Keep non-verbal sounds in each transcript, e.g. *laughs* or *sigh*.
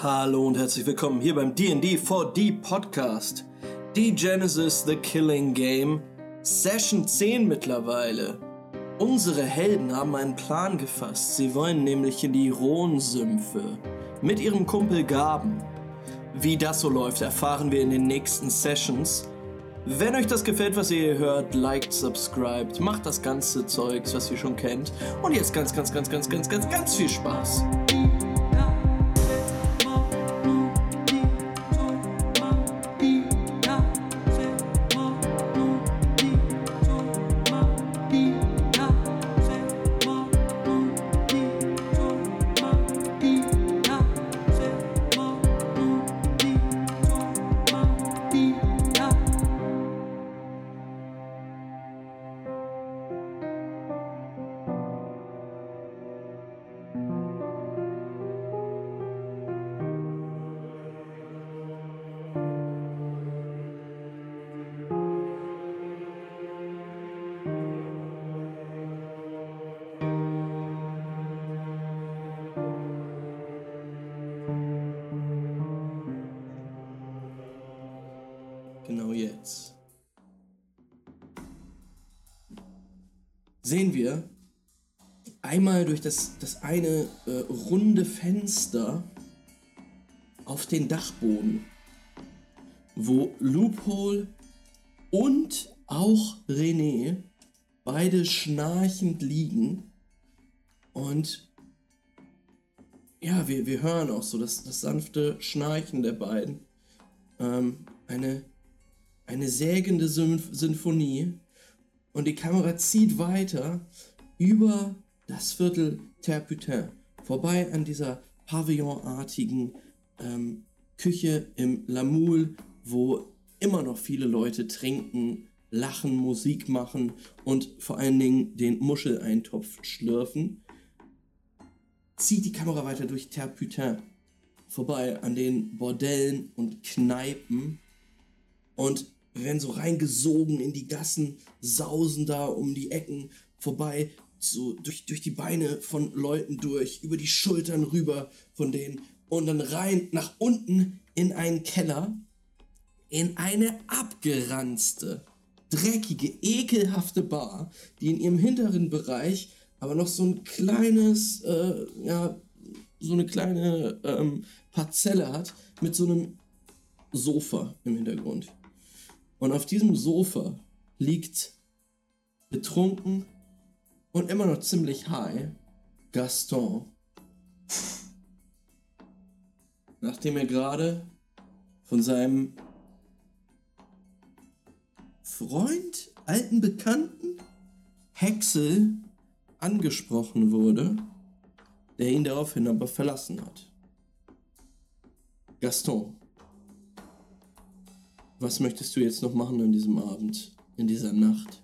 Hallo und herzlich willkommen hier beim D&D 4D Podcast. Die Genesis The Killing Game, Session 10 mittlerweile. Unsere Helden haben einen Plan gefasst. Sie wollen nämlich in die Rhonsümpfe mit ihrem Kumpel Gaben. Wie das so läuft, erfahren wir in den nächsten Sessions. Wenn euch das gefällt, was ihr hier hört, liked, subscribed, macht das ganze Zeugs, was ihr schon kennt. Und jetzt ganz, ganz, ganz, ganz, ganz, ganz, ganz viel Spaß. Einmal durch das, das eine äh, runde Fenster auf den Dachboden, wo Loophole und auch René beide schnarchend liegen und ja, wir, wir hören auch so das, das sanfte Schnarchen der beiden. Ähm, eine, eine sägende Sym Sinfonie. Und die Kamera zieht weiter über das Viertel Terputin, vorbei an dieser pavillonartigen ähm, Küche im Lamoule, wo immer noch viele Leute trinken, lachen, Musik machen und vor allen Dingen den Muscheleintopf schlürfen. Zieht die Kamera weiter durch Terputin, vorbei an den Bordellen und Kneipen und werden so reingesogen in die Gassen, sausen da um die Ecken vorbei, so durch, durch die Beine von Leuten durch, über die Schultern rüber von denen und dann rein nach unten in einen Keller, in eine abgeranzte, dreckige, ekelhafte Bar, die in ihrem hinteren Bereich aber noch so ein kleines, äh, ja, so eine kleine ähm, Parzelle hat mit so einem Sofa im Hintergrund. Und auf diesem Sofa liegt betrunken und immer noch ziemlich high Gaston. Nachdem er gerade von seinem Freund, alten Bekannten, Hexel angesprochen wurde, der ihn daraufhin aber verlassen hat. Gaston, was möchtest du jetzt noch machen an diesem Abend, in dieser Nacht?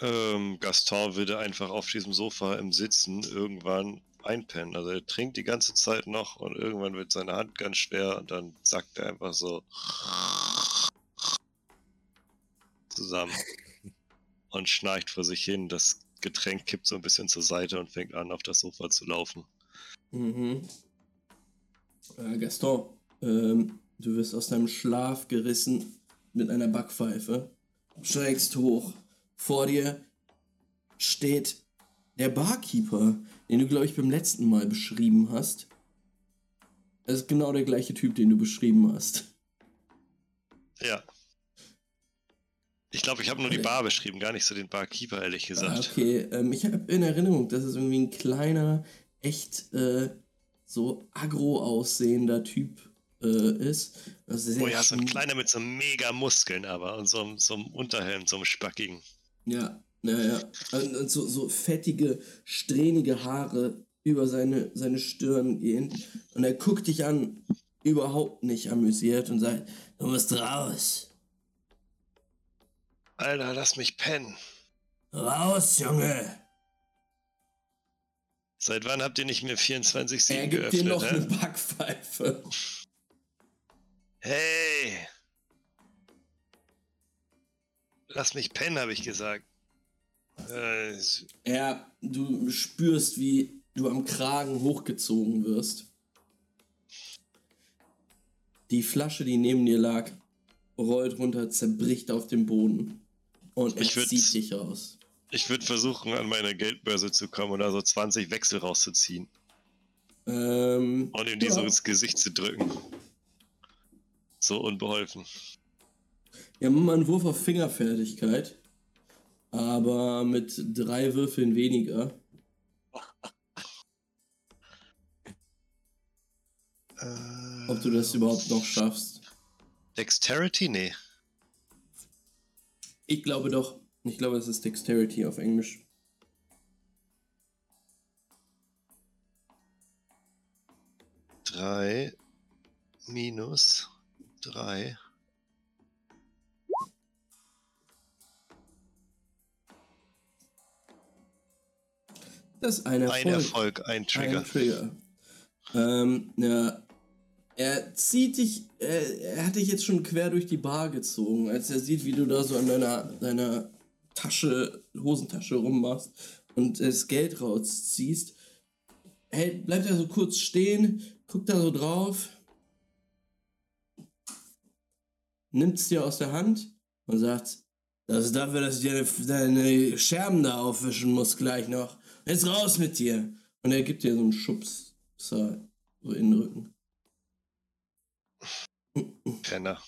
Ähm, Gaston würde einfach auf diesem Sofa im Sitzen irgendwann einpennen. Also er trinkt die ganze Zeit noch und irgendwann wird seine Hand ganz schwer und dann sackt er einfach so zusammen und schnarcht vor sich hin. Das Getränk kippt so ein bisschen zur Seite und fängt an, auf das Sofa zu laufen. Mhm. Äh, Gaston, ähm, du wirst aus deinem Schlaf gerissen mit einer Backpfeife, schrägst hoch. Vor dir steht der Barkeeper, den du, glaube ich, beim letzten Mal beschrieben hast. Das ist genau der gleiche Typ, den du beschrieben hast. Ja. Ich glaube, ich habe nur die Okay. Bar beschrieben, gar nicht so den Barkeeper, ehrlich Ah, gesagt. Okay, ähm, ich habe in Erinnerung, dass es irgendwie ein kleiner, echt äh, so aggro aussehender Typ äh, ist. Also Oh ja, so ein kleiner mit so mega Muskeln aber und so, so einem Unterhelm, so einem spackigen. Ja, ja, ja. Und, und so, so fettige, strähnige Haare über seine, seine Stirn gehen. Und er guckt dich an, überhaupt nicht amüsiert und sagt, du musst raus. Alter, lass mich pennen. Raus, Junge. Seit wann habt ihr nicht mehr 24-7 Er gibt geöffnet, dir noch hä? eine Backpfeife. Hey! Lass mich pennen, habe ich gesagt. Äh, Ja, du spürst, wie du am Kragen hochgezogen wirst. Die Flasche, die neben dir lag, rollt runter, zerbricht auf dem Boden und Ich würd's- zieht dich raus. Ich würde versuchen, an meine Geldbörse zu kommen und da so 20 Wechsel rauszuziehen Ähm, und ihm die so ja. ins Gesicht zu drücken. So unbeholfen. Ja, mal einen Wurf auf Fingerfertigkeit. Aber mit drei Würfeln weniger. Ob du das überhaupt noch schaffst. Dexterity? Nee. Ich glaube doch. Ich glaube, es ist Dexterity auf Englisch. Drei minus drei. Das ist ein Erfolg. Ein Erfolg, ein Trigger. Ein Trigger. Ähm, ja. Er zieht dich, er, er hat dich jetzt schon quer durch die Bar gezogen, als er sieht, wie du da so an deiner, deiner Tasche, Hosentasche rummachst und das Geld rausziehst. Hält, bleibt er so kurz stehen, guckt da so drauf, nimmt es dir aus der Hand und sagt, das ist dafür, dass ich dir deine Scherben da aufwischen muss gleich noch. Jetzt raus mit dir. Und er gibt dir so einen Schubs so in den Rücken. Penner.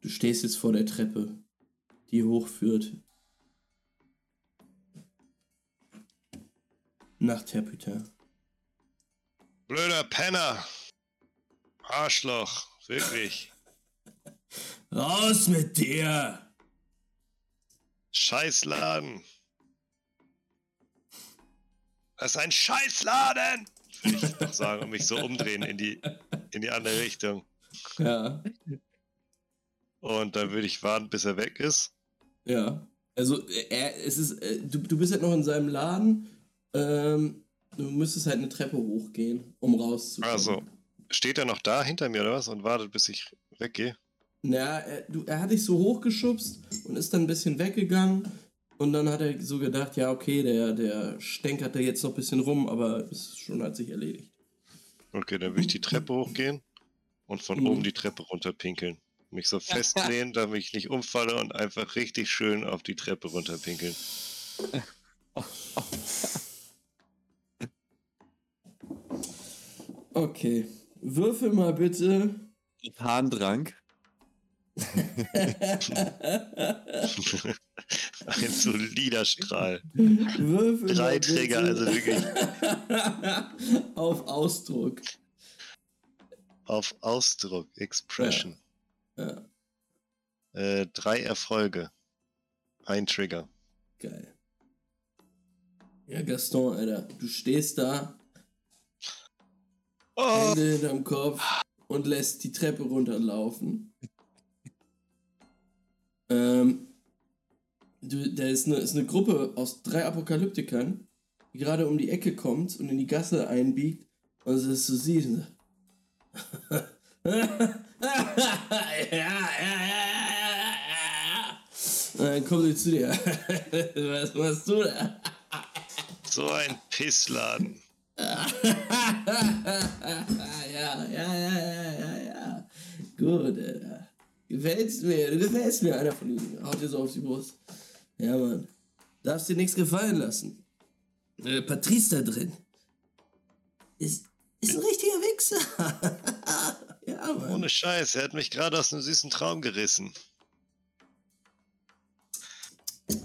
Du stehst jetzt vor der Treppe, die hochführt. Nach Terputin. Blöder Penner. Arschloch. Wirklich. Raus mit dir! Scheißladen. Das ist ein Scheißladen! Würde ich noch sagen und mich so umdrehen in die, in die andere Richtung. Ja, Und dann würde ich warten, bis er weg ist. ja. Also, er, es ist, äh, du, du bist halt noch in seinem Laden. Ähm, du müsstest halt eine Treppe hochgehen, um rauszukommen. Also, steht er noch da hinter mir oder was und wartet, bis ich weggehe? Na, er, du, er hat dich so hochgeschubst und ist dann ein bisschen weggegangen. Und dann hat er so gedacht, ja, okay, der, der stänkert da jetzt noch ein bisschen rum, aber es schon hat sich erledigt. Okay, dann würde ich die Treppe hochgehen und von Mhm. oben die Treppe runterpinkeln. Mich so festlehnen, *laughs* damit ich nicht umfalle und einfach richtig schön auf die Treppe runterpinkeln. *laughs* Okay. Würfel mal bitte. Harndrang. *laughs* *laughs* Ein solider Strahl. Würfel Drei Träger, also wirklich *laughs* Auf Ausdruck. auf Ausdruck, Expression. Ja, Äh, drei Erfolge. Ein Trigger. geil. Ja, Gaston, Alter, du stehst da, Oh, Hände hinterm Kopf und lässt die Treppe runterlaufen. ähm, da ist eine, ist eine Gruppe aus drei Apokalyptikern, die gerade um die Ecke kommt und in die Gasse einbiegt und es ist so sieht. und so, ja, ja, ja, ja, ja. Und dann kommt sie zu dir. *laughs* Was machst du da? so ein Pissladen. *laughs* ja, ja, ja, ja, ja, ja. Gut, Alter. Gefällst mir, du gefällst mir, einer von ihnen. Haut dir so auf die Brust. Ja, Mann. Darfst dir nichts gefallen lassen. Äh, Patrice da drin. Ist, ist ein richtiger Wichser. *laughs* ja, Mann. Ohne Scheiß, er hat mich gerade aus einem süßen Traum gerissen.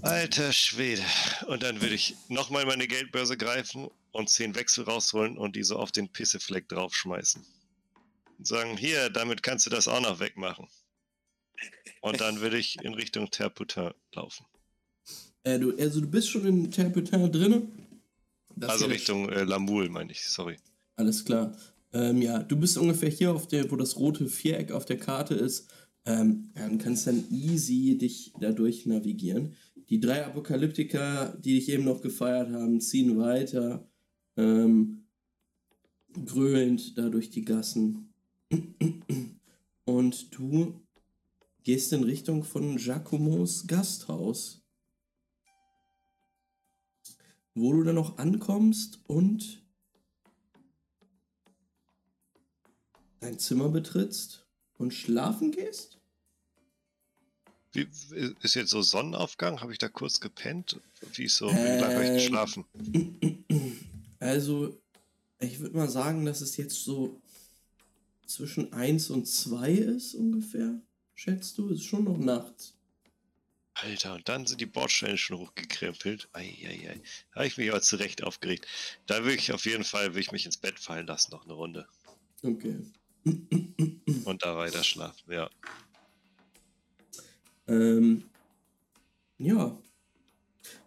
Alter Schwede. Und dann würde ich nochmal meine Geldbörse greifen und zehn Wechsel rausholen und die so auf den Pissefleck draufschmeißen. Und sagen, hier, damit kannst du das auch noch wegmachen. Und dann würde ich in Richtung Terputin laufen. Äh, du, also du bist schon in Terputin drin. Also Richtung äh, Lamoule, meine ich, sorry. Alles klar. Ähm, ja, du bist ungefähr hier auf der, wo das rote Viereck auf der Karte ist. Ähm, und kannst dann easy dich dadurch navigieren. Die drei Apokalyptiker, die dich eben noch gefeiert haben, ziehen weiter, ähm, gröhlend da durch die Gassen. Und du gehst in Richtung von Giacomos Gasthaus. Wo du dann noch ankommst und dein Zimmer betrittst und schlafen gehst? Wie, ist jetzt so Sonnenaufgang? Habe ich da kurz gepennt? Wie ist so? Wie lange habe ich geschlafen? *clears throat* Also, ich würde mal sagen, dass es jetzt so zwischen 1 und 2 ist ungefähr. Schätzt du? Es ist schon noch nachts. Alter, und dann sind die Bordsteine schon hochgekrempelt. Eieiei. Da habe ich mich aber zurecht aufgeregt. Da würde ich auf jeden Fall will ich mich ins Bett fallen lassen, noch eine Runde. Okay. Und da weiter schlafen, ja. Ähm, ja.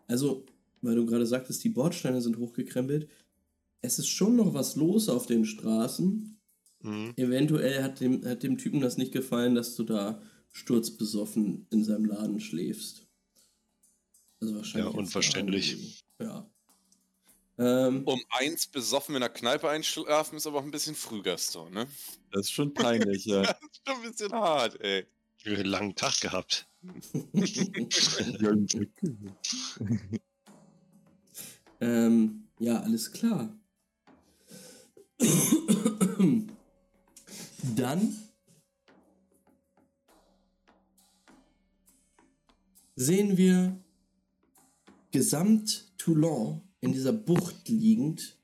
Also, weil du gerade sagtest, die Bordsteine sind hochgekrempelt. Es ist schon noch was los auf den Straßen. Mhm. Eventuell hat dem, hat dem Typen das nicht gefallen, dass du da sturzbesoffen in seinem Laden schläfst. Also wahrscheinlich. Ja, unverständlich. Ja. Ähm, Um eins besoffen in der Kneipe einschlafen ist aber auch ein bisschen früh, Gaston, ne? Das ist schon *laughs* peinlich, ja. Das ist schon ein bisschen hart, ey. Ich habe einen langen Tag gehabt. *laughs* ähm, ja, alles klar. *coughs* Dann sehen wir gesamt Toulon in dieser Bucht liegend,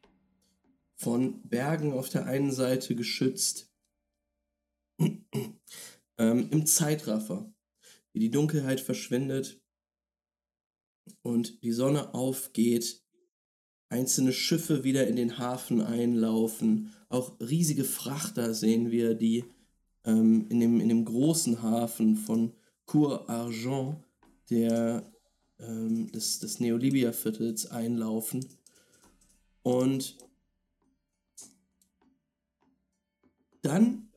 von Bergen auf der einen Seite geschützt, *clears throat* ähm, im Zeitraffer, wie die Dunkelheit verschwindet und die Sonne aufgeht, einzelne Schiffe wieder in den Hafen einlaufen, auch riesige Frachter sehen wir, die ähm, in, dem, in dem großen Hafen von Cour Argent, der ähm, des, des Neolibia-Viertels einlaufen. Und dann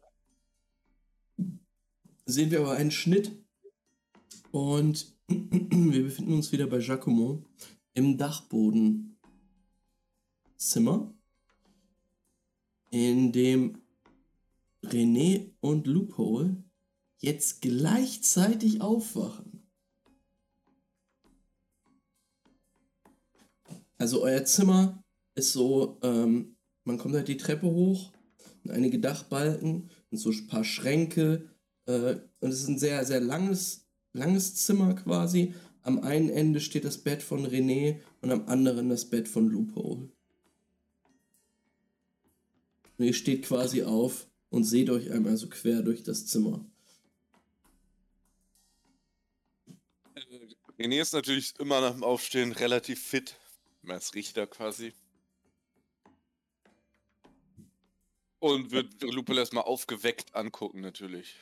sehen wir aber einen Schnitt und *clears throat* wir befinden uns wieder bei Giacomo im Dachbodenzimmer, in dem René und Loophole jetzt gleichzeitig aufwachen. Also euer Zimmer ist so, ähm, man kommt halt die Treppe hoch, und einige Dachbalken und so ein paar Schränke. Äh, und es ist ein sehr, sehr langes, langes Zimmer quasi. Am einen Ende steht das Bett von René und am anderen das Bett von Loophole. Und ihr steht quasi auf und seht euch einmal so quer durch das Zimmer. René ist natürlich immer nach dem Aufstehen relativ fit. Als Richter quasi. Und wird Lupel erstmal aufgeweckt angucken, natürlich.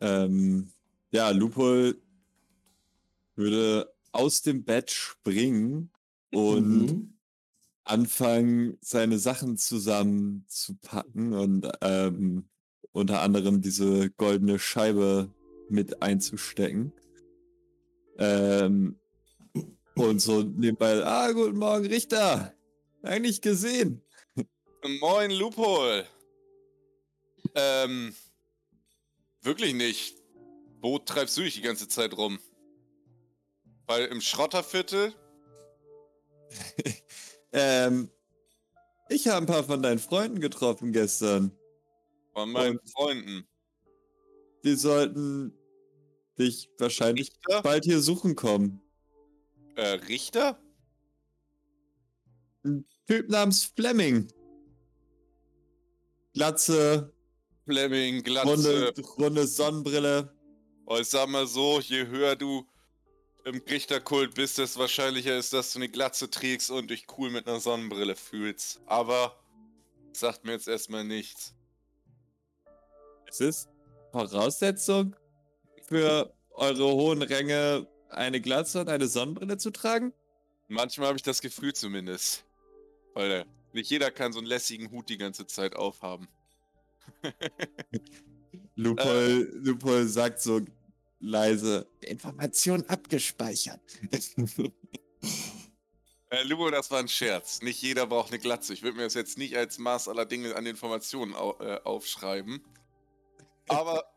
Ähm, ja, Lupol würde aus dem Bett springen und Mhm. anfangen, seine Sachen zusammenzupacken und ähm, unter anderem diese goldene Scheibe mit einzustecken. Ähm, und so nebenbei, ah, guten Morgen, Richter. Eigentlich gesehen. Moin, Loophole. Ähm, wirklich nicht. Wo treibst du dich die ganze Zeit rum? Weil im Schrotterviertel? *laughs* Ähm, ich habe ein paar von deinen Freunden getroffen gestern. Von meinen Und- Freunden. Die sollten dich wahrscheinlich Richter? bald hier suchen kommen. Äh, Richter? Ein Typ namens Fleming. Glatze, Fleming, runde, Glatze. runde Sonnenbrille. Oh, ich sag mal so, je höher du im Richterkult bist, desto wahrscheinlicher ist, dass du eine Glatze trägst und dich cool mit einer Sonnenbrille fühlst. Aber sagt mir jetzt erstmal nichts. Es ist Voraussetzung für eure hohen Ränge, eine Glatze und eine Sonnenbrille zu tragen? Manchmal habe ich das Gefühl zumindest. Weil äh, nicht jeder kann so einen lässigen Hut die ganze Zeit aufhaben. *laughs* Lupol, Lupol sagt so leise, Information abgespeichert. *laughs* Äh, Lubo, das war ein Scherz. Nicht jeder braucht eine Glatze. Ich würde mir das jetzt nicht als Maß aller Dinge an Informationen au äh, aufschreiben. Aber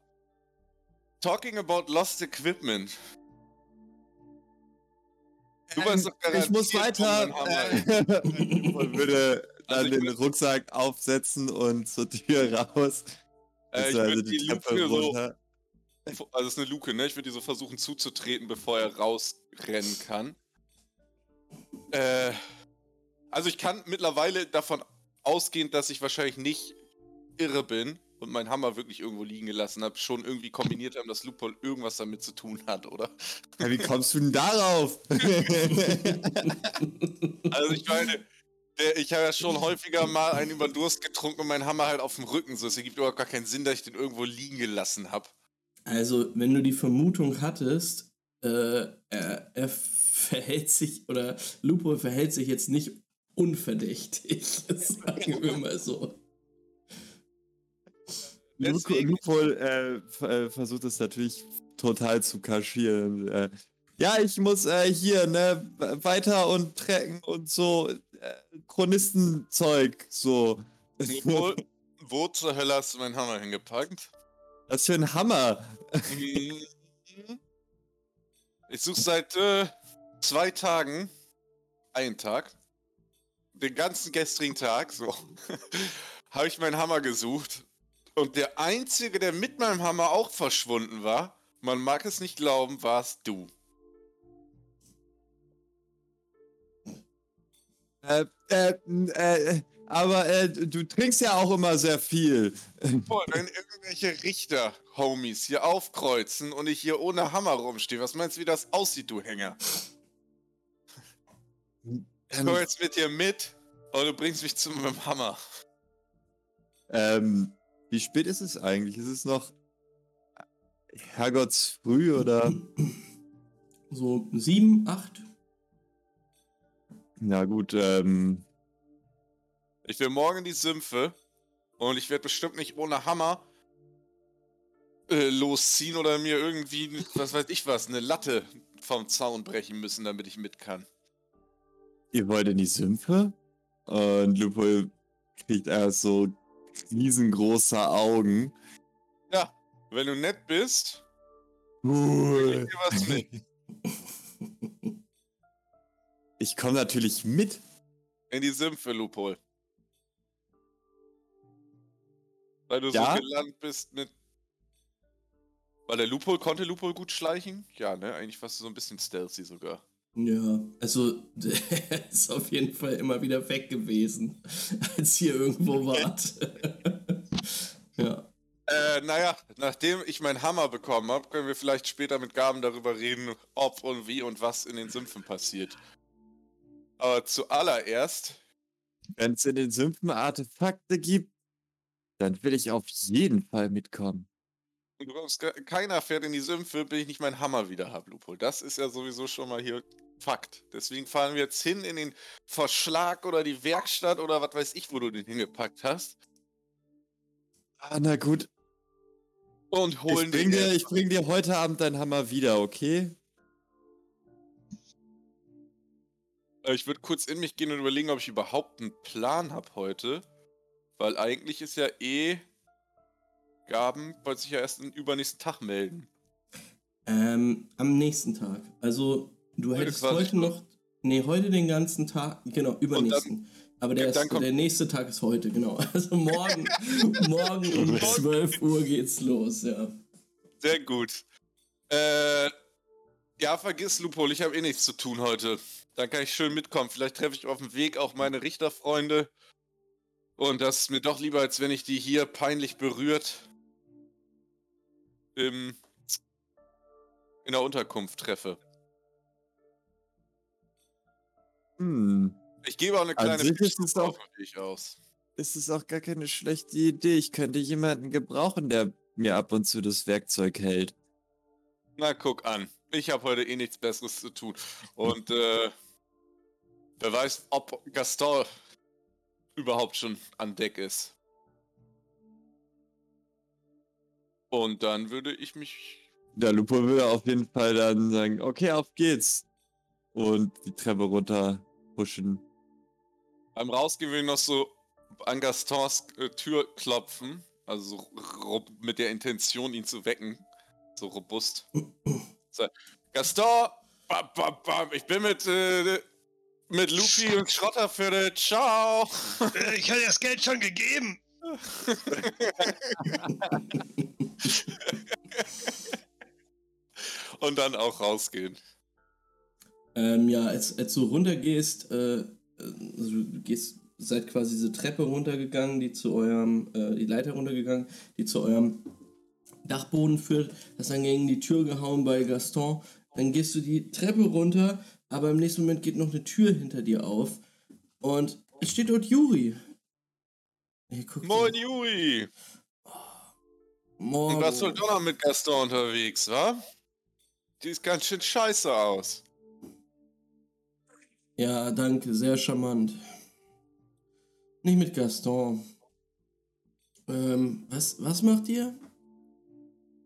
talking about lost equipment. Du weißt doch ich muss weiter. Äh, *laughs* und würde dann Also ich den Rucksack aufsetzen und zur Tür *laughs* raus. Äh, ich würde die Luke so, runter. also es ist eine Luke, ne? Ich würde die so versuchen zuzutreten, bevor er rausrennen kann. Äh, also ich kann mittlerweile davon ausgehen, dass ich wahrscheinlich nicht irre bin und meinen Hammer wirklich irgendwo liegen gelassen habe, schon irgendwie kombiniert haben, dass Lupol irgendwas damit zu tun hat, oder? Ja, wie kommst du denn darauf? *laughs* Also ich meine, der, ich habe ja schon häufiger mal einen über Durst getrunken und meinen Hammer halt auf dem Rücken. So, es ergibt überhaupt gar keinen Sinn, dass ich den irgendwo liegen gelassen habe. Also, wenn du die Vermutung hattest, äh, er, er verhält sich, oder Lupo verhält sich jetzt nicht unverdächtig, *laughs* sagen wir mal so. Deswegen- Lupol äh, äh, versucht es natürlich total zu kaschieren. Äh, ja, ich muss äh, hier ne weiter und trecken und so äh, Chronistenzeug so. *laughs* Wo, wo zur Hölle hast du meinen Hammer hingepackt? Was für ein Hammer. Ich suche seit äh, zwei Tagen, einen Tag, den ganzen gestrigen Tag, so, *laughs* habe ich meinen Hammer gesucht. Und der einzige, der mit meinem Hammer auch verschwunden war, man mag es nicht glauben, warst du. Äh, äh, äh, aber äh, du trinkst ja auch immer sehr viel. Boah, wenn irgendwelche Richter-Homies hier aufkreuzen und ich hier ohne Hammer rumstehe, was meinst du, wie das aussieht, du Hänger? Ich Ähm, komm jetzt mit dir mit und du bringst mich zu meinem Hammer. ähm, wie spät ist es eigentlich? Ist es noch Herrgotts früh oder? *clears throat* So sieben, acht. Na gut, ähm, Ich will morgen in die Sümpfe und ich werde bestimmt nicht ohne Hammer äh, losziehen oder mir irgendwie, was weiß ich was, eine Latte vom Zaun brechen müssen, damit ich mit kann. ihr wollt in die Sümpfe? Und Lupo kriegt erst so riesengroße Augen. Ja, wenn du nett bist, Cool. ich dir was mit. *laughs* Ich komme natürlich mit. In die Sümpfe, Lupol. Weil du Ja? so gelandet bist mit. Weil der Lupol, konnte Lupol gut schleichen? Ja, ne? Eigentlich fast so ein bisschen stealthy sogar. Ja, also *laughs* der ist auf jeden Fall immer wieder weg gewesen, *laughs* als ihr irgendwo *laughs* wart. ja. Äh, naja, nachdem ich meinen Hammer bekommen habe, können wir vielleicht später mit Gaben darüber reden, ob und wie und was in den Sümpfen passiert. Aber zuallererst, Wenn es in den Sümpfen Artefakte gibt, dann will ich auf jeden Fall mitkommen. du kommst, ke- keiner fährt in die Sümpfe, bis ich nicht meinen Hammer wieder habe, Lupol. Das ist ja sowieso schon mal hier Fakt. Deswegen fahren wir jetzt hin in den Verschlag oder die Werkstatt oder was weiß ich, wo du den hingepackt hast. Ah, na gut. Und holen Ich bring, den dir, ich bring dir heute Abend deinen Hammer wieder, okay? Äh, Ich würde kurz in mich gehen und überlegen, ob ich überhaupt einen Plan habe heute. Weil eigentlich ist ja eh. Gaben wollte sich ja erst am übernächsten Tag melden. Ähm, am nächsten Tag. Also, du Heute hättest heute noch. Nee, heute den ganzen Tag. Genau, übernächsten. Aber der, ist, der nächste Tag ist heute, genau. *laughs* Also morgen, *laughs* morgen um 12 Uhr geht's los, ja. Sehr gut. Äh. Ja, vergiss Lupol, ich habe eh nichts zu tun heute. Dann kann ich schön mitkommen. Vielleicht treffe ich auf dem Weg auch meine Richterfreunde. Und das ist mir doch lieber, als wenn ich die hier peinlich berührt im, in der Unterkunft treffe. Hm. Ich gebe auch eine kleine sich ist es auch- auf aus. Es ist auch gar keine schlechte Idee. Ich könnte jemanden gebrauchen, der mir ab und zu das Werkzeug hält. Na, guck an. Ich habe heute eh nichts Besseres zu tun. Und äh, wer weiß, ob Gaston überhaupt schon an Deck ist. Und dann würde ich mich. Der Lupo würde auf jeden Fall dann sagen, okay, auf geht's. Und die Treppe runter pushen. Beim Rausgehen will ich noch so an Gastons äh, Tür klopfen. Also so mit der Intention, ihn zu wecken. So robust. So, Gaston! Bam, bam, bam. Ich bin mit, äh, mit Lupi und Schrotterviertel. Ciao. *laughs* Äh, Ich hatte das Geld schon gegeben. Und dann auch rausgehen. Ähm, ja, als, als du runtergehst, äh, also du gehst, seid quasi diese Treppe runtergegangen, die zu eurem, äh, die Leiter runtergegangen, die zu eurem Dachboden führt, hast dann gegen die Tür gehauen bei Gaston, dann gehst du die Treppe runter, aber im nächsten Moment geht noch eine Tür hinter dir auf und es steht dort Juri. Hey, Moin, Juri. Morgen. Du warst wohl doch noch mit Gaston unterwegs, wa? Die ist ganz schön scheiße aus. Ja, danke, sehr charmant. Nicht mit Gaston. Ähm, was, was macht ihr?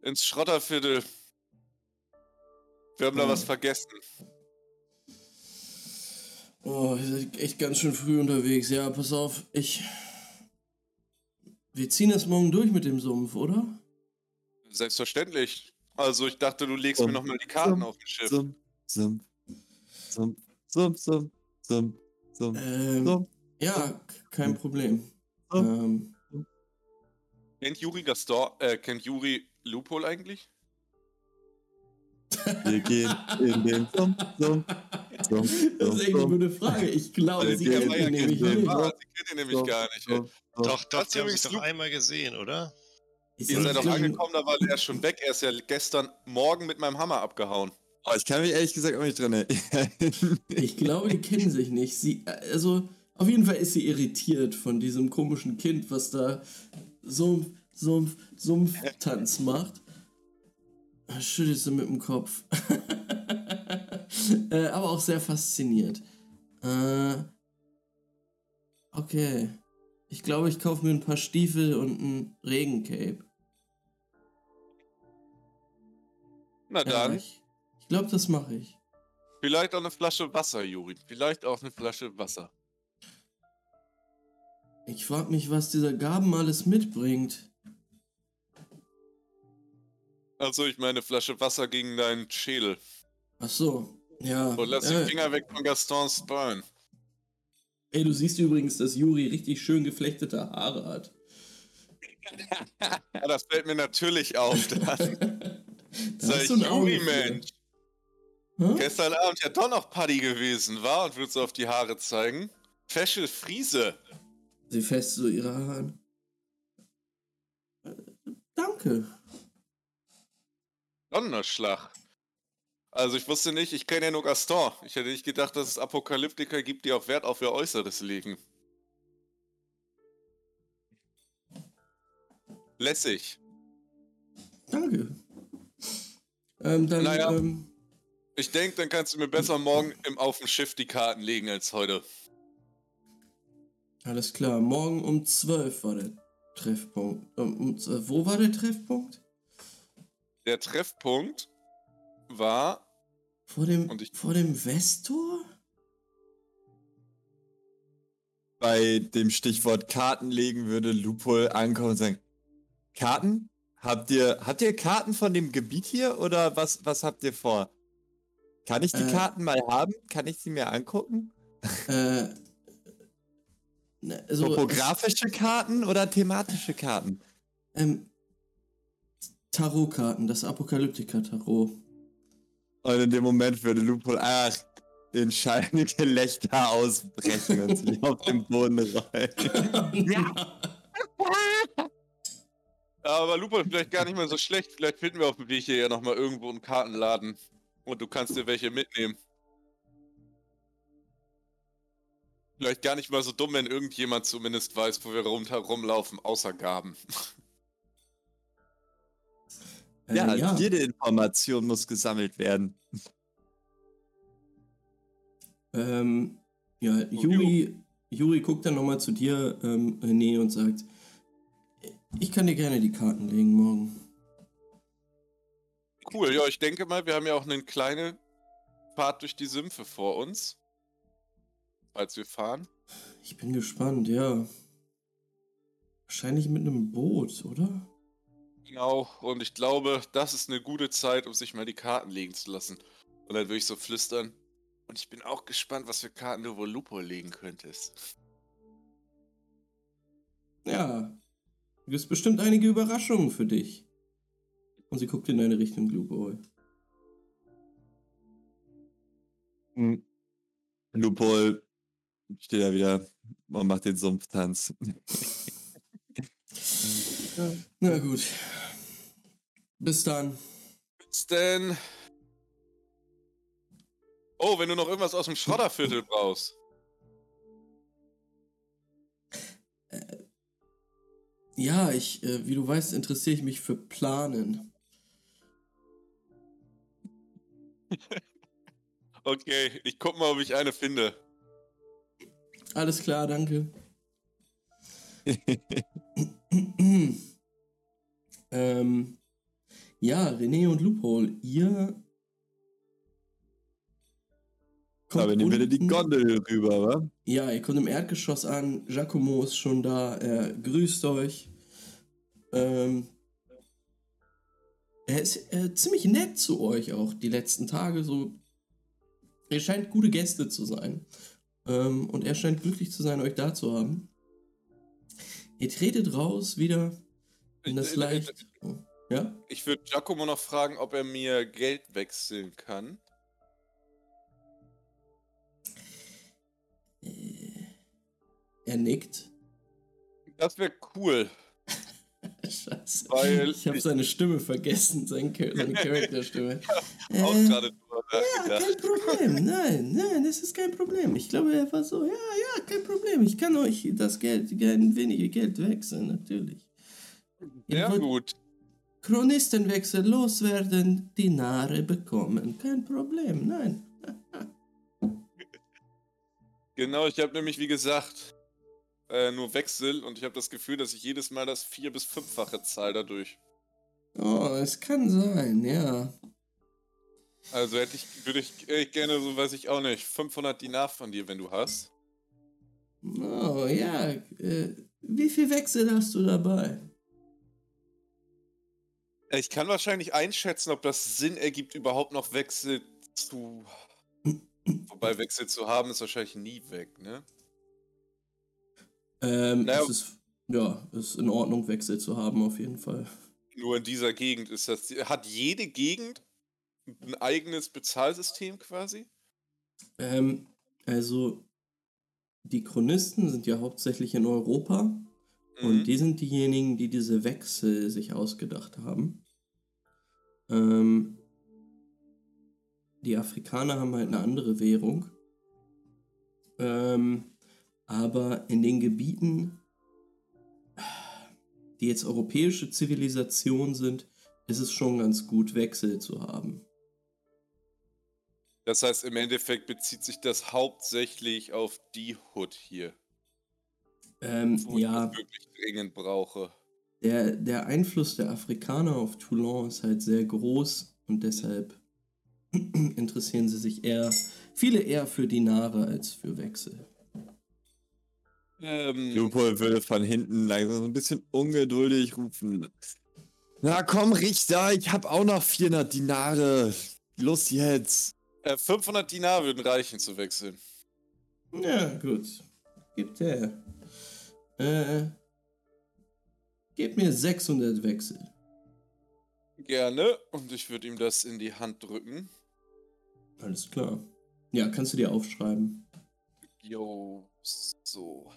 Ins Schrotterviertel. Wir haben da Hm. was vergessen. Oh, ihr seid echt ganz schön früh unterwegs. Ja, pass auf, ich. Wir ziehen das morgen durch mit dem Sumpf, oder? Selbstverständlich. Also ich dachte, du legst Um, mir nochmal die Karten um, auf dem Schiff. Sumpf, Sumpf, Sumpf, Sumpf, Sumpf, Sumpf, Sumpf, Ähm, Sumpf. ja, kein Problem. Ähm, Kennt Juri Gaston, äh, kennt Juri Loophole eigentlich? Wir gehen in den Sumpf, Sumpf, das ist Sumpf, echt eine gute Frage. Ich glaube, Weil sie kennt ja ihn nämlich kennen, nicht. Ah, sie kennt ihn nämlich gar nicht. Doch, doch, die haben übrigens doch einmal gesehen, oder? Ihr sie seid nicht- angekommen, da war er schon weg. Er ist ja gestern Morgen mit meinem Hammer abgehauen. Oh, ich kann mich ehrlich gesagt auch nicht dran erinnern. Ich glaube, die kennen sich nicht. Sie, also, auf jeden Fall ist sie irritiert von diesem komischen Kind, was da Sumpf, Sumpf, Sumpftanz macht. Schüttelt sie mit dem Kopf. *laughs* äh, aber auch sehr fasziniert. Äh, okay. Ich glaube, ich kaufe mir ein paar Stiefel und ein Regencape. Na Ja, dann, ich ich glaube, das mache ich. vielleicht auch eine Flasche Wasser, Juri. Vielleicht auch eine Flasche Wasser. Ich frage mich, was dieser Gaben alles mitbringt. Also ich meine Flasche Wasser gegen deinen Schädel. Ach so, ja. Und lass äh, die Finger weg von Gastons Bein. Ey, du siehst übrigens, dass Juri richtig schön geflechtete Haare hat. *laughs* Ja, das fällt mir natürlich auf. *laughs* Dann. da Sag hast ich, du ein Auge Hä? Gestern Abend ja doch noch Paddy gewesen, war und würdest auf die Haare zeigen. Fesche Friese. Sie fest so ihre Haare an. Äh, Danke. Donnerschlag. Also ich wusste nicht, ich kenne ja nur Gaston. Ich hätte nicht gedacht, dass es Apokalyptiker gibt, die auch Wert auf ihr Äußeres legen. Lässig. Danke. Ähm, dann, Naja. ähm, Ich denke, dann kannst du mir besser morgen im auf dem Schiff die Karten legen als heute. alles klar. Morgen um 12 war der Treffpunkt. Um, um, 12 wo war der Treffpunkt? Der Treffpunkt war Vor dem, Und ich- vor dem Westtor? Bei dem Stichwort Karten legen würde Lupol ankommen und sagen, Karten? Habt ihr, habt ihr Karten von dem Gebiet hier oder was, was habt ihr vor? Kann ich die Äh. Karten mal haben? Kann ich sie mir angucken? Äh, ne, also, Topografische Karten oder thematische Karten? Ähm, Tarotkarten, das Apokalyptiker-Tarot. Und in dem Moment würde Lupol, ach, in schallende Gelächter ausbrechen und sich auf den Boden rollen. *laughs* Aber Lupo vielleicht gar nicht mal so schlecht. Vielleicht finden wir auf dem Weg hier ja nochmal irgendwo einen Kartenladen. Und du kannst dir welche mitnehmen. Vielleicht gar nicht mal so dumm, wenn irgendjemand zumindest weiß, wo wir rundherum laufen, außer Gaben. Äh, Ja, ja. jede Information muss gesammelt werden. Ähm, ja, Juri, Juri guckt dann nochmal zu dir, ähm, René, und sagt, ich kann dir gerne die Karten legen morgen. Cool, ja, ich denke mal, wir haben ja auch eine kleine Fahrt durch die Sümpfe vor uns. Falls wir fahren. Ich bin gespannt, ja. Wahrscheinlich mit einem Boot, oder? Genau, und ich glaube, das ist eine gute Zeit, um sich mal die Karten legen zu lassen. Und dann würde ich so flüstern. Und ich bin auch gespannt, was für Karten du wohl Lupo legen könntest. Ja, gibt es bestimmt einige Überraschungen für dich. Und sie guckt in deine Richtung, Lupo. Hm. Lupol steht da wieder und macht den Sumpftanz. *laughs* Na gut. Bis dann. Bis denn. Oh, wenn du noch irgendwas aus dem Schrodderviertel brauchst. Ja, ich, äh, wie du weißt, interessiere ich mich für Planen. Okay, ich guck mal, ob ich eine finde. Alles klar, danke. *laughs* ähm, ja, René und Loophole, ihr. Aber nehmen wir die Gondel rüber, wa? Ja, ihr kommt im Erdgeschoss an. Giacomo ist schon da. Er grüßt euch. Ähm, er ist äh, ziemlich nett zu euch auch die letzten Tage. So, ihr scheint gute Gäste zu sein. Ähm, und er scheint glücklich zu sein, euch da zu haben. Ihr tretet raus wieder in das Ich- ich- leicht. Oh, ja? Ich würde Giacomo noch fragen, ob er mir Geld wechseln kann. Äh, er nickt. Das wäre cool. Scheiße. Weil ich habe seine Stimme vergessen, sein, Char- seine *laughs* Charakterstimme. Auch Äh, gerade drüber Ja, kein Problem. Nein, nein, das ist kein Problem. Ich glaube, er war so, ja, ja, kein Problem. Ich kann euch das Geld, ein wenig Geld wechseln, natürlich. Ja, gut. Chronistenwechsel loswerden, Dinare bekommen. Kein Problem, nein. *laughs* Genau, ich habe nämlich, wie gesagt, äh, nur Wechsel und ich habe das Gefühl, dass ich jedes Mal das vier- bis fünffache zahle dadurch. Oh, es kann sein, ja. Also hätte ich, würde ich äh, gerne, so weiß ich auch nicht, 500 Dinar von dir, wenn du hast. Oh, ja. Äh, wie viel Wechsel hast du dabei? Äh, Ich kann wahrscheinlich einschätzen, ob das Sinn ergibt, überhaupt noch Wechsel zu. Wobei Wechsel zu haben ist wahrscheinlich nie weg, ne? Ähm, Naja. es ist, ja, es ist in Ordnung, Wechsel zu haben, auf jeden Fall. Nur in dieser Gegend ist das. Hat jede Gegend ein eigenes Bezahlsystem quasi? Ähm, also, die Chronisten sind ja hauptsächlich in Europa und Mhm. die sind diejenigen, die diese Wechsel sich ausgedacht haben. Ähm, die Afrikaner haben halt eine andere Währung. Ähm, aber in den Gebieten, die jetzt europäische Zivilisation sind, ist es schon ganz gut, Wechsel zu haben. Das heißt, im Endeffekt bezieht sich das hauptsächlich auf die Hood hier, Ähm, wo ja. ich das wirklich dringend brauche. Der, der Einfluss der Afrikaner auf Toulon ist halt sehr groß und deshalb *clears throat* interessieren sie sich eher, viele eher für Dinare als für Wechsel. Ähm, Lupol würde von hinten langsam so ein bisschen ungeduldig rufen. Na komm, Richter, ich hab auch noch 400 Dinare. Los jetzt. äh, 500 Dinar würden reichen zu wechseln. Ja, gut. Gibt her. Äh, gib mir 600 Wechsel. Gerne. Und ich würde ihm das in die Hand drücken. Alles klar. Ja, kannst du dir aufschreiben. Jo, so.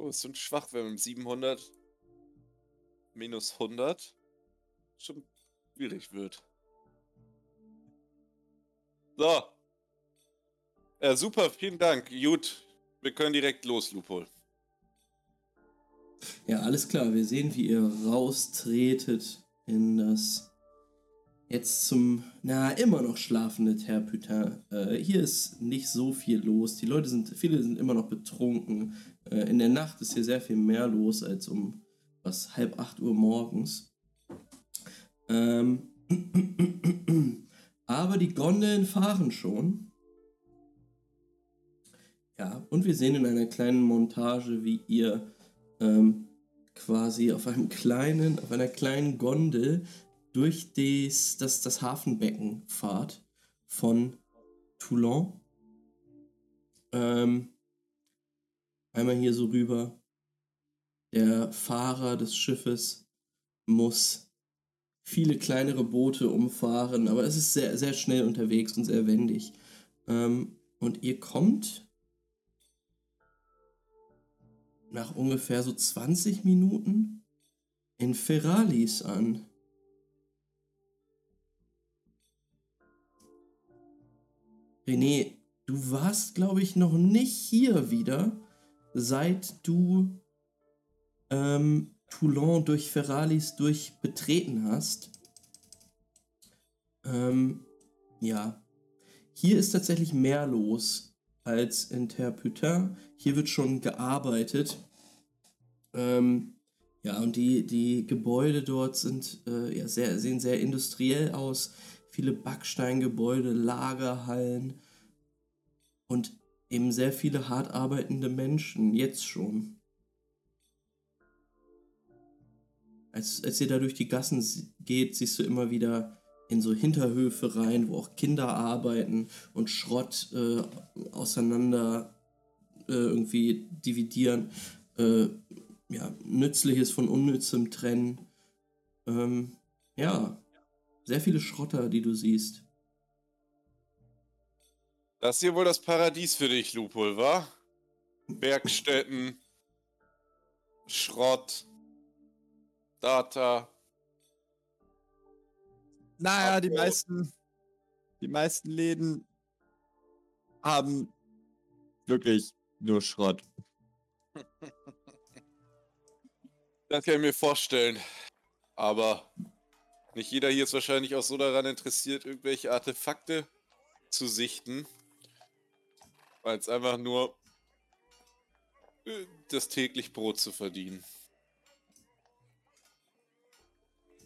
Oh, ist schon schwach, wenn man mit 700 minus 100 schon schwierig wird. So. Ja, super, vielen Dank. Gut, wir können direkt los, Lupol. Ja, alles klar. Wir sehen, wie ihr raustretet in das jetzt zum, na, immer noch schlafende Terputin. Äh, hier ist nicht so viel los. Die Leute sind, viele sind immer noch betrunken. Äh, in der Nacht ist hier sehr viel mehr los als um was halb acht Uhr morgens. Ähm, *clears throat* aber die Gondeln fahren schon. Ja, und wir sehen in einer kleinen Montage, wie ihr ähm, quasi auf einem kleinen, auf einer kleinen Gondel durch des, das, das Hafenbecken fahrt von Toulon. Ähm, einmal hier so rüber. Der Fahrer des Schiffes muss viele kleinere Boote umfahren, aber es ist sehr, sehr schnell unterwegs und sehr wendig. Ähm, und ihr kommt nach ungefähr so 20 Minuten in Ferralis an. René, du warst, glaube ich, noch nicht hier wieder, seit du ähm, Toulon durch Ferralis durch betreten hast. Ähm, ja. Hier ist tatsächlich mehr los als in Terputin. Hier wird schon gearbeitet. Ähm, ja, und die, die Gebäude dort sind, äh, ja, sehr, sehen sehr industriell aus. Viele Backsteingebäude, Lagerhallen und eben sehr viele hart arbeitende Menschen, jetzt schon. Als, als ihr da durch die Gassen geht, siehst du immer wieder in so Hinterhöfe rein, wo auch Kinder arbeiten und Schrott äh, auseinander äh, irgendwie dividieren. Äh, ja, Nützliches von Unnützem trennen. Ähm, ja, sehr viele Schrotter, die du siehst. Das ist hier wohl das Paradies für dich, Lupul, wa? Bergstätten, Schrott, Data. Naja, die meisten, die meisten Läden haben wirklich nur Schrott. *laughs* Das kann ich mir vorstellen. Aber nicht jeder hier ist wahrscheinlich auch so daran interessiert, irgendwelche Artefakte zu sichten. Weil es einfach nur äh, das täglich Brot zu verdienen.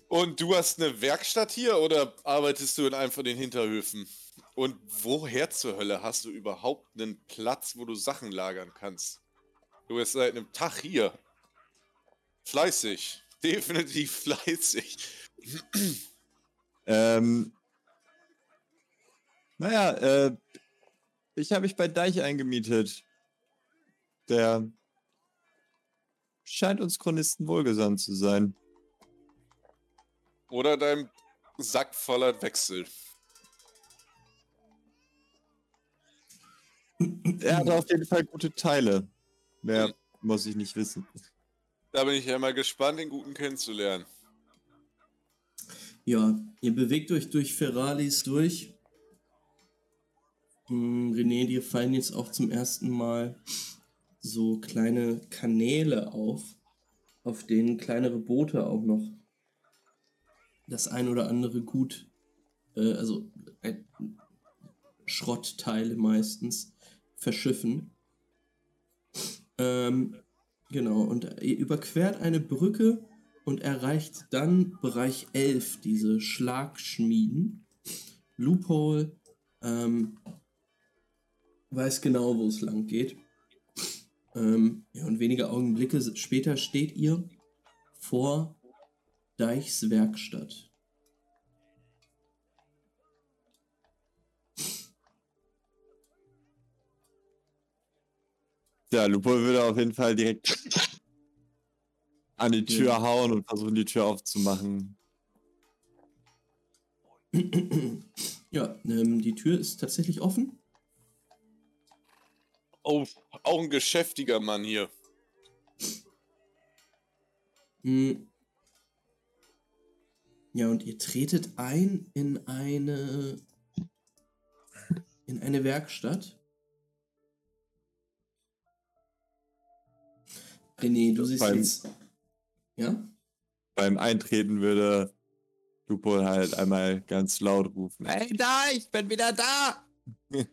Und du hast eine Werkstatt hier oder arbeitest du in einem von den Hinterhöfen? Und woher zur Hölle hast du überhaupt einen Platz, wo du Sachen lagern kannst? Du bist seit einem Tag hier. Fleißig. *laughs* Definitiv fleißig. Ähm, naja, äh, ich habe mich bei Deich eingemietet. Der scheint uns Chronisten wohlgesandt zu sein. Oder dein Sack voller Wechsel. Er hat auf jeden Fall gute Teile. Mehr muss ich nicht wissen. Da bin ich ja mal gespannt, den Guten kennenzulernen. Ja, ihr bewegt euch durch Ferralis durch. Hm, René, dir fallen jetzt auch zum ersten Mal so kleine Kanäle auf, auf denen kleinere Boote auch noch das ein oder andere Gut, äh, also äh, Schrottteile meistens, verschiffen. Ähm, genau, und ihr überquert eine Brücke und erreicht dann Bereich 11, diese Schlagschmieden. Loophole ähm, weiß genau, wo es lang geht. Ähm, ja, und wenige Augenblicke später steht ihr vor Deichs Werkstatt. Ja, Lupo würde auf jeden Fall direkt an die Tür Ja. hauen und versuchen, die Tür aufzumachen. ja, ähm, die Tür ist tatsächlich offen. Oh, auch ein geschäftiger Mann hier. Hm. Ja, und ihr tretet ein in eine in eine Werkstatt. René, du siehst Beim- jetzt. Ja? Beim Eintreten würde Lupo halt einmal ganz laut rufen: Hey, da, ich bin wieder da! *laughs*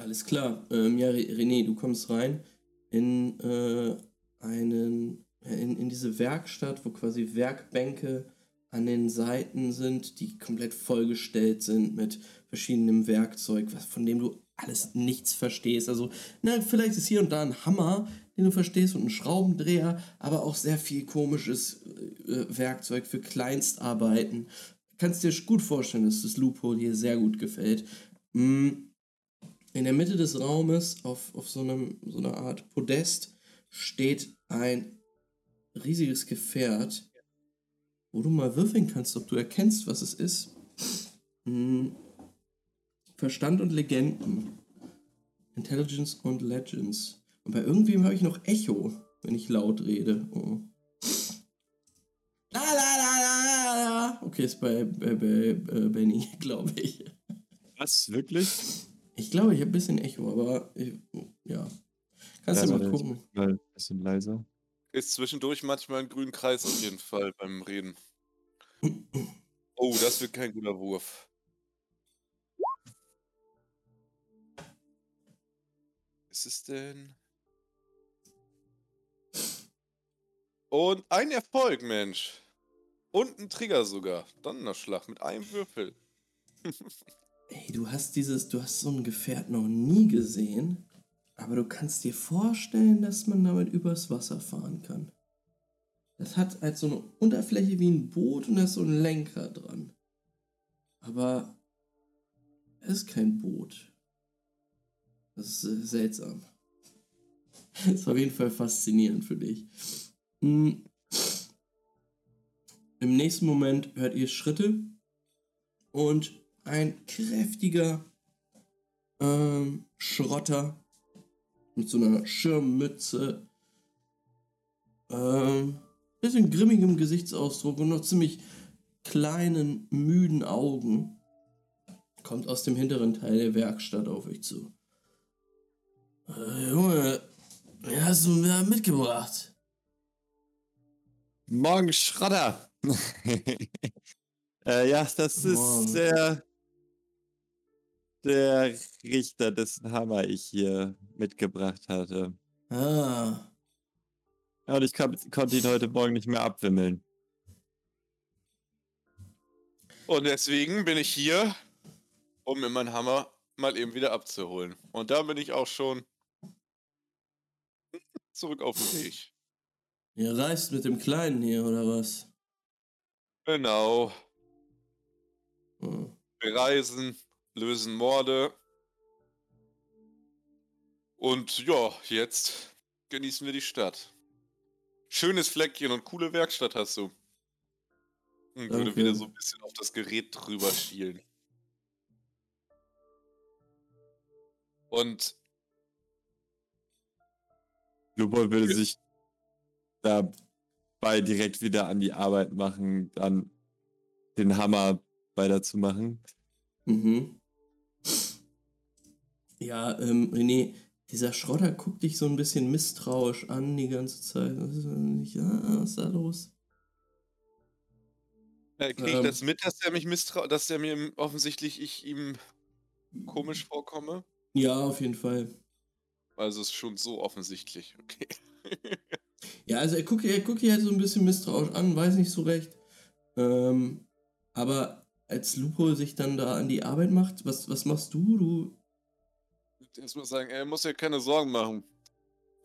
Alles klar. Ähm, ja, Re- René, du kommst rein in äh, einen in, in diese Werkstatt, wo quasi Werkbänke an den Seiten sind, die komplett vollgestellt sind mit verschiedenem Werkzeug, von dem du alles nichts verstehst. Also, na, vielleicht ist hier und da ein Hammer, den du verstehst und ein Schraubendreher, aber auch sehr viel komisches äh, Werkzeug für Kleinstarbeiten. Kannst dir gut vorstellen, dass das Loophole hier sehr gut gefällt. Mm. In der Mitte des Raumes, auf, auf so, einem, so einer Art Podest, steht ein riesiges Gefährt, wo du mal würfeln kannst, ob du erkennst, was es ist. Hm. Verstand und Legenden. Intelligence und Legends. Und bei irgendwem habe ich noch Echo, wenn ich laut rede. Oh. La, la, la, la, la. Okay, ist bei, bei, bei äh, Benny, *laughs* glaube ich. Was? Wirklich? Ich glaube, ich habe ein bisschen Echo, aber ich, ja. Kannst Ja, du mal gucken. Mal ein bisschen leiser. Ist zwischendurch manchmal ein grüner Kreis auf jeden Fall beim Reden. *clears throat* Oh, das wird kein guter Wurf. Was ist es denn? Und ein Erfolg, Mensch. Und ein Trigger sogar. Donnerschlag mit einem Würfel. *laughs* Ey, du hast dieses, du hast so ein Gefährt noch nie gesehen, aber du kannst dir vorstellen, dass man damit übers Wasser fahren kann. Das hat halt so eine Unterfläche wie ein Boot und da ist so ein Lenker dran. Aber es ist kein Boot. Das ist äh, seltsam. Das *laughs* ist auf jeden Fall faszinierend für dich. Hm. Im nächsten Moment hört ihr Schritte und ein kräftiger ähm, Schrotter mit so einer Schirmmütze, ähm, bisschen grimmigem Gesichtsausdruck und noch ziemlich kleinen, müden Augen kommt aus dem hinteren Teil der Werkstatt auf euch zu. Äh, Junge, wen hast du mir mitgebracht? Morgen Schrotter. *laughs* äh, ja, das ist der, der Richter, dessen Hammer ich hier mitgebracht hatte. Ah, Ja, und ich kon konnte ihn heute Morgen nicht mehr abwimmeln. Und deswegen bin ich hier, um mir meinen Hammer mal eben wieder abzuholen. Und da bin ich auch schon zurück auf dem Weg. ihr reist mit dem Kleinen hier, oder was? Genau. Hm. Wir reisen, lösen Morde. Und ja, jetzt genießen wir die Stadt. Schönes Fleckchen und coole Werkstatt hast du. Und würde Danke. wieder so ein bisschen auf das Gerät drüber schielen. Und Lupol würde sich dabei direkt wieder an die Arbeit machen, dann den Hammer weiterzumachen. Mhm. Ja, ähm, René, dieser Schrotter guckt dich so ein bisschen misstrauisch an die ganze Zeit. Was ist denn nicht? Ah, was ist da los? äh, kriege ich Ähm. das mit, dass der mich misstraut, dass der mir offensichtlich ich ihm komisch vorkomme? Ja, auf jeden Fall. Also ist schon so offensichtlich, okay. *laughs* Ja, also er guckt, er guckt dich halt so ein bisschen misstrauisch an, weiß nicht so recht. Ähm, aber als Lupo sich dann da an die Arbeit macht, was, was machst du? Du. Erstmal sagen, er muss ja keine Sorgen machen.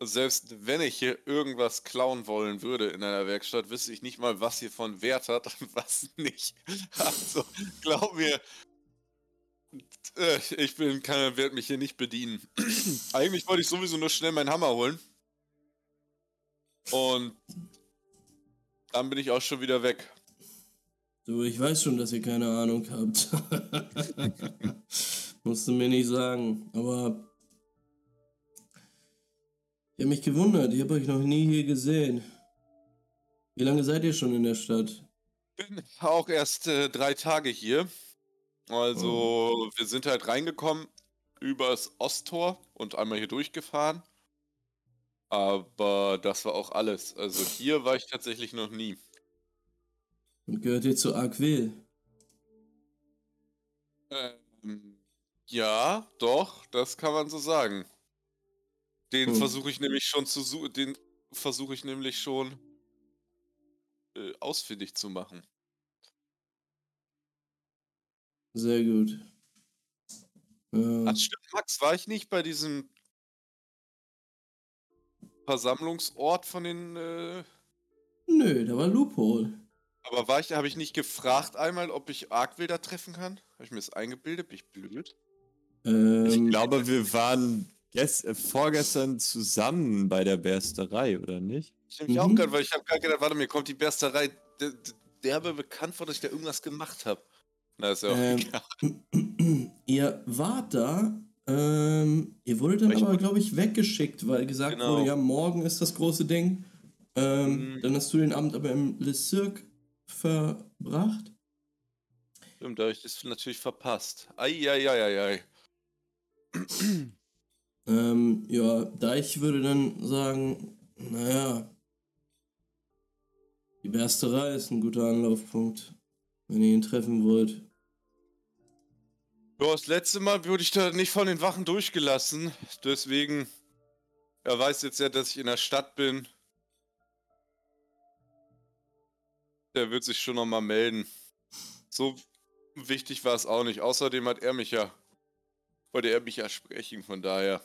Selbst wenn ich hier irgendwas klauen wollen würde in einer Werkstatt, wüsste ich nicht mal, was hier von Wert hat und *laughs* was nicht. Also, glaub mir, äh, ich bin keiner, werde mich hier nicht bedienen. *clears throat* Eigentlich wollte ich sowieso nur schnell meinen Hammer holen. Und dann bin ich auch schon wieder weg. Du, ich weiß schon, dass ihr keine Ahnung habt. *laughs* *laughs* Musst du mir nicht sagen. Aber ich habe mich gewundert. Ich habe euch noch nie hier gesehen. Wie lange seid ihr schon in der Stadt? bin auch erst äh, drei Tage hier. Also, wir sind halt reingekommen übers Osttor und einmal hier durchgefahren. Aber das war auch alles. Also, hier war ich tatsächlich noch nie. Und gehört ihr zu Arquil? Ähm, ja, doch, das kann man so sagen. Den Hm. versuche ich nämlich schon zu suchen. Den versuche ich nämlich schon äh, ausfindig zu machen. Sehr gut. Äh, Ach, stimmt, Max, war ich nicht bei diesem Versammlungsort von den. Äh, nö, da war Loophole. aber war ich, habe ich nicht gefragt einmal, ob ich Arkwilder treffen kann? Habe ich mir das eingebildet? Bin ich blöd? Ähm, Ich glaube, wir waren gest äh, vorgestern zusammen bei der Bersterei, oder nicht? Ich nämlich auch Mhm. gerade, weil ich habe gerade gedacht, warte, mir kommt die Bersterei der, derbe bekannt vor, dass ich da irgendwas gemacht habe. Na, ist ja auch Ähm, egal. *clears throat* ihr wart da, ähm, ihr wurdet dann aber, glaube ich, weggeschickt, weil gesagt Genau. wurde, ja, morgen ist das große Ding. Ähm, Mhm. Dann hast du den Abend aber im Le Cirque verbracht. Stimmt, da habe ich das natürlich verpasst. Eieieiei. Ähm, ja, Deich würde dann sagen, naja, die Bersterei ist ein guter Anlaufpunkt, wenn ihr ihn treffen wollt. Ja, das letzte Mal wurde ich da nicht von den Wachen durchgelassen. Deswegen, er weiß jetzt ja, dass ich in der Stadt bin. Der wird sich schon nochmal melden. So wichtig war es auch nicht. Außerdem hat er mich ja, wollte er mich ja sprechen, von daher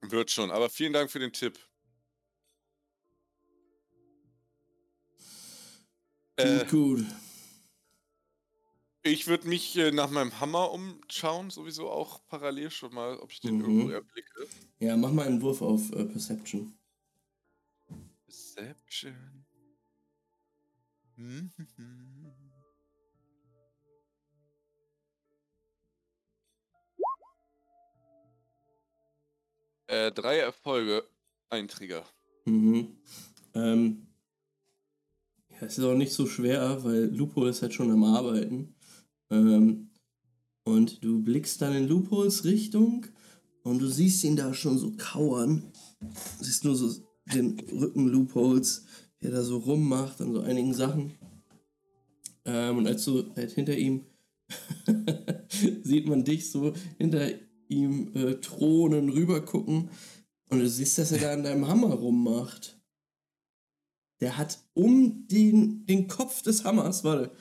wird schon. Aber vielen Dank für den Tipp. Äh, Gut, ich würde mich äh, nach meinem Hammer umschauen, sowieso auch parallel schon mal, ob ich den Mhm. irgendwo erblicke. Ja, mach mal einen Wurf auf äh, Perception. Perception. Äh, drei Erfolge, ein Trigger. Mhm. Ähm, ja, es ist auch nicht so schwer, weil Lupo ist halt schon am Arbeiten. Ähm, und du blickst dann in Lupos Richtung und du siehst ihn da schon so kauern. Du siehst nur so den Rücken Loopholes, wie er da so rummacht an so einigen Sachen. Ähm, und als du halt hinter ihm *laughs* sieht man dich so hinter ihm äh, thronen, rübergucken und du siehst, dass er da an deinem Hammer rummacht. Der hat um den, den Kopf des Hammers, warte,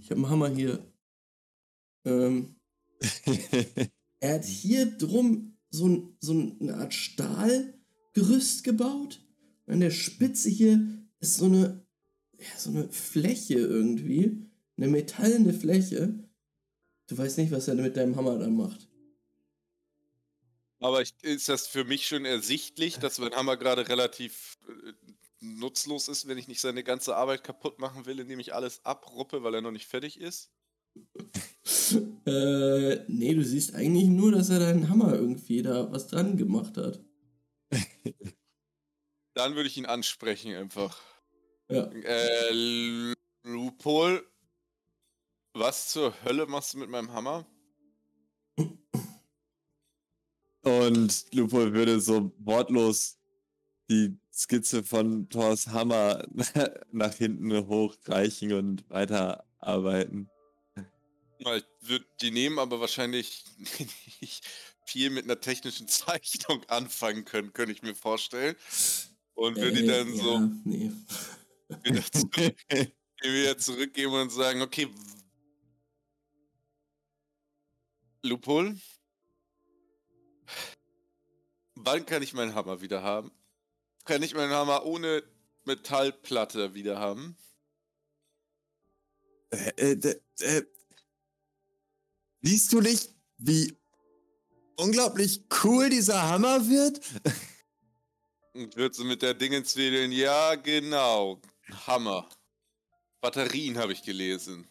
ich habe einen Hammer hier. Ähm, *laughs* er hat hier drum so, ein, so eine Art Stahlgerüst gebaut. An der Spitze hier ist so eine, ja, so eine Fläche irgendwie. Eine metallene Fläche. Du weißt nicht, was er mit deinem Hammer da macht. Aber ich, ist das für mich schon ersichtlich, dass mein Hammer gerade relativ äh, nutzlos ist, wenn ich nicht seine ganze Arbeit kaputt machen will, indem ich alles abruppe, weil er noch nicht fertig ist? *laughs* Äh, nee, du siehst eigentlich nur, dass er deinen Hammer irgendwie da was dran gemacht hat. *laughs* Dann würde ich ihn ansprechen einfach. Ja. Äh, Lupol, was zur Hölle machst du mit meinem Hammer? Und Lupo würde so wortlos die Skizze von Thors Hammer *laughs* nach hinten hochreichen und weiterarbeiten. Ich würde die nehmen, aber wahrscheinlich *laughs* nicht viel mit einer technischen Zeichnung anfangen können, könnte ich mir vorstellen. Und würde die Äh, dann ja, so Nee. wieder, *laughs* zurück, wieder zurückgeben und sagen, okay, Lupol, wann kann ich meinen Hammer wieder haben? Kann ich meinen Hammer ohne Metallplatte wieder haben? Äh, äh, äh, siehst du nicht, wie unglaublich cool dieser Hammer wird? Und wird so mit der Dingens wedeln, ja genau, Hammer. Batterien habe ich gelesen.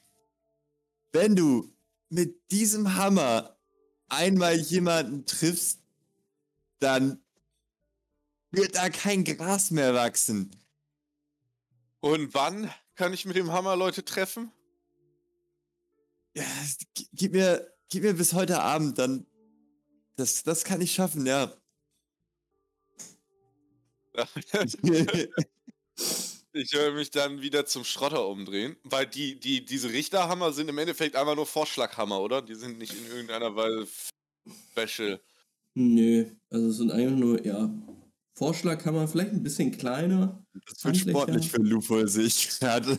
Wenn du mit diesem Hammer einmal jemanden triffst, dann wird da kein Gras mehr wachsen. Und wann kann ich mit dem Hammer Leute treffen? Ja, gib mir, gib mir bis heute Abend, dann. Das, das kann ich schaffen, ja. *laughs* Ich höre mich dann wieder zum Schrotter umdrehen, weil die, die, diese Richterhammer sind im Endeffekt einfach nur Vorschlaghammer, oder? Die sind nicht in irgendeiner Weise special. Nö, also es sind eigentlich nur, ja, Vorschlaghammer, vielleicht ein bisschen kleiner. Das wird sportlich für Lufo, sehe ich gerade.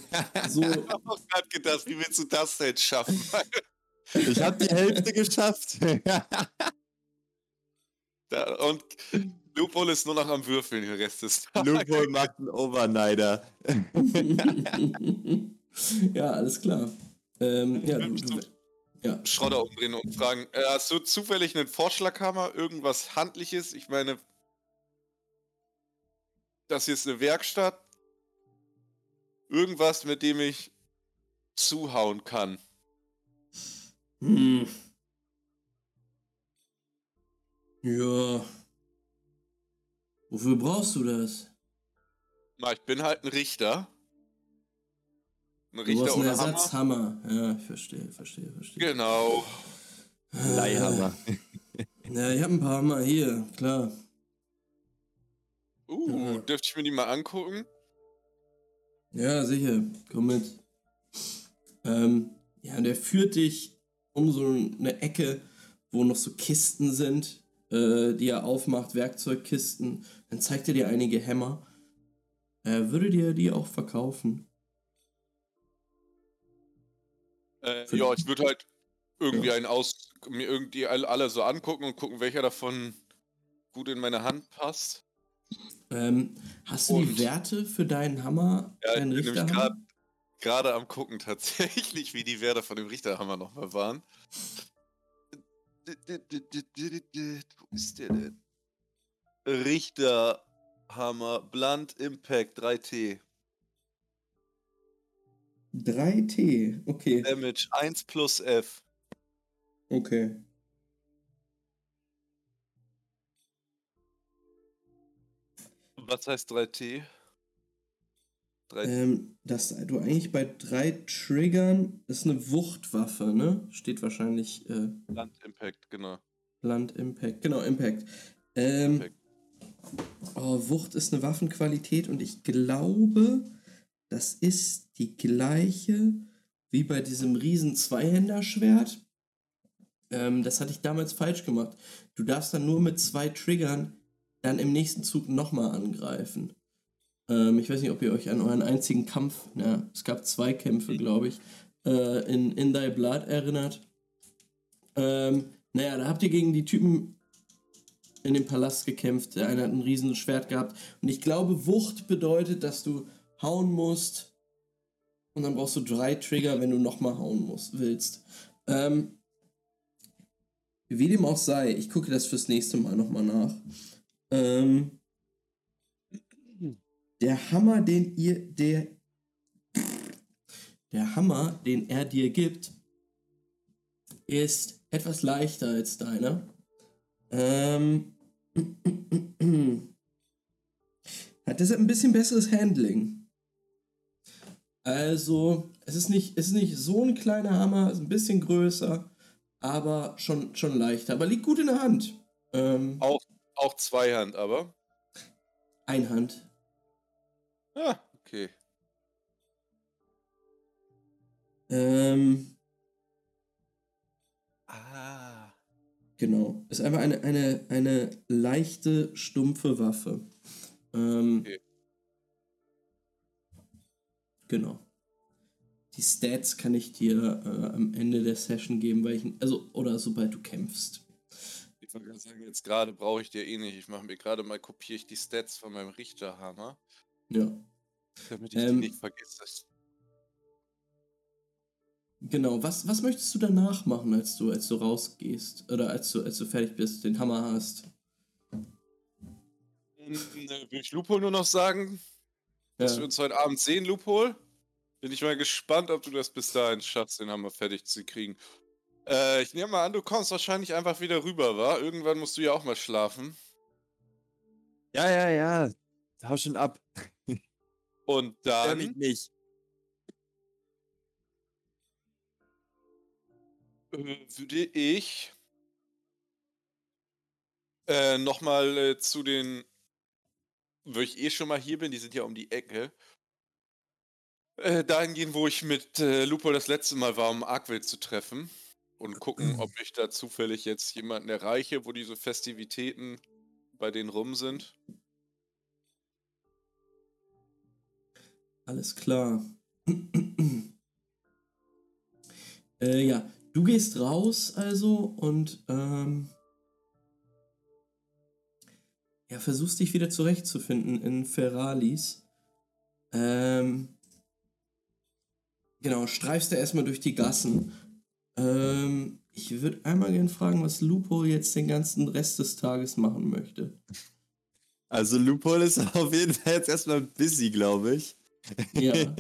So, *laughs* Ich habe auch gerade gedacht, wie willst du das denn schaffen? *laughs* Ich habe die Hälfte geschafft. *laughs* Da, und Lupol ist nur noch am Würfeln den Rest des Tages. Lupo macht einen Overnighter. ja, alles klar. Ähm, ja, ja. Schrodder umdrehen und fragen, äh, hast du zufällig einen Vorschlaghammer, irgendwas Handliches? Ich meine, das hier ist eine Werkstatt. Irgendwas, mit dem ich zuhauen kann. Hm. Ja. Wofür brauchst du das? Na, ich bin halt ein Richter. Ein Du Richter brauchst einen ohne Hammer. Ersatzhammer. Ja, ich verstehe, verstehe, verstehe. Genau. Leihhammer. Ja, ich habe ein paar Hammer hier, klar. Uh, Ja. dürfte ich mir die mal angucken? Ja, sicher. Komm mit. Ähm, ja, und der führt dich um so eine Ecke, wo noch so Kisten sind, äh, die er aufmacht, Werkzeugkisten. Dann zeigt er dir einige Hämmer. Er würde dir die auch verkaufen. Äh, ja, ich würde halt irgendwie Ja. einen aus, mir irgendwie alle, so angucken und gucken, welcher davon gut in meine Hand passt. Ähm, hast du die Und- Werte für deinen Hammer, Ja, ich deinen bin nämlich Richterhammer? gerade gerade am gucken tatsächlich, wie die Werte von dem Richterhammer nochmal waren. Wo ist der denn? Richterhammer Blunt Impact 3T. 3T, okay. Damage 1 plus F. Okay. Was heißt 3T? 3T. Ähm, dass du eigentlich bei drei Triggern ist eine Wuchtwaffe, ne? Steht wahrscheinlich äh, Blunt Impact, genau. Land Impact. Genau, Impact. Ähm, Impact. Oh, Wucht ist eine Waffenqualität und ich glaube, das ist die gleiche wie bei diesem riesen Zweihänderschwert. Ähm, das hatte ich damals falsch gemacht. Du darfst dann nur mit zwei Triggern dann im nächsten Zug nochmal angreifen. Ähm, ich weiß nicht, ob ihr euch an euren einzigen Kampf, na, es gab zwei Kämpfe, glaube ich, äh, in In Thy Blood erinnert. Ähm, naja, da habt ihr gegen die Typen in dem Palast gekämpft. Der eine hat ein riesen Schwert gehabt. Und ich glaube, Wucht bedeutet, dass du hauen musst. Und dann brauchst du drei Trigger, wenn du nochmal hauen musst, willst. Ähm, wie dem auch sei, ich gucke das fürs nächste Mal nochmal nach. Ähm, der Hammer, den ihr, der, der Hammer, den er dir gibt, ist etwas leichter als deiner. Ähm, *clears throat* hat deshalb ein bisschen besseres Handling. Also, es ist nicht, es ist nicht so ein kleiner Hammer, ist ein bisschen größer, aber schon, schon leichter. Aber liegt gut in der Hand. Ähm, Auch, auch Zweihand, aber. Einhand. Ah, okay. Ähm, Ah. genau. Ist einfach eine, eine, eine leichte, stumpfe Waffe. Ähm, Okay. Genau. Die Stats kann ich dir äh, am Ende der Session geben, weil ich. Also, oder sobald du kämpfst. Ich wollte gerade sagen, jetzt gerade brauche ich dir eh nicht. Ich mache mir gerade mal, kopiere ich die Stats von meinem Richterhammer, Ja. damit ich Ähm, die nicht vergesse. Genau. Was, was möchtest du danach machen, als du, als du rausgehst? Oder als du, als du fertig bist, den Hammer hast? Äh, Will ich Lupol nur noch sagen, dass wir Ja. uns heute Abend sehen, Lupol? Bin ich mal gespannt, ob du das bis dahin schaffst, den Hammer fertig zu kriegen. Äh, ich nehme mal an, du kommst wahrscheinlich einfach wieder rüber, wa? Irgendwann musst du ja auch mal schlafen. Ja, ja, ja. Hau schon ab. *laughs* Und dann nicht. äh, würde ich äh, nochmal äh, zu den, wo ich eh schon mal hier bin, die sind ja um die Ecke, äh, dahin gehen, wo ich mit äh, Lupo das letzte Mal war, um Arkwil zu treffen. Und gucken, ob *clears throat* ich da zufällig jetzt jemanden erreiche, wo diese Festivitäten bei denen rum sind. Alles klar. *clears throat* äh, ja, Du gehst raus also und ähm, ja, versuchst dich wieder zurechtzufinden in Ferralis. Ähm, genau, streifst du erstmal durch die Gassen. Ähm, ich würde einmal gerne fragen, was Lupo jetzt den ganzen Rest des Tages machen möchte. Also Lupol ist *laughs* auf jeden Fall jetzt erstmal busy, glaube ich. Ja. *laughs*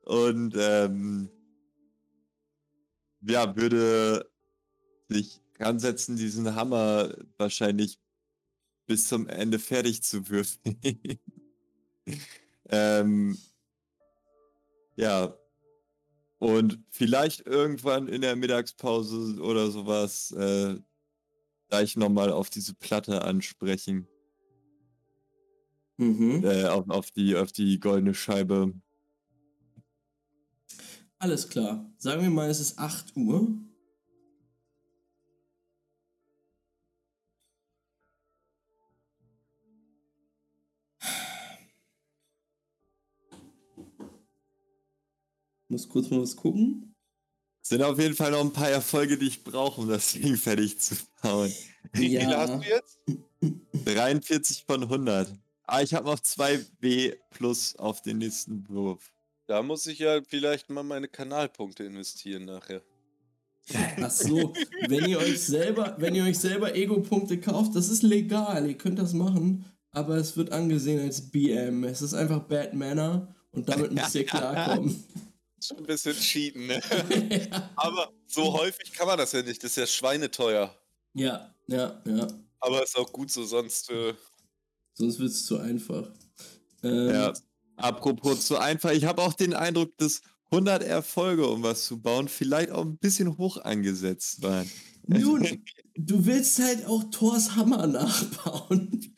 Und ähm, ja, würde sich ransetzen, diesen Hammer wahrscheinlich bis zum Ende fertig zu würfeln. *laughs* ähm, ja. Und vielleicht irgendwann in der Mittagspause oder sowas äh, gleich nochmal auf diese Platte ansprechen. Mhm. Äh, auf, auf, die, auf die goldene Scheibe. Alles klar. Sagen wir mal, es ist 8 Uhr. Muss kurz mal was gucken. Sind auf jeden Fall noch ein paar Erfolge, die ich brauche, um das Ding fertig zu bauen. Wie viele hast du jetzt? 43 von 100. Ah, ich habe noch 2 W plus auf den nächsten Wurf. Da muss ich ja vielleicht mal meine Kanalpunkte investieren nachher. Ach so, wenn ihr euch selber, wenn ihr euch selber Ego-Punkte kauft, das ist legal, ihr könnt das machen, aber es wird angesehen als BM. Es ist einfach Bad Manner und damit müsst ihr *laughs* klarkommen. Schon ein bisschen cheaten, ne? *laughs* Aber so häufig kann man das ja nicht. Das ist ja schweineteuer. ja, ja, ja. Aber ist auch gut so, sonst. Äh, Sonst wird es zu einfach. Ähm, Ja. Apropos zu einfach, ich habe auch den Eindruck, dass 100 Erfolge, um was zu bauen, vielleicht auch ein bisschen hoch angesetzt waren. Nun, *laughs* du willst halt auch Thors Hammer nachbauen.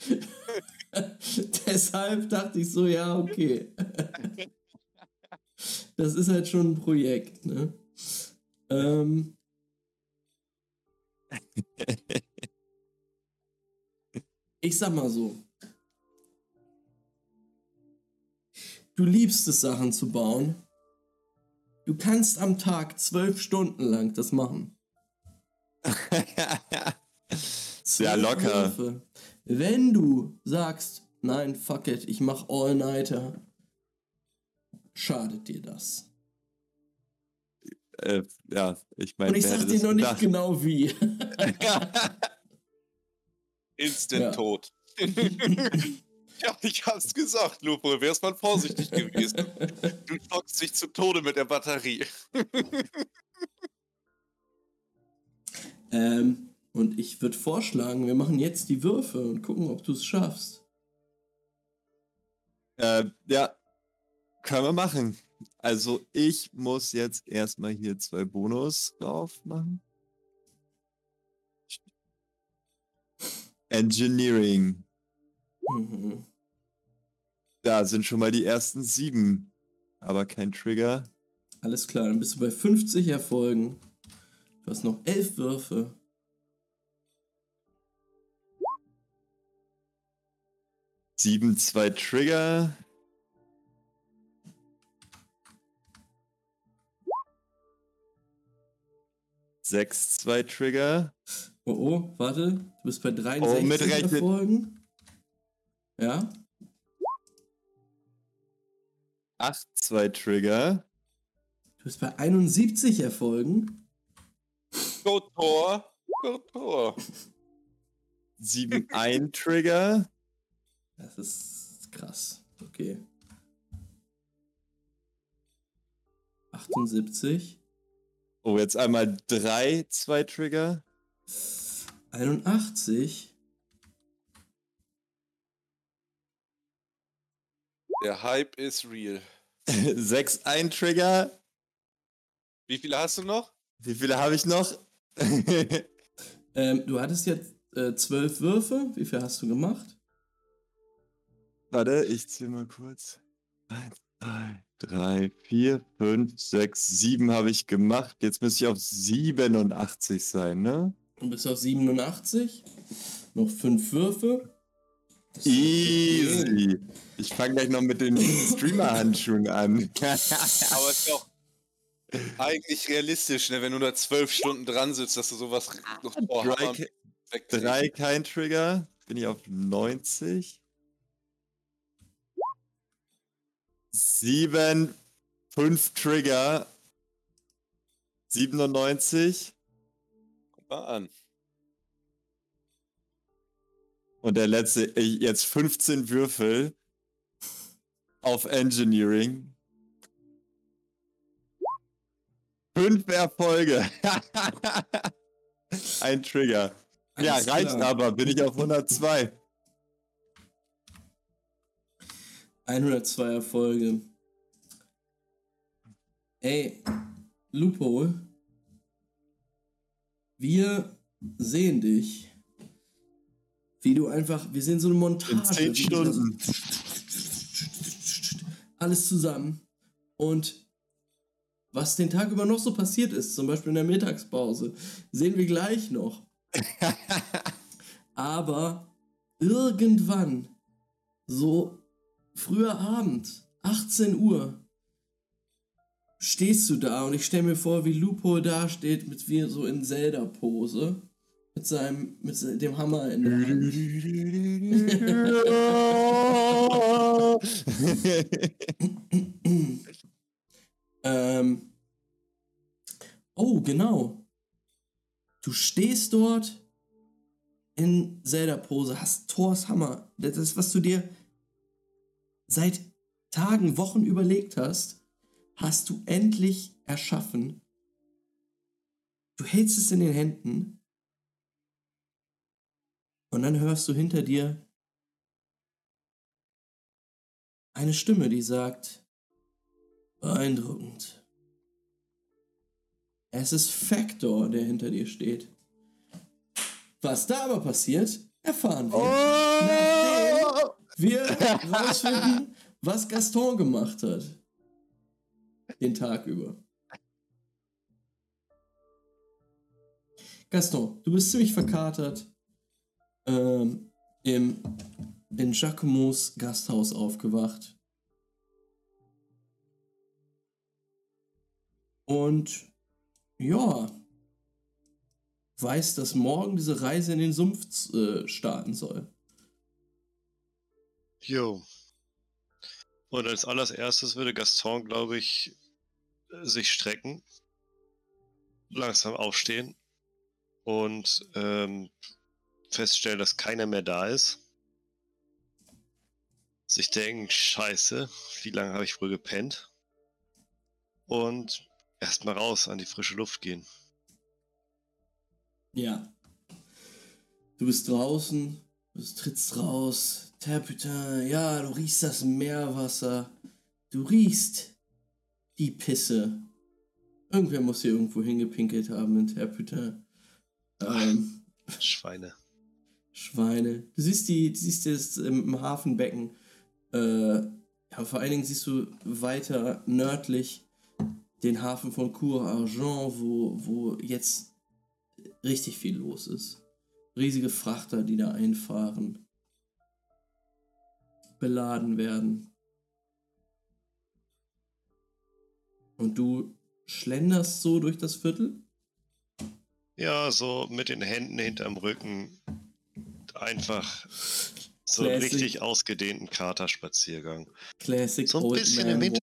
*laughs* Deshalb dachte ich so, ja, okay. Das ist halt schon ein Projekt, ne? Ähm, ich sag mal so. Du liebst es, Sachen zu bauen. Du kannst am Tag zwölf Stunden lang das machen. *laughs* ja, Zwölf locker. Wenn du sagst, nein, fuck it, ich mach All-Nighter, schadet dir das. Äh, ja, ich meine, Und ich sag dir noch nicht genau wie. *laughs* instant Ja. tot. *laughs* ja, ich hab's gesagt, Lupo. Wärst mal vorsichtig gewesen. *laughs* Du schockst dich zu Tode mit der Batterie. ähm, und ich würde vorschlagen, wir machen jetzt die Würfe und gucken, ob du es schaffst. Äh, ja, können wir machen. Also ich muss jetzt erstmal hier zwei Bonus drauf machen. Engineering. Mhm. Da sind schon mal die ersten sieben. Aber kein Trigger. Alles klar, dann bist du bei 50 Erfolgen. Du hast noch elf Würfe. Sieben, zwei Trigger. Sechs, zwei Trigger. Oh, oh, warte. Du bist bei 63 Oh. Erfolgen. Ja? Acht, zwei Trigger. Du bist bei 71 Erfolgen. Go Tor. Go Tor. Sieben, *laughs* ein Trigger. Das ist krass. Okay. 78. Oh, jetzt einmal drei, zwei Trigger. 81. Der Hype ist real. *laughs* Sechs, ein Trigger. Wie viele hast du noch? Wie viele habe ich noch? *laughs* Ähm, du hattest jetzt äh, 12 Würfe. Wie viel hast du gemacht? Warte, ich zähle mal kurz. Eins, zwei, drei, vier, fünf, sechs, sieben habe ich gemacht. Jetzt müsste ich auf 87 sein, ne? Du bist auf 87. Noch 5 Würfe. Das. Easy. Ich fange gleich noch mit den *laughs* Streamer-Handschuhen an. *laughs* Aber ist doch. eigentlich realistisch, ne, wenn du da zwölf Stunden dran sitzt, dass du sowas noch Drei, wegkriegst. drei kein Trigger. Bin ich auf 90. Sieben, fünf Trigger. 97. Guck mal an. Und der letzte, jetzt 15 Würfel auf Engineering. Fünf Erfolge. *laughs* Ein Trigger. Ja, Alles reicht klar. aber. Bin ich auf 102. 102 Erfolge. Ey, Lupo, wir sehen dich. Wie du einfach, wir sehen so eine Montage. In 10 wie du da so- Stunden. Alles zusammen. Und was den Tag über noch so passiert ist, zum Beispiel in der Mittagspause, sehen wir gleich noch. *laughs* Aber irgendwann, so früher Abend, 18 Uhr, stehst du da und ich stelle mir vor, wie Lupo da steht, mit wie so in Zelda-Pose, mit seinem, mit dem Hammer in der Hand. *laughs* Ähm, oh, genau. Du stehst dort in Zelda-Pose, hast Thors Hammer. Das ist, was du dir seit Tagen, Wochen überlegt hast, hast du endlich erschaffen. Du hältst es in den Händen und dann hörst du hinter dir eine Stimme, die sagt, beeindruckend. Es ist Factor, der hinter dir steht. Was da aber passiert, erfahren wir, nachdem wir rausfinden, was Gaston gemacht hat. Den Tag über. Gaston, du bist ziemlich verkatert ähm, im, in Giacomos Gasthaus aufgewacht. Und ja, weiß, dass morgen diese Reise in den Sumpf äh, starten soll. Jo. Und als allererstes würde Gaston, glaube ich, sich strecken, langsam aufstehen und ähm, feststellen, dass keiner mehr da ist. Sich denken, scheiße, wie lange habe ich wohl gepennt? Und erstmal raus an die frische Luft gehen. Ja. Du bist draußen, du trittst raus. Terputin, ja, du riechst das Meerwasser. Du riechst die Pisse. Irgendwer muss hier irgendwo hingepinkelt haben in Terputin. Ähm, Schweine. Schweine. Du siehst die, du siehst das im, im Hafenbecken. Äh, ja, vor allen Dingen siehst du weiter nördlich den Hafen von Cour Argent, wo, wo jetzt richtig viel los ist. Riesige Frachter, die da einfahren, beladen werden. Und du schlenderst so durch das Viertel? Ja, so mit den Händen hinterm Rücken. Einfach so einen Classic. richtig ausgedehnten Katerspaziergang. Classic So ein Old bisschen Man im Hinter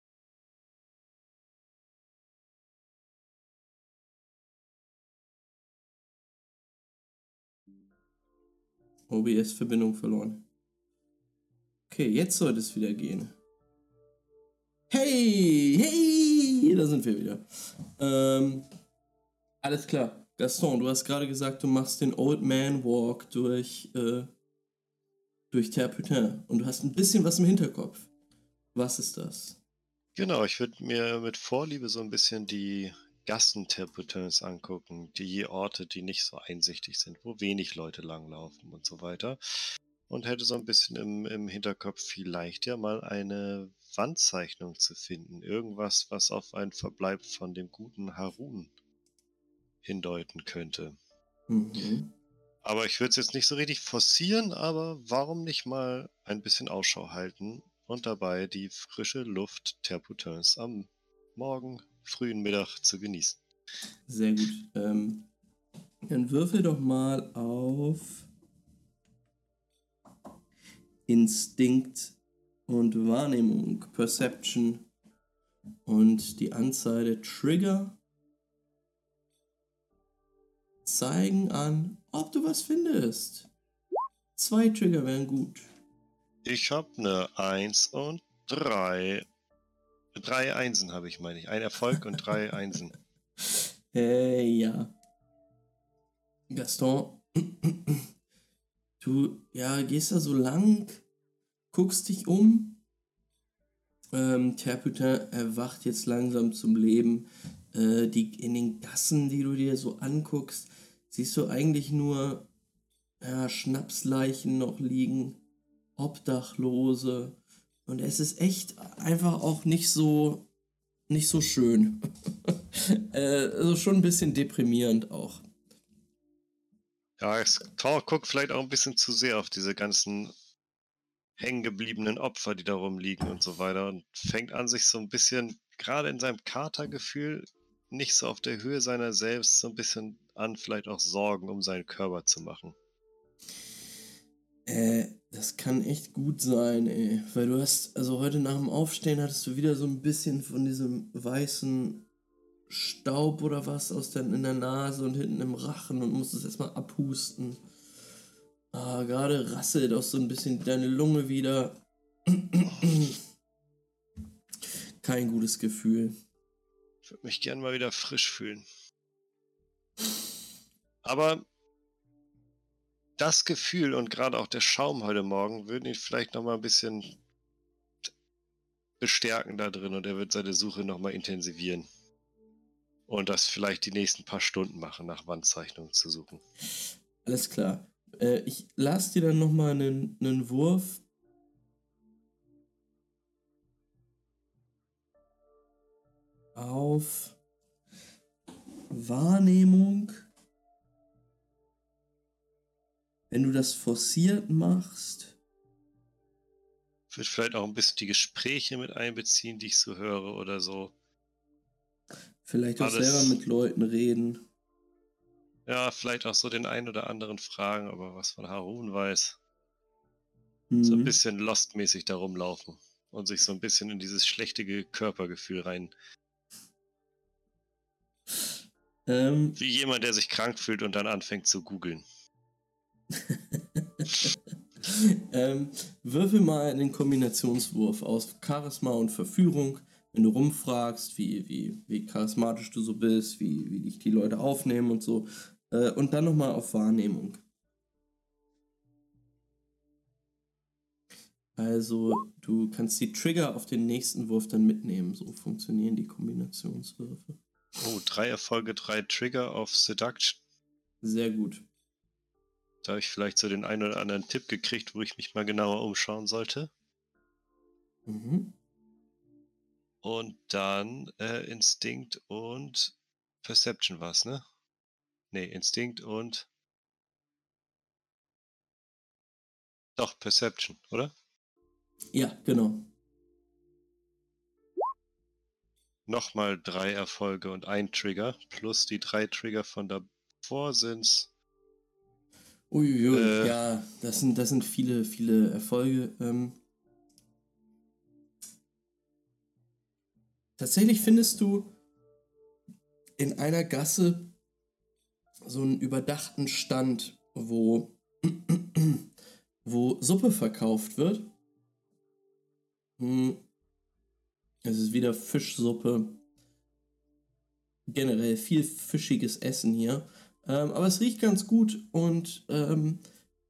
OBS-Verbindung verloren. Okay, jetzt sollte es wieder gehen. Hey, hey, da sind wir wieder. Ähm, alles klar. Gaston, du hast gerade gesagt, du machst den Old Man Walk durch, äh, durch Terputin. Und du hast ein bisschen was im Hinterkopf. Was ist das? Genau, ich würde mir mit Vorliebe so ein bisschen die Gassenterputins angucken, die Orte, die nicht so einsichtig sind, wo wenig Leute langlaufen und so weiter. Und hätte so ein bisschen im, im Hinterkopf vielleicht ja mal eine Wandzeichnung zu finden. Irgendwas, was auf einen Verbleib von dem guten Harun hindeuten könnte. Mhm. Aber ich würde es jetzt nicht so richtig forcieren, aber warum nicht mal ein bisschen Ausschau halten und dabei die frische Luft Terputins am Morgen frühen Mittag zu genießen. Sehr gut. Ähm, dann würfel doch mal auf Instinkt und Wahrnehmung, Perception und die Anzahl der Trigger zeigen an, ob du was findest. Zwei Trigger wären gut. Ich habe eine 1 und 3. Drei Einsen habe ich, meine ich. Ein Erfolg und drei *laughs* Einsen. Äh, ja. Gaston, du, ja, gehst da so lang, guckst dich um. Ähm, Terputin erwacht jetzt langsam zum Leben. Äh, die, in den Gassen, die du dir so anguckst, siehst du eigentlich nur ja, Schnapsleichen noch liegen, Obdachlose. Und es ist echt einfach auch nicht so, nicht so schön. *laughs* äh, also schon ein bisschen deprimierend auch. Ja, es guckt vielleicht auch ein bisschen zu sehr auf diese ganzen hängengebliebenen Opfer, die da rumliegen und so weiter und fängt an, sich so ein bisschen, gerade in seinem Katergefühl, nicht so auf der Höhe seiner selbst, so ein bisschen an, vielleicht auch Sorgen um seinen Körper zu machen. Äh, das kann echt gut sein, ey. Weil du hast, also heute nach dem Aufstehen hattest du wieder so ein bisschen von diesem weißen Staub oder was aus der, in der Nase und hinten im Rachen und musstest erstmal abhusten. Ah, gerade rasselt auch so ein bisschen deine Lunge wieder. *clears throat* Kein gutes Gefühl. Ich würde mich gern mal wieder frisch fühlen. Aber das Gefühl und gerade auch der Schaum heute Morgen würden ihn vielleicht noch mal ein bisschen bestärken da drin und er wird seine Suche noch mal intensivieren. Und das vielleicht die nächsten paar Stunden machen, nach Wandzeichnungen zu suchen. Alles klar. Äh, ich lasse dir dann nochmal einen, einen Wurf. Auf Wahrnehmung. Wenn du das forciert machst. Ich würde vielleicht auch ein bisschen die Gespräche mit einbeziehen, die ich so höre oder so. Vielleicht auch Alles- selber mit Leuten reden. Ja, vielleicht auch so den einen oder anderen fragen, aber was von Harun weiß. Mhm. So ein bisschen Lost-mäßig da rumlaufen und sich so ein bisschen in dieses schlechte Ge- Körpergefühl rein. Ähm, Wie jemand, der sich krank fühlt und dann anfängt zu googeln. *laughs* ähm, würfel mal einen Kombinationswurf aus Charisma und Verführung, wenn du rumfragst, wie, wie, wie charismatisch du so bist, wie, wie dich die Leute aufnehmen und so. Äh, und dann nochmal auf Wahrnehmung. Also, du kannst die Trigger auf den nächsten Wurf dann mitnehmen. So funktionieren die Kombinationswürfe. Oh, drei Erfolge, drei Trigger auf Seduction. Sehr gut. Da habe ich vielleicht so den einen oder anderen Tipp gekriegt, wo ich mich mal genauer umschauen sollte. Mhm. Und dann äh, Instinct und Perception war's, ne? Nee, Instinct und. Doch, Perception, oder? Ja, genau. Nochmal drei Erfolge und ein Trigger. Plus die drei Trigger von davor sind's. Uiuiui, Äh. ja, das sind, das sind viele, viele Erfolge. Ähm, tatsächlich findest du in einer Gasse so einen überdachten Stand, wo, *clears throat* wo Suppe verkauft wird. Hm, Es ist wieder Fischsuppe. Generell viel fischiges Essen hier. Ähm, aber es riecht ganz gut und ähm,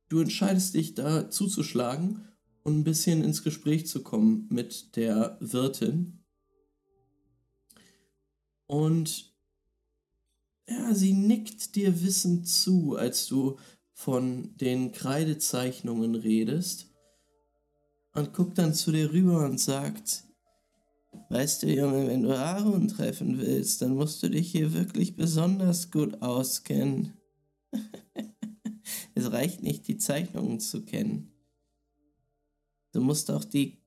du entscheidest dich da zuzuschlagen und ein bisschen ins Gespräch zu kommen mit der Wirtin. Und ja, sie nickt dir wissend zu, als du von den Kreidezeichnungen redest und guckt dann zu dir rüber und sagt, Weißt du, Junge, wenn du Aaron treffen willst, dann musst du dich hier wirklich besonders gut auskennen. *laughs* es reicht nicht, die Zeichnungen zu kennen. Du musst auch die,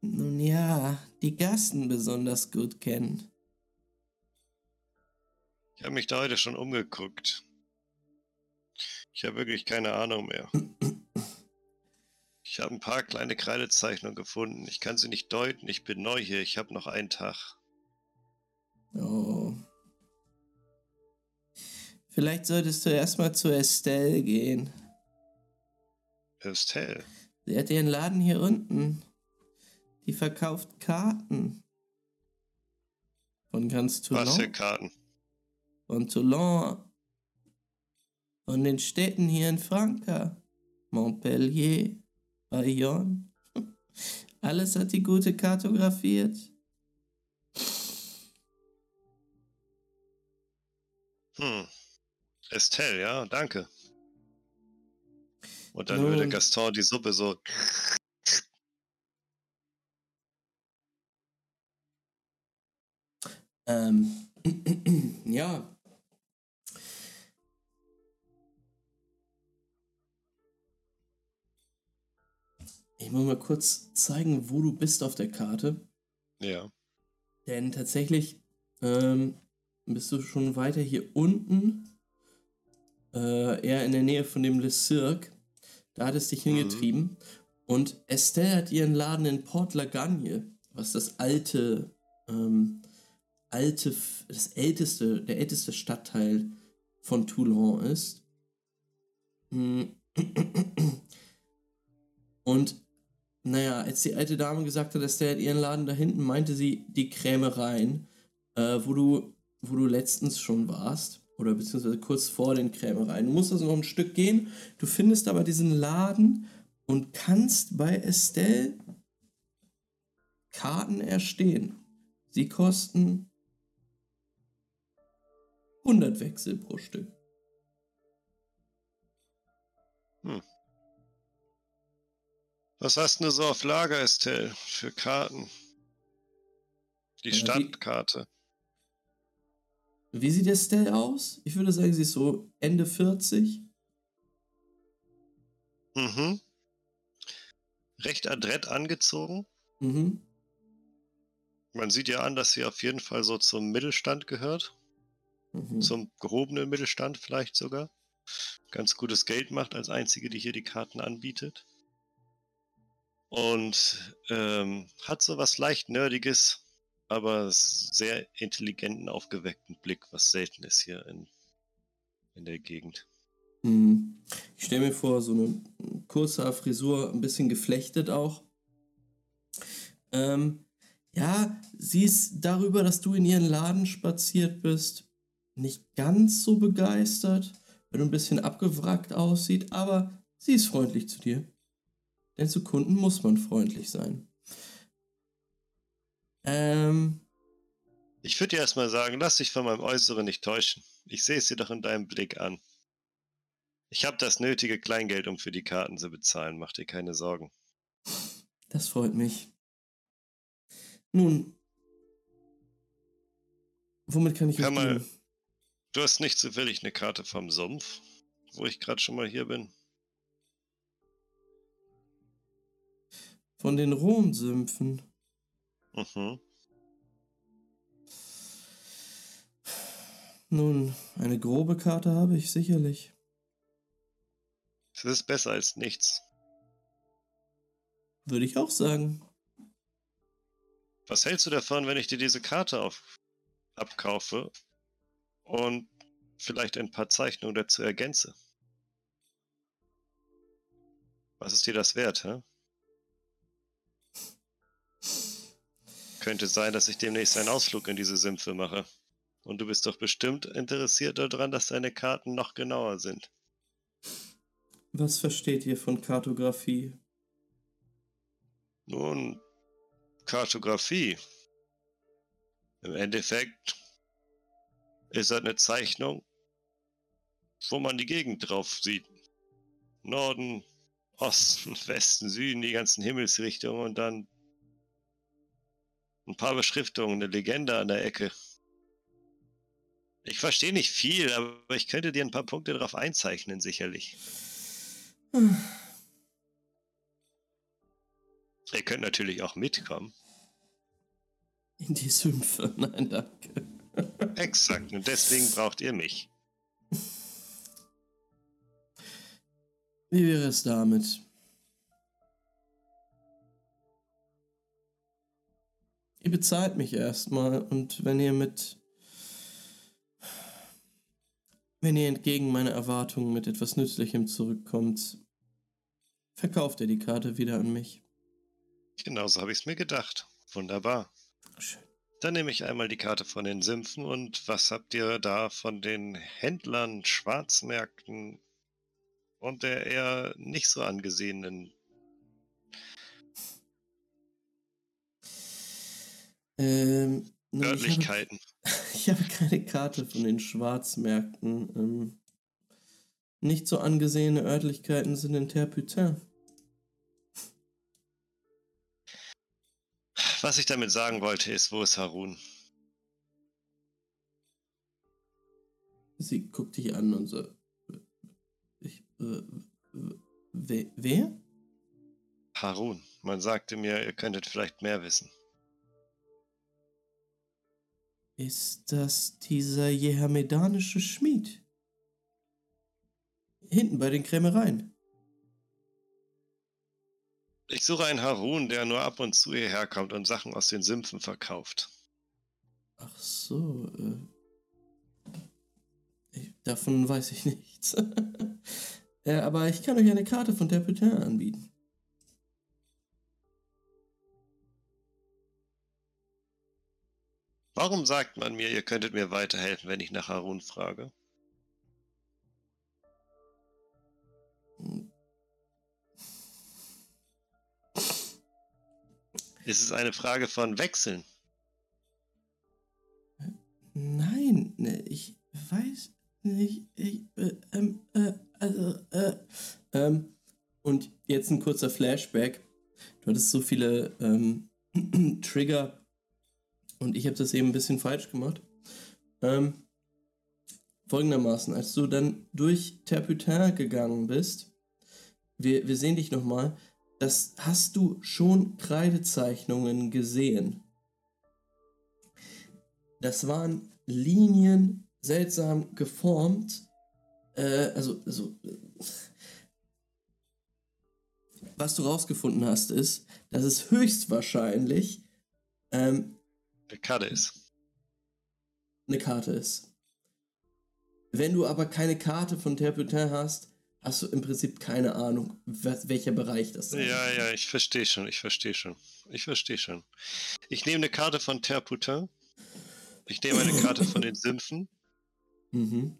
nun ja, die Gassen besonders gut kennen. Ich habe mich da heute schon umgeguckt. Ich habe wirklich keine Ahnung mehr. *laughs* Ich habe ein paar kleine Kreidezeichnungen gefunden. Ich kann sie nicht deuten. Ich bin neu hier. Ich habe noch einen Tag. Oh. Vielleicht solltest du erstmal zu Estelle gehen. Estelle. Sie hat ihren Laden hier unten. Die verkauft Karten. Von ganz Toulon. Was für Karten? Von Toulon. Von den Städten hier in Franka. Montpellier. Bayonne. Alles hat die gute kartografiert. Hm. Estelle, ja, danke. Und dann Nun. würde Gaston die Suppe so. Ähm, *clears throat* ja. Ich muss mal kurz zeigen, wo du bist auf der Karte. Ja. Denn tatsächlich ähm, bist du schon weiter hier unten. Äh, eher in der Nähe von dem Le Cirque. Da hat es dich hingetrieben. Und Estelle hat ihren Laden in Port Lagagne, was das alte, ähm, alte, das älteste, der älteste Stadtteil von Toulon ist. Mm. *clears throat* Und naja, als die alte Dame gesagt hat, Estelle hat ihren Laden da hinten, meinte sie die Krämereien, äh, wo du, wo du letztens schon warst. Oder beziehungsweise kurz vor den Krämereien. Du musst also noch ein Stück gehen. Du findest aber diesen Laden und kannst bei Estelle Karten erstehen. Sie kosten 100 Wechsel pro Stück. Was hast du so auf Lager, Estelle, für Karten? Die Ja, die- Stadtkarte. Wie sieht Estelle aus? Ich würde sagen, sie ist so Ende 40. Mhm. Recht adrett angezogen. Mhm. Man sieht ja an, dass sie auf jeden Fall so zum Mittelstand gehört. Mhm. Zum gehobenen Mittelstand vielleicht sogar. Ganz gutes Geld macht als einzige, die hier die Karten anbietet. Und ähm, hat so was leicht Nerdiges, aber sehr intelligenten, aufgeweckten Blick, was selten ist hier in, in der Gegend. Mhm. Ich stelle mir vor, so eine kurze Frisur, ein bisschen geflechtet auch. Ähm, ja, sie ist darüber, dass du in ihren Laden spaziert bist, nicht ganz so begeistert, weil du ein bisschen abgewrackt aussieht, aber sie ist freundlich zu dir. Denn zu Kunden muss man freundlich sein. Ähm, Ich würde dir erstmal sagen, lass dich von meinem Äußeren nicht täuschen. Ich sehe es dir doch in deinem Blick an. Ich habe das nötige Kleingeld, um für die Karten zu bezahlen. Mach dir keine Sorgen. Das freut mich. Nun, womit kann ich Kann euch mal-? Du hast nicht zufällig eine Karte vom Sumpf, wo ich gerade schon mal hier bin. Von den Rhonsümpfen. Mhm. Nun, eine grobe Karte habe ich sicherlich. Es ist besser als nichts. Würde ich auch sagen. Was hältst du davon, wenn ich dir diese Karte auf abkaufe und vielleicht ein paar Zeichnungen dazu ergänze? Was ist dir das wert, hä? Könnte sein, dass ich demnächst einen Ausflug in diese Sümpfe mache. Und du bist doch bestimmt interessiert daran, dass deine Karten noch genauer sind. Was versteht ihr von Kartografie? Nun, Kartografie. Im Endeffekt ist das eine Zeichnung, wo man die Gegend drauf sieht. Norden, Osten, *laughs* Westen, Süden, die ganzen Himmelsrichtungen und dann ein paar Beschriftungen, eine Legende an der Ecke. Ich verstehe nicht viel, aber ich könnte dir ein paar Punkte drauf einzeichnen, sicherlich. Ihr könnt natürlich auch mitkommen. In die Sümpfe. *laughs* Nein, danke. Exakt. Und deswegen braucht ihr mich. Wie wäre es damit? Ihr bezahlt mich erstmal und wenn ihr mit. Wenn ihr entgegen meiner Erwartungen mit etwas Nützlichem zurückkommt, verkauft ihr die Karte wieder an mich. Genauso habe ich es mir gedacht. Wunderbar. Schön. Dann nehme ich einmal die Karte von den Sümpfen und was habt ihr da von den Händlern, Schwarzmärkten und der eher nicht so angesehenen? Ähm, nun, ich, habe, Örtlichkeiten. *laughs* ich habe keine Karte von den Schwarzmärkten. Ähm, nicht so angesehene Örtlichkeiten sind in Terputin. Was ich damit sagen wollte, ist, wo ist Harun? Sie guckt dich an und so. Ich, äh, wer? Harun. Man sagte mir, ihr könntet vielleicht mehr wissen. Ist das dieser jehamedanische Schmied? Hinten bei den Krämereien. Ich suche einen Harun, der nur ab und zu hierher kommt und Sachen aus den Sümpfen verkauft. Ach so, äh. Ich, davon weiß ich nichts. ja, *laughs* aber ich kann euch eine Karte von Terputin anbieten. Warum sagt man mir, ihr könntet mir weiterhelfen, wenn ich nach Harun frage? Ist es eine Frage von Wechseln? Nein, ne, ich weiß nicht. Ich, äh, ähm, äh, also, äh, ähm, und jetzt ein kurzer Flashback. Du hattest so viele ähm, *clears throat* Trigger und ich habe das eben ein bisschen falsch gemacht. Ähm, folgendermaßen, als du dann durch Terputin gegangen bist, wir, wir sehen dich nochmal, das hast du schon Kreidezeichnungen gesehen. Das waren Linien seltsam geformt. Äh, also, also was du rausgefunden hast, ist, dass es höchstwahrscheinlich ähm, Der Karte ist. eine Karte ist. Wenn du aber keine Karte von Terputin hast, hast du im Prinzip keine Ahnung, was, welcher Bereich das ist. Ja, ja, ich verstehe schon, ich verstehe schon. Ich verstehe schon. Ich nehme eine Karte von Terputin. Ich nehme eine Karte von den Sümpfen. *laughs* Mhm.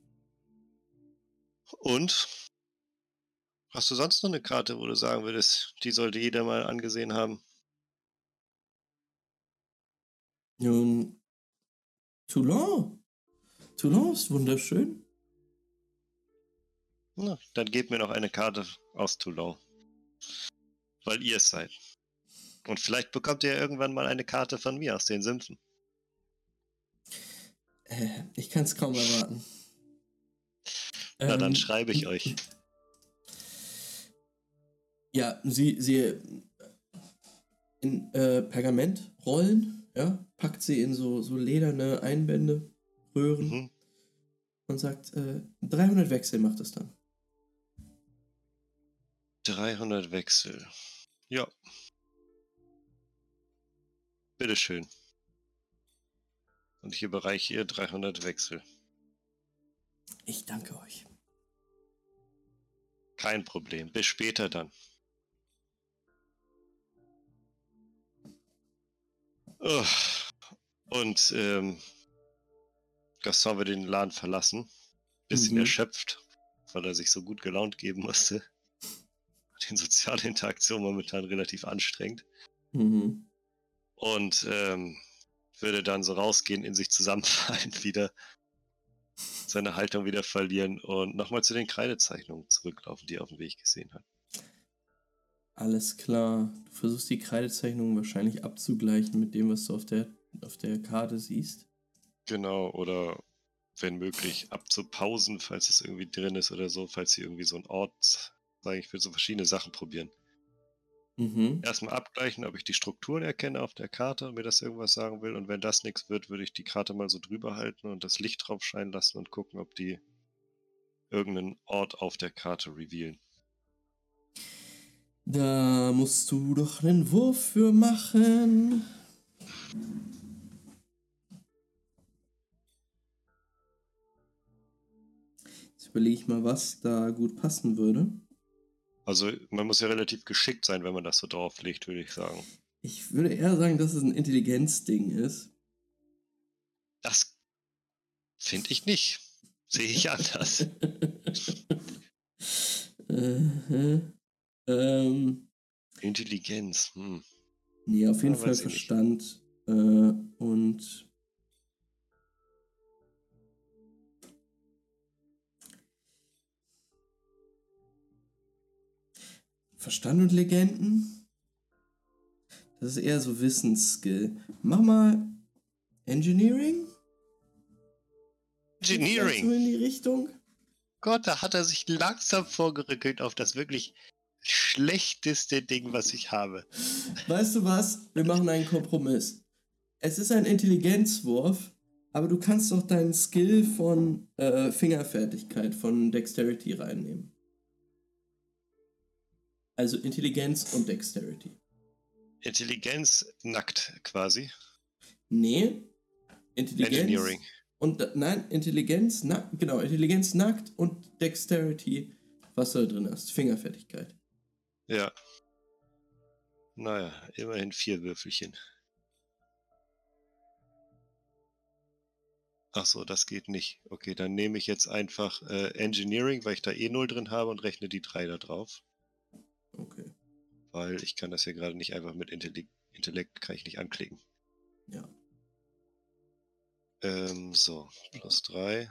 Und hast du sonst noch eine Karte, wo du sagen würdest, die sollte jeder mal angesehen haben? Nun, Toulon. Toulon ist wunderschön. Na, dann gebt mir noch eine Karte aus Toulon. Weil ihr es seid. Und vielleicht bekommt ihr irgendwann mal eine Karte von mir aus den Sümpfen. Äh, ich kann es kaum erwarten. Na, dann Ähm, schreibe ich euch. Ja, sie, sie in äh, Pergamentrollen, ja, packt sie in so, so lederne Einbände, Röhren Mhm. und sagt, äh, 300 Wechsel macht es dann. 300 Wechsel. Ja. Bitteschön. Und ich überreiche ihr 300 Wechsel. Ich danke euch. Kein Problem. Bis später dann. Und ähm, Gaston wird den Laden verlassen. Bisschen Mhm. erschöpft, weil er sich so gut gelaunt geben musste. *laughs* Die soziale Interaktion momentan relativ anstrengend. Mhm. Und ähm, würde dann so rausgehen, in sich zusammenfallen *laughs* wieder, seine Haltung wieder verlieren und nochmal zu den Kreidezeichnungen zurücklaufen, die er auf dem Weg gesehen hat. Alles klar. Du versuchst die Kreidezeichnung wahrscheinlich abzugleichen mit dem, was du auf der, auf der Karte siehst. Genau, oder wenn möglich abzupausen, falls es irgendwie drin ist oder so, falls sie irgendwie so einen Ort, sage ich, will so verschiedene Sachen probieren. Mhm. Erstmal abgleichen, ob ich die Strukturen erkenne auf der Karte und mir das irgendwas sagen will. Und wenn das nichts wird, würde ich die Karte mal so drüber halten und das Licht drauf scheinen lassen und gucken, ob die irgendeinen Ort auf der Karte revealen. Da musst du doch einen Wurf für machen. Jetzt überlege ich mal, was da gut passen würde. Also man muss ja relativ geschickt sein, wenn man das so drauflegt, würde ich sagen. Ich würde eher sagen, dass es ein Intelligenzding ist. Das finde ich nicht. Sehe ich *laughs* anders. äh, ähm, Intelligenz. Hm. nee, auf jeden Ja, Fall. Verstand. Äh, und Verstand und Legenden? Das ist eher so Wissensskill. Mach mal Engineering? So Engineering. in die Richtung? Gott, da hat er sich langsam vorgerückelt auf das wirklich schlechteste Ding, was ich habe. Weißt du was? Wir machen einen Kompromiss. Es ist ein Intelligenzwurf, aber du kannst doch deinen Skill von äh, Fingerfertigkeit, von Dexterity reinnehmen. Also Intelligenz und Dexterity. Intelligenz nackt quasi. Nee. Intelligenz. Engineering. Und nein, Intelligenz nackt. Genau, Intelligenz nackt und Dexterity, was du da drin hast. Fingerfertigkeit. Ja. Naja, immerhin vier Würfelchen. Ach so, das geht nicht. Okay, dann nehme ich jetzt einfach äh, Engineering, weil ich da eh 0 drin habe und rechne die 3 da drauf. Okay. Weil ich kann das hier gerade nicht einfach mit Intellekt, Intellekt kann ich nicht anklicken. Ja. Ähm, so, plus 3.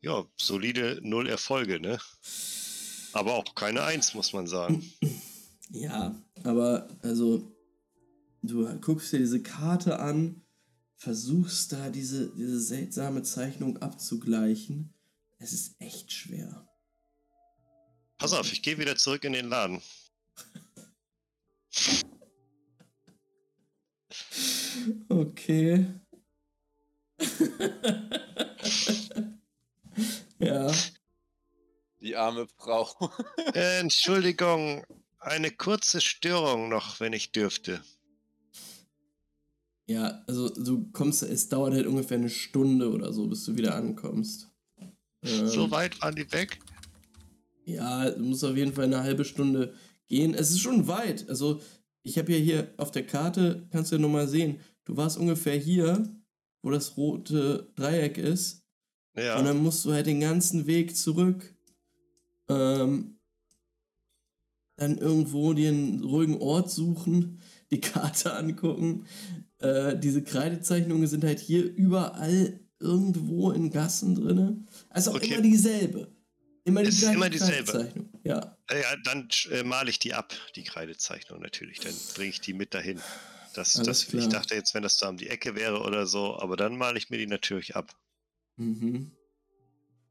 Ja, solide 0 Erfolge, ne? *laughs* Aber auch keine 1, muss man sagen. *clears throat* Ja, aber also du guckst dir diese Karte an, versuchst da diese, diese seltsame Zeichnung abzugleichen. Es ist echt schwer. Pass auf, ich gehe wieder zurück in den Laden. *laughs* Okay. *laughs* ja. Die arme Frau. Äh, *laughs* Entschuldigung, eine kurze Störung noch, wenn ich dürfte. Ja, also du kommst, es dauert halt ungefähr eine Stunde oder so, bis du wieder ankommst. Ähm, So weit waren die weg? Ja, du musst auf jeden Fall eine halbe Stunde gehen. Es ist schon weit. Also, ich habe ja hier auf der Karte, kannst du ja nochmal sehen, du warst ungefähr hier, wo das rote Dreieck ist. Ja. Und dann musst du halt den ganzen Weg zurück. Ähm, dann irgendwo dir einen ruhigen Ort suchen, *laughs* die Karte angucken. Äh, diese Kreidezeichnungen sind halt hier überall irgendwo in Gassen drin. Also auch Okay. immer dieselbe. Immer die immer dieselbe. Ja. Äh, ja, dann äh, male ich die ab, die Kreidezeichnung natürlich. Dann bringe ich die mit dahin. Das, das, ich dachte jetzt, wenn das da um die Ecke wäre oder so, aber dann male ich mir die natürlich ab. Mhm.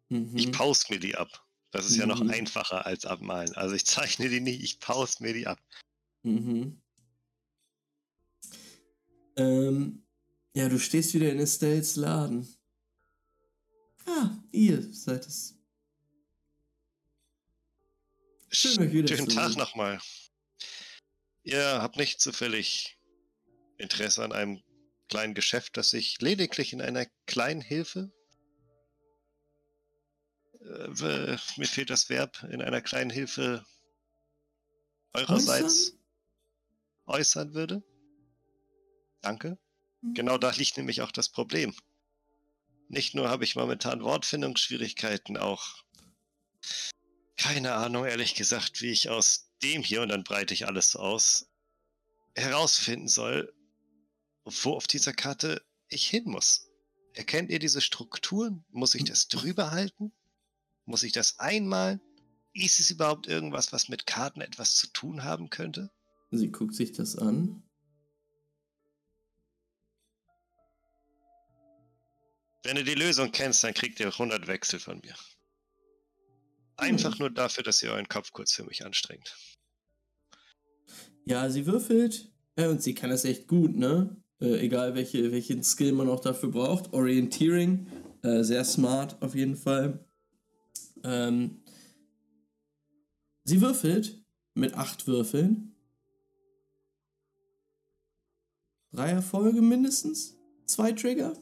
Mhm. Ich pause mir die ab. Das ist ja noch Mhm. einfacher als abmalen. Also ich zeichne die nicht, ich pause mir die ab. Mhm. Ähm, ja, du stehst wieder in Estelles Laden. Ah, ihr seid es. Schön, euch wiederzusehen. Schönen Tag nochmal. Ihr habt nicht zufällig Interesse an einem kleinen Geschäft, das sich lediglich in einer kleinen Hilfe, äh, mir fehlt das Verb, in einer kleinen Hilfe eurerseits äußern würde? Danke. Mhm. Genau da liegt nämlich auch das Problem. Nicht nur habe ich momentan Wortfindungsschwierigkeiten, auch keine Ahnung, ehrlich gesagt, wie ich aus dem hier, und dann breite ich alles so aus, herausfinden soll, wo auf dieser Karte ich hin muss. Erkennt ihr diese Strukturen? Muss ich das drüber halten? Muss ich das einmal? Ist es überhaupt irgendwas, was mit Karten etwas zu tun haben könnte? Sie guckt sich das an. Wenn du die Lösung kennst, dann kriegt ihr 100 Wechsel von mir. Einfach nur dafür, dass ihr euren Kopf kurz für mich anstrengt. Ja, sie würfelt. Ja, und sie kann das echt gut, ne? Äh, egal welche, welchen Skill man auch dafür braucht. Orientierung, äh, sehr smart auf jeden Fall. Ähm, sie würfelt mit acht Würfeln. Drei Erfolge mindestens. Zwei Trigger.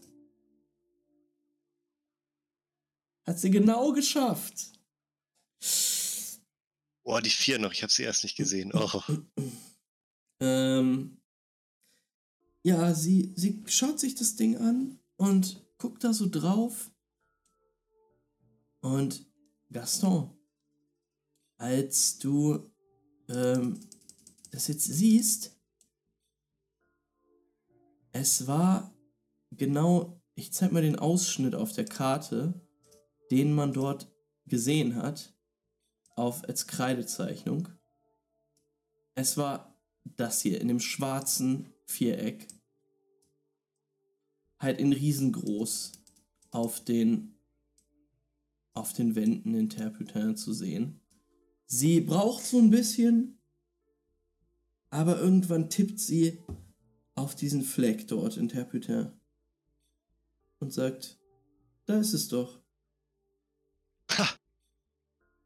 Hat sie genau geschafft. Boah, die vier noch, ich habe sie erst nicht gesehen. Oh. *clears throat* Ähm, ja, sie, sie schaut sich das Ding an und guckt da so drauf. Und Gaston, als du ähm, das jetzt siehst, es war genau, ich zeig mal den Ausschnitt auf der Karte, den man dort gesehen hat, auf als Kreidezeichnung. Es war das hier in dem schwarzen Viereck. Halt in riesengroß auf den auf den Wänden in Terputin zu sehen. Sie braucht so ein bisschen, aber irgendwann tippt sie auf diesen Fleck dort in Terputin und sagt, da ist es doch. Ha.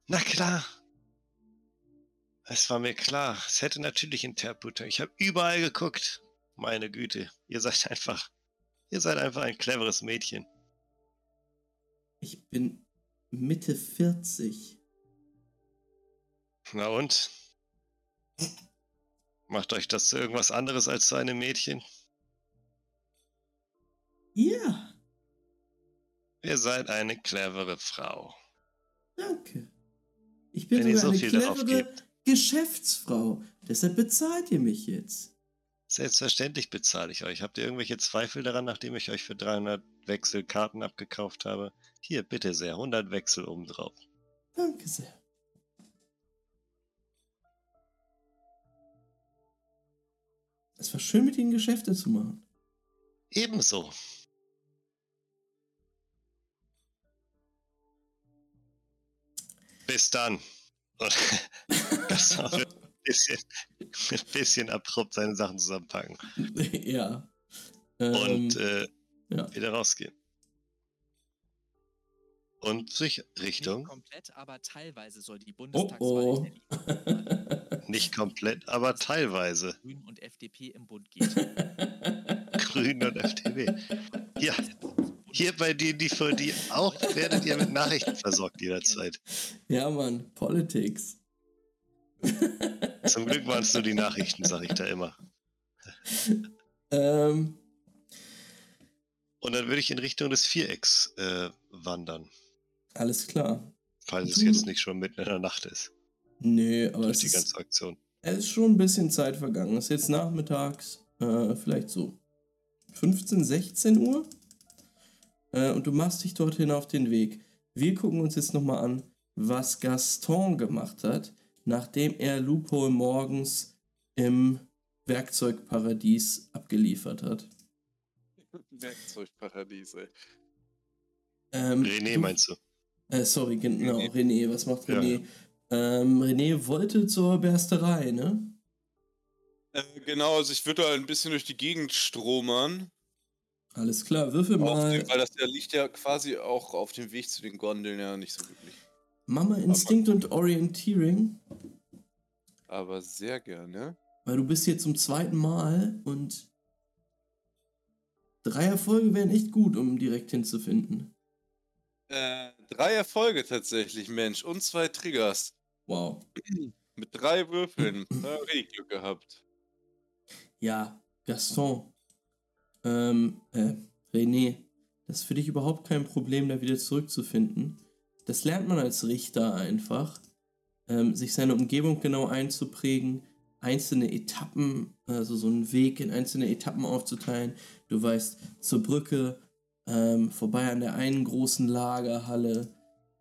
Na klar. Es war mir klar. Es hätte natürlich Interputer. Ich habe überall geguckt. Meine Güte. Ihr seid einfach. Ihr seid einfach ein cleveres Mädchen. Ich bin Mitte 40. Na und? Macht euch das zu irgendwas anderes als zu einem Mädchen? Ja, Ihr seid eine clevere Frau. danke. Ich bin Wenn sogar so eine clevere. Geschäftsfrau. Deshalb bezahlt ihr mich jetzt. Selbstverständlich bezahle ich euch. Habt ihr irgendwelche Zweifel daran, nachdem ich euch für 300 Wechsel Karten abgekauft habe? Hier, bitte sehr, 100 Wechsel obendrauf. Danke sehr. Es war schön, mit Ihnen Geschäfte zu machen. Ebenso. Bis dann. Und *laughs* das war ein *laughs* bisschen, *laughs* ein bisschen abrupt seine Sachen zusammenpacken *laughs* ja. Ähm, und äh, ja. wieder rausgehen. Und sich Nicht Richtung, komplett, aber teilweise soll die oh Bundestagswahl oh. *laughs* der nicht komplett, aber teilweise. Grünen und FDP im Bund geht. Grünen und FDP. Ja, hier bei denen, die für die auch werdet ihr mit Nachrichten versorgt jederzeit. ja, Mann. Politics. Zum Glück waren es nur die Nachrichten, sag ich da immer. ähm, Und dann würde ich in Richtung des Vierecks äh, wandern, alles klar. falls es jetzt nicht schon mitten in der Nacht ist. Nö, aber Durch es die ist, ganze Aktion. es ist schon ein bisschen Zeit vergangen. Es ist jetzt nachmittags, äh, vielleicht so 15, 16 Uhr. Äh, und du machst dich dorthin auf den Weg. Wir gucken uns jetzt nochmal an, was Gaston gemacht hat, nachdem er Loophole morgens im Werkzeugparadies abgeliefert hat. *laughs* Werkzeugparadiese. Ähm, René meinst du? Äh, sorry, genau, René. René. Was macht Ja, René? Ähm, René wollte zur Bersterei, ne? Äh, genau, also ich würde da ein bisschen durch die Gegend stromern. Alles klar, würfel Auf mal. dem, weil das ja liegt ja quasi auch auf dem Weg zu den Gondeln ja nicht so wirklich. Mama Instinkt und Orienteering, Aber sehr gerne. weil du bist hier zum zweiten Mal und drei Erfolge wären echt gut, um direkt hinzufinden. Äh, drei Erfolge tatsächlich, Mensch. Und zwei Triggers. Wow. *clears throat* Mit drei Würfeln. Da richtig Glück gehabt. Ja, Gaston. Ähm, äh, René, das ist für dich überhaupt kein Problem, da wieder zurückzufinden. Das lernt man als Richter einfach. Ähm, sich seine Umgebung genau einzuprägen, einzelne Etappen, also so einen Weg in einzelne Etappen aufzuteilen. Du weißt, zur Brücke, ähm, vorbei an der einen großen Lagerhalle.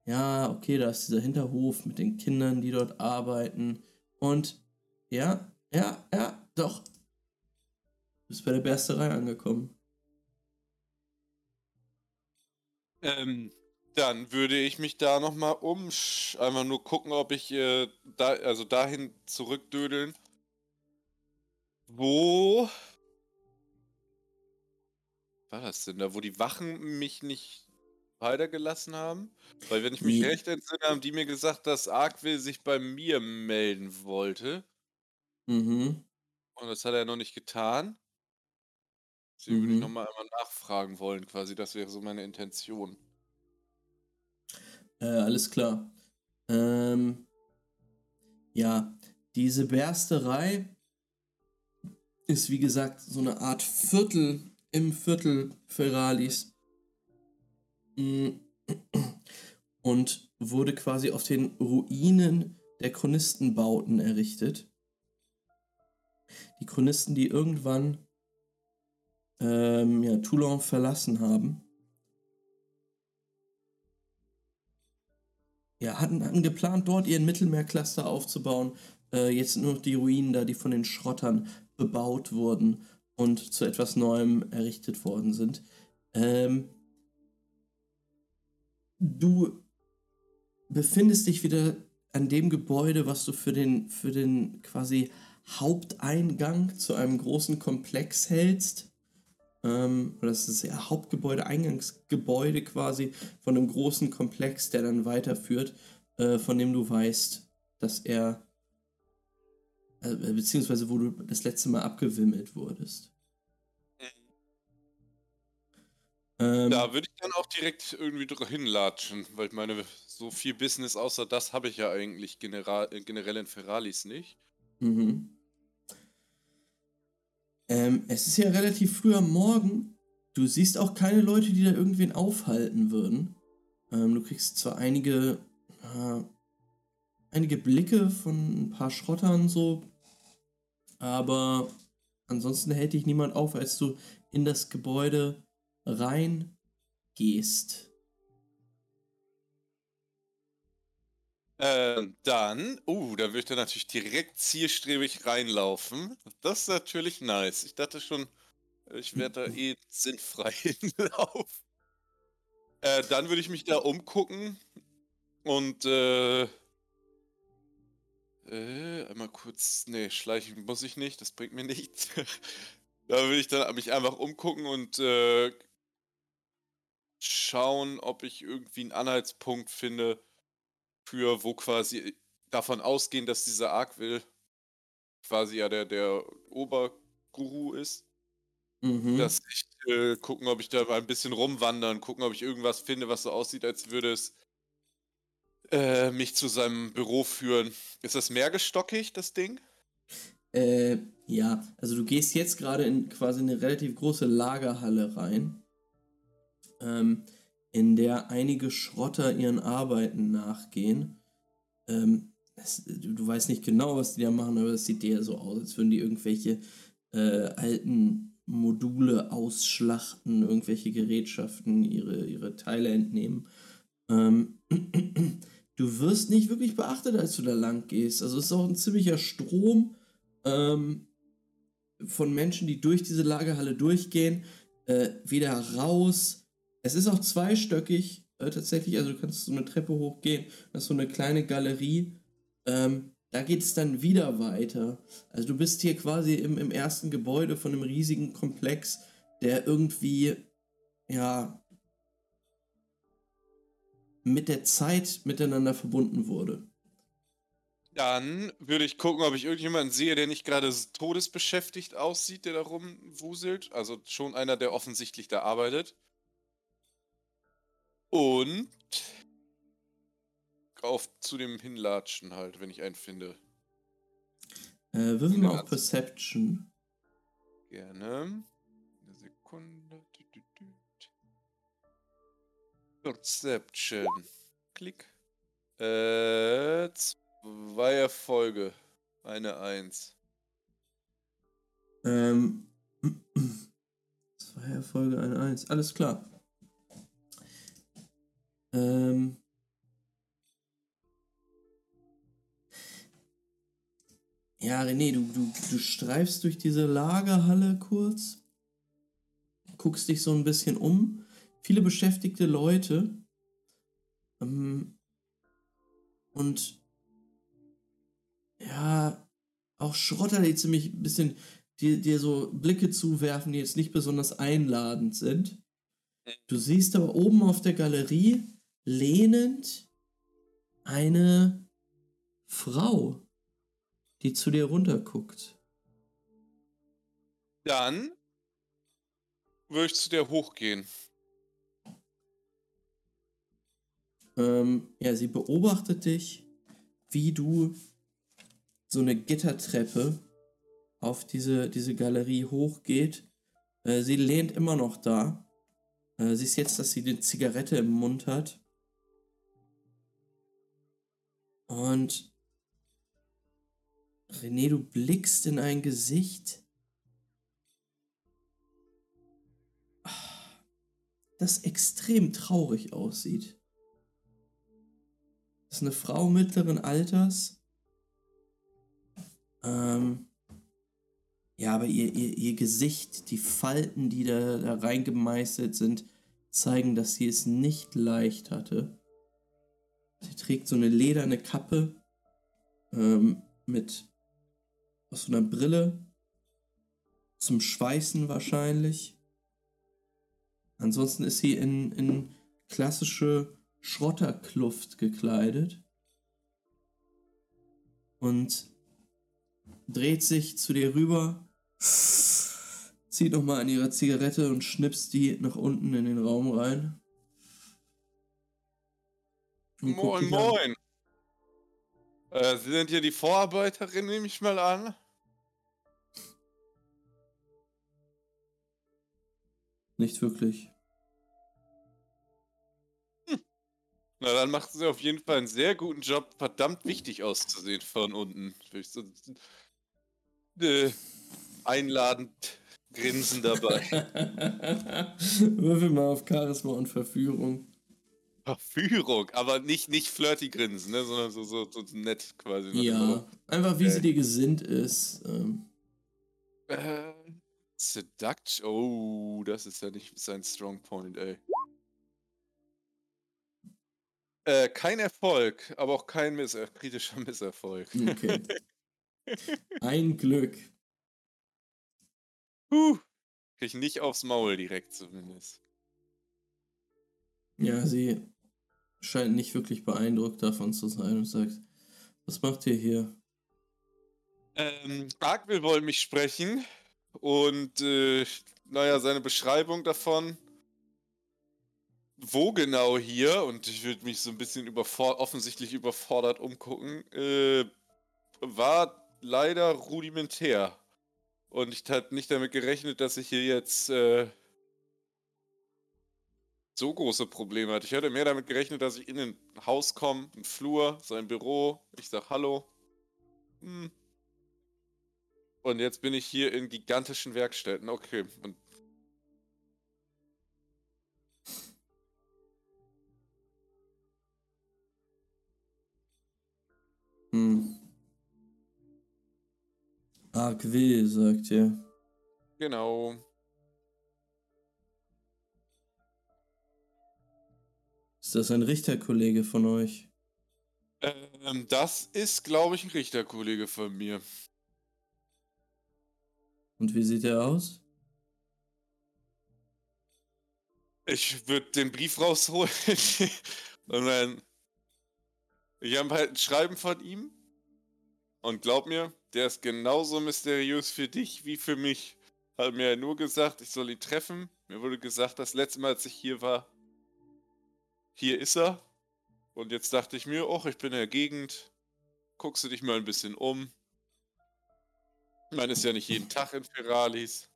Ja, okay, da ist dieser Hinterhof mit den Kindern, die dort arbeiten. Und ja, ja, ja, doch, Du bist bei der Bersterei angekommen. Ähm, Dann würde ich mich da nochmal um, einfach nur gucken, ob ich äh, da, also dahin zurückdödeln. Wo war das denn da, wo die Wachen mich nicht weitergelassen haben? Weil wenn ich mich Nee. recht entsinne, haben die mir gesagt, dass Arkwil sich bei mir melden wollte. Mhm. Und das hat er noch nicht getan. Deswegen würde ich Mhm. nochmal einmal nachfragen wollen, quasi. Das wäre so meine Intention. Äh, alles klar. Ähm, ja, diese Bersterei ist wie gesagt so eine Art Viertel im Viertel Ferralis. Mm. Und wurde quasi auf den Ruinen der Chronistenbauten errichtet. Die Chronisten, die irgendwann ähm, ja, Toulon verlassen haben. Ja, hatten, hatten geplant, dort ihren Mittelmeercluster aufzubauen. Äh, jetzt nur noch die Ruinen da, die von den Schrottern bebaut wurden und zu etwas Neuem errichtet worden sind. Ähm, du befindest dich wieder an dem Gebäude, was du für den, für den quasi Haupteingang zu einem großen Komplex hältst. Ähm, oder das ist ja Hauptgebäude, Eingangsgebäude quasi von einem großen Komplex, der dann weiterführt, äh, von dem du weißt, dass er, äh, beziehungsweise wo du das letzte Mal abgewimmelt wurdest. Ähm, Da würde ich dann auch direkt irgendwie hinlatschen, weil ich meine, so viel Business außer das habe ich ja eigentlich general, äh, generell in Ferralis nicht. Mhm. Ähm, es ist ja relativ früh am Morgen. Du siehst auch keine Leute, die da irgendwen aufhalten würden. Ähm, du kriegst zwar einige, äh, einige Blicke von ein paar Schrottern so, aber ansonsten hält dich niemand auf, als du in das Gebäude reingehst. Ähm, dann, uh, da würde ich dann natürlich direkt zielstrebig reinlaufen. Das ist natürlich nice. Ich dachte schon, ich werde da eh sinnfrei *laughs* hinlaufen. Äh, dann würde ich mich da umgucken und äh, äh, einmal kurz, nee, schleichen muss ich nicht, das bringt mir nichts. *laughs* da würde ich dann mich einfach umgucken und äh, schauen, ob ich irgendwie einen Anhaltspunkt finde, für wo quasi davon ausgehen, dass dieser Arkwil quasi ja der, der Oberguru ist. Mhm. Dass ich äh, gucken, ob ich da mal ein bisschen rumwandern, gucken, ob ich irgendwas finde, was so aussieht, als würde es äh, mich zu seinem Büro führen. Ist das mehrgestockig, das Ding? Äh, ja, also du gehst jetzt gerade in quasi eine relativ große Lagerhalle rein, ähm, in der einige Schrotter ihren Arbeiten nachgehen. Ähm, es, du, weißt nicht genau, was die da machen, aber es sieht dir so aus, als würden die irgendwelche äh, alten Module ausschlachten, irgendwelche Gerätschaften, ihre, ihre Teile entnehmen. Ähm, *clears throat* du wirst nicht wirklich beachtet, als du da lang gehst. Also es ist auch ein ziemlicher Strom ähm, von Menschen, die durch diese Lagerhalle durchgehen, äh, wieder raus. Es ist auch zweistöckig äh, tatsächlich, also du kannst so eine Treppe hochgehen, das ist so eine kleine Galerie. Ähm, da geht es dann wieder weiter. Also du bist hier quasi im, im ersten Gebäude von einem riesigen Komplex, der irgendwie, ja, mit der Zeit miteinander verbunden wurde. Dann würde ich gucken, ob ich irgendjemanden sehe, der nicht gerade todesbeschäftigt aussieht, der da rumwuselt. Also schon einer, der offensichtlich da arbeitet. Und auf zu dem hinlatschen halt, wenn ich einen finde. Äh, würfel mal auf Perception. Gerne. Eine Sekunde. Perception. Klick. Äh, zwei Erfolge. Eine Eins. Ähm, *clears throat* zwei Erfolge, eine Eins. Alles klar. Du, streifst durch diese Lagerhalle kurz, guckst dich so ein bisschen um. Viele beschäftigte Leute. Ähm, und ja, auch Schrotter, die ziemlich ein bisschen dir, dir so Blicke zuwerfen, die jetzt nicht besonders einladend sind. Du siehst aber oben auf der Galerie lehnend eine Frau, die zu dir runterguckt. Dann würde ich zu der hochgehen. Ähm, ja, sie beobachtet dich, wie du so eine Gittertreppe auf diese, diese Galerie hochgeht. Äh, sie lehnt immer noch da. Äh, siehst jetzt, dass sie eine Zigarette im Mund hat. Und René, du blickst in ein Gesicht, das extrem traurig aussieht. Das ist eine Frau mittleren Alters. Ähm, ja, aber ihr, ihr, ihr Gesicht, die Falten, die da, da reingemeißelt sind, zeigen, dass sie es nicht leicht hatte. Sie trägt so eine lederne Kappe ähm, mit aus so einer Brille zum Schweißen wahrscheinlich. Ansonsten ist sie in, in klassische Schrotterkluft gekleidet und dreht sich zu dir rüber, zieht nochmal an ihrer Zigarette und schnipst die nach unten in den Raum rein. Moin, moin. Äh, Sie sind hier die Vorarbeiterin, nehme ich mal an. Nicht wirklich. Na, dann macht sie auf jeden Fall einen sehr guten Job, verdammt wichtig auszusehen von unten. So äh, einladend Grinsen dabei. *laughs* Würfel mal auf Charisma und Verführung. Verführung, aber nicht, nicht flirty Grinsen, ne, sondern so, so, so nett quasi. Ja, einfach wie sie Okay. dir gesinnt ist. Ähm, Äh, Seduction. Oh, das ist ja nicht sein Strong Point, ey. Äh, kein Erfolg, aber auch kein Miss äh, kritischer *laughs* Misserfolg. okay. *laughs* Ein Glück. Puh. Krieg ich nicht aufs Maul direkt zumindest. Ja, sie scheint nicht wirklich beeindruckt davon zu sein und sagt, was macht ihr hier? Ähm, Arkwill wollte mich sprechen und äh, naja, seine Beschreibung davon, wo genau hier, und ich würde mich so ein bisschen überfor offensichtlich überfordert umgucken, äh, war leider rudimentär. Und ich hatte nicht damit gerechnet, dass ich hier jetzt äh, so große Probleme hatte. Ich hätte mehr damit gerechnet, dass ich in ein Haus komme, ein Flur, sein Büro, ich sag Hallo. Hm. Und jetzt bin ich hier in gigantischen Werkstätten. Okay. Und Hm. Argwill, sagt ihr. genau. Ist das ein Richterkollege von euch? Ähm, das ist, glaube ich, ein Richterkollege von mir. Und wie sieht er aus? Ich würde den Brief rausholen. *laughs* Und dann. Ich habe halt ein Schreiben von ihm. Und glaub mir, der ist genauso mysteriös für dich wie für mich. Hat mir nur gesagt, ich soll ihn treffen. Mir wurde gesagt, das letzte Mal, als ich hier war, hier ist er. Und jetzt dachte ich mir, och, ich bin in der Gegend. Guckst du dich mal ein bisschen um. Man ist ja nicht jeden Tag in Feralis.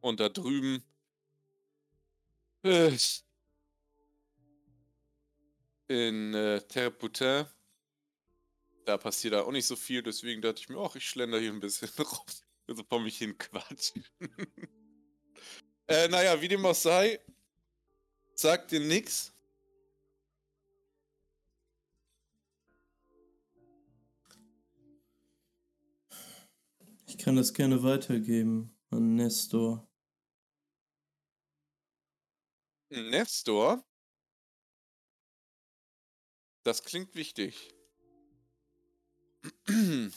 Und da drüben. Äh, in äh, Terreputin. Da passiert da auch nicht so viel, deswegen dachte ich mir, ach, ich schlender hier ein bisschen *laughs* raus. Also vor mich hin Quatsch. *laughs* äh, naja, wie dem auch sei, sagt dir nix. Ich kann das gerne weitergeben an Nestor. Nestor? Das klingt wichtig. *clears throat*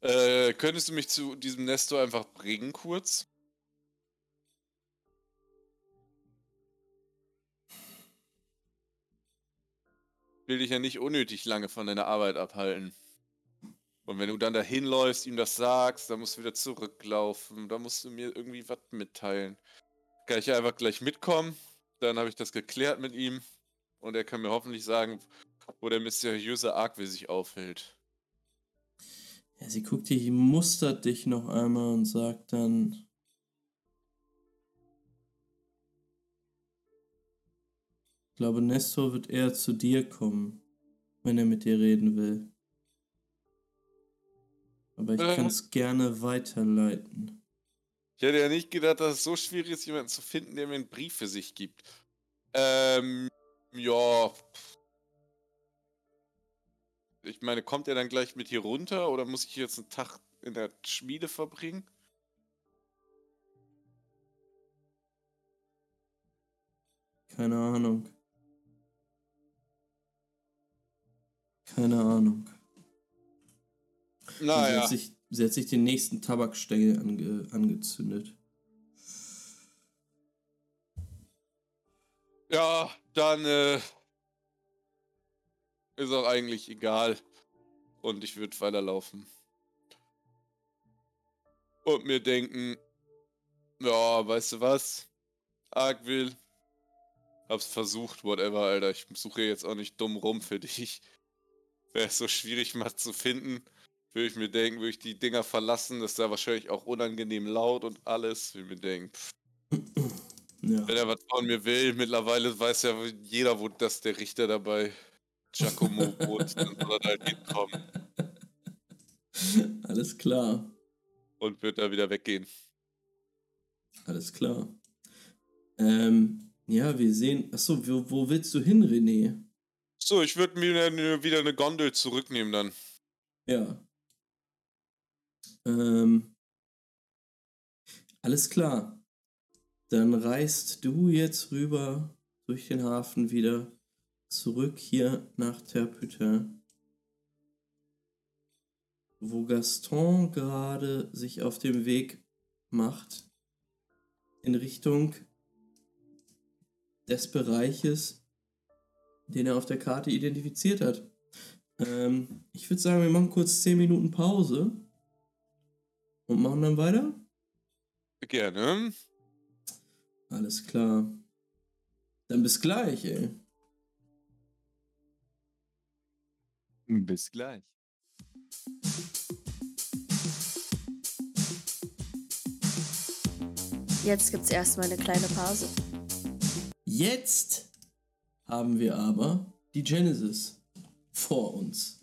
äh, könntest du mich zu diesem Nestor einfach bringen kurz? Will dich ja nicht unnötig lange von deiner Arbeit abhalten. Und wenn du dann dahin läufst, ihm das sagst, dann musst du wieder zurücklaufen, dann musst du mir irgendwie was mitteilen. Kann ich einfach gleich mitkommen, dann habe ich das geklärt mit ihm und er kann mir hoffentlich sagen, wo der mysteriöse Arkwil sich aufhält. Ja, sie guckt dich, mustert dich noch einmal und sagt dann. Ich glaube, Nestor wird eher zu dir kommen, wenn er mit dir reden will. Aber ich Ähm. kann es gerne weiterleiten. Ich hätte ja nicht gedacht, dass es so schwierig ist, jemanden zu finden, der mir einen Brief für sich gibt. Ähm, ja. Ich meine, kommt er dann gleich mit hier runter oder muss ich jetzt einen Tag in der Schmiede verbringen? Keine Ahnung. Keine Ahnung. Und Sie, Naja, hat sich, sie hat sich den nächsten Tabakstängel ange, angezündet. ja, dann äh, ist auch eigentlich egal. Und ich würde weiterlaufen. Und mir denken, ja, weißt du was? Argwill, hab's versucht, whatever, Alter. Ich suche jetzt auch nicht dumm rum für dich. *laughs* Wäre es so schwierig mal zu finden, würde ich mir denken, würde ich die Dinger verlassen, das ist da wahrscheinlich auch unangenehm laut und alles. Würde ich mir denken, pff, Ja. wenn er was von mir will, mittlerweile weiß ja jeder, wo das der Richter dabei Giacomo *laughs* wohnt, dann soll er da halt hinkommen Alles klar. und wird da wieder weggehen. Alles klar. Ähm, ja, wir sehen. Achso, wo, wo willst du hin, René? So, ich würde mir wieder eine Gondel zurücknehmen dann. Ja. Ähm, alles klar. Dann reist du jetzt rüber durch den Hafen wieder zurück hier nach Terputin, wo Gaston gerade sich auf dem Weg macht in Richtung des Bereiches, den er auf der Karte identifiziert hat. Ähm, ich würde sagen, wir machen kurz 10 Minuten Pause und machen dann weiter. Gerne. Alles klar. Dann bis gleich, ey. Bis gleich. Jetzt gibt's erstmal eine kleine Pause. Jetzt haben wir aber die Genesis vor uns.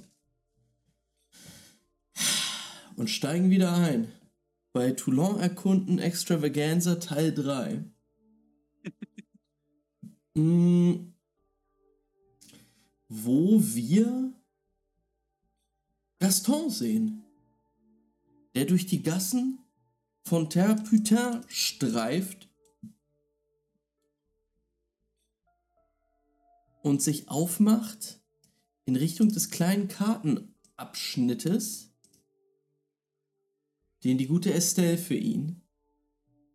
Und steigen wieder ein. Bei Toulon erkunden Extravaganza Teil 3. *laughs* Mm, wo wir Gaston sehen, der durch die Gassen von Terputin streift und sich aufmacht in Richtung des kleinen Kartenabschnittes, den die gute Estelle für ihn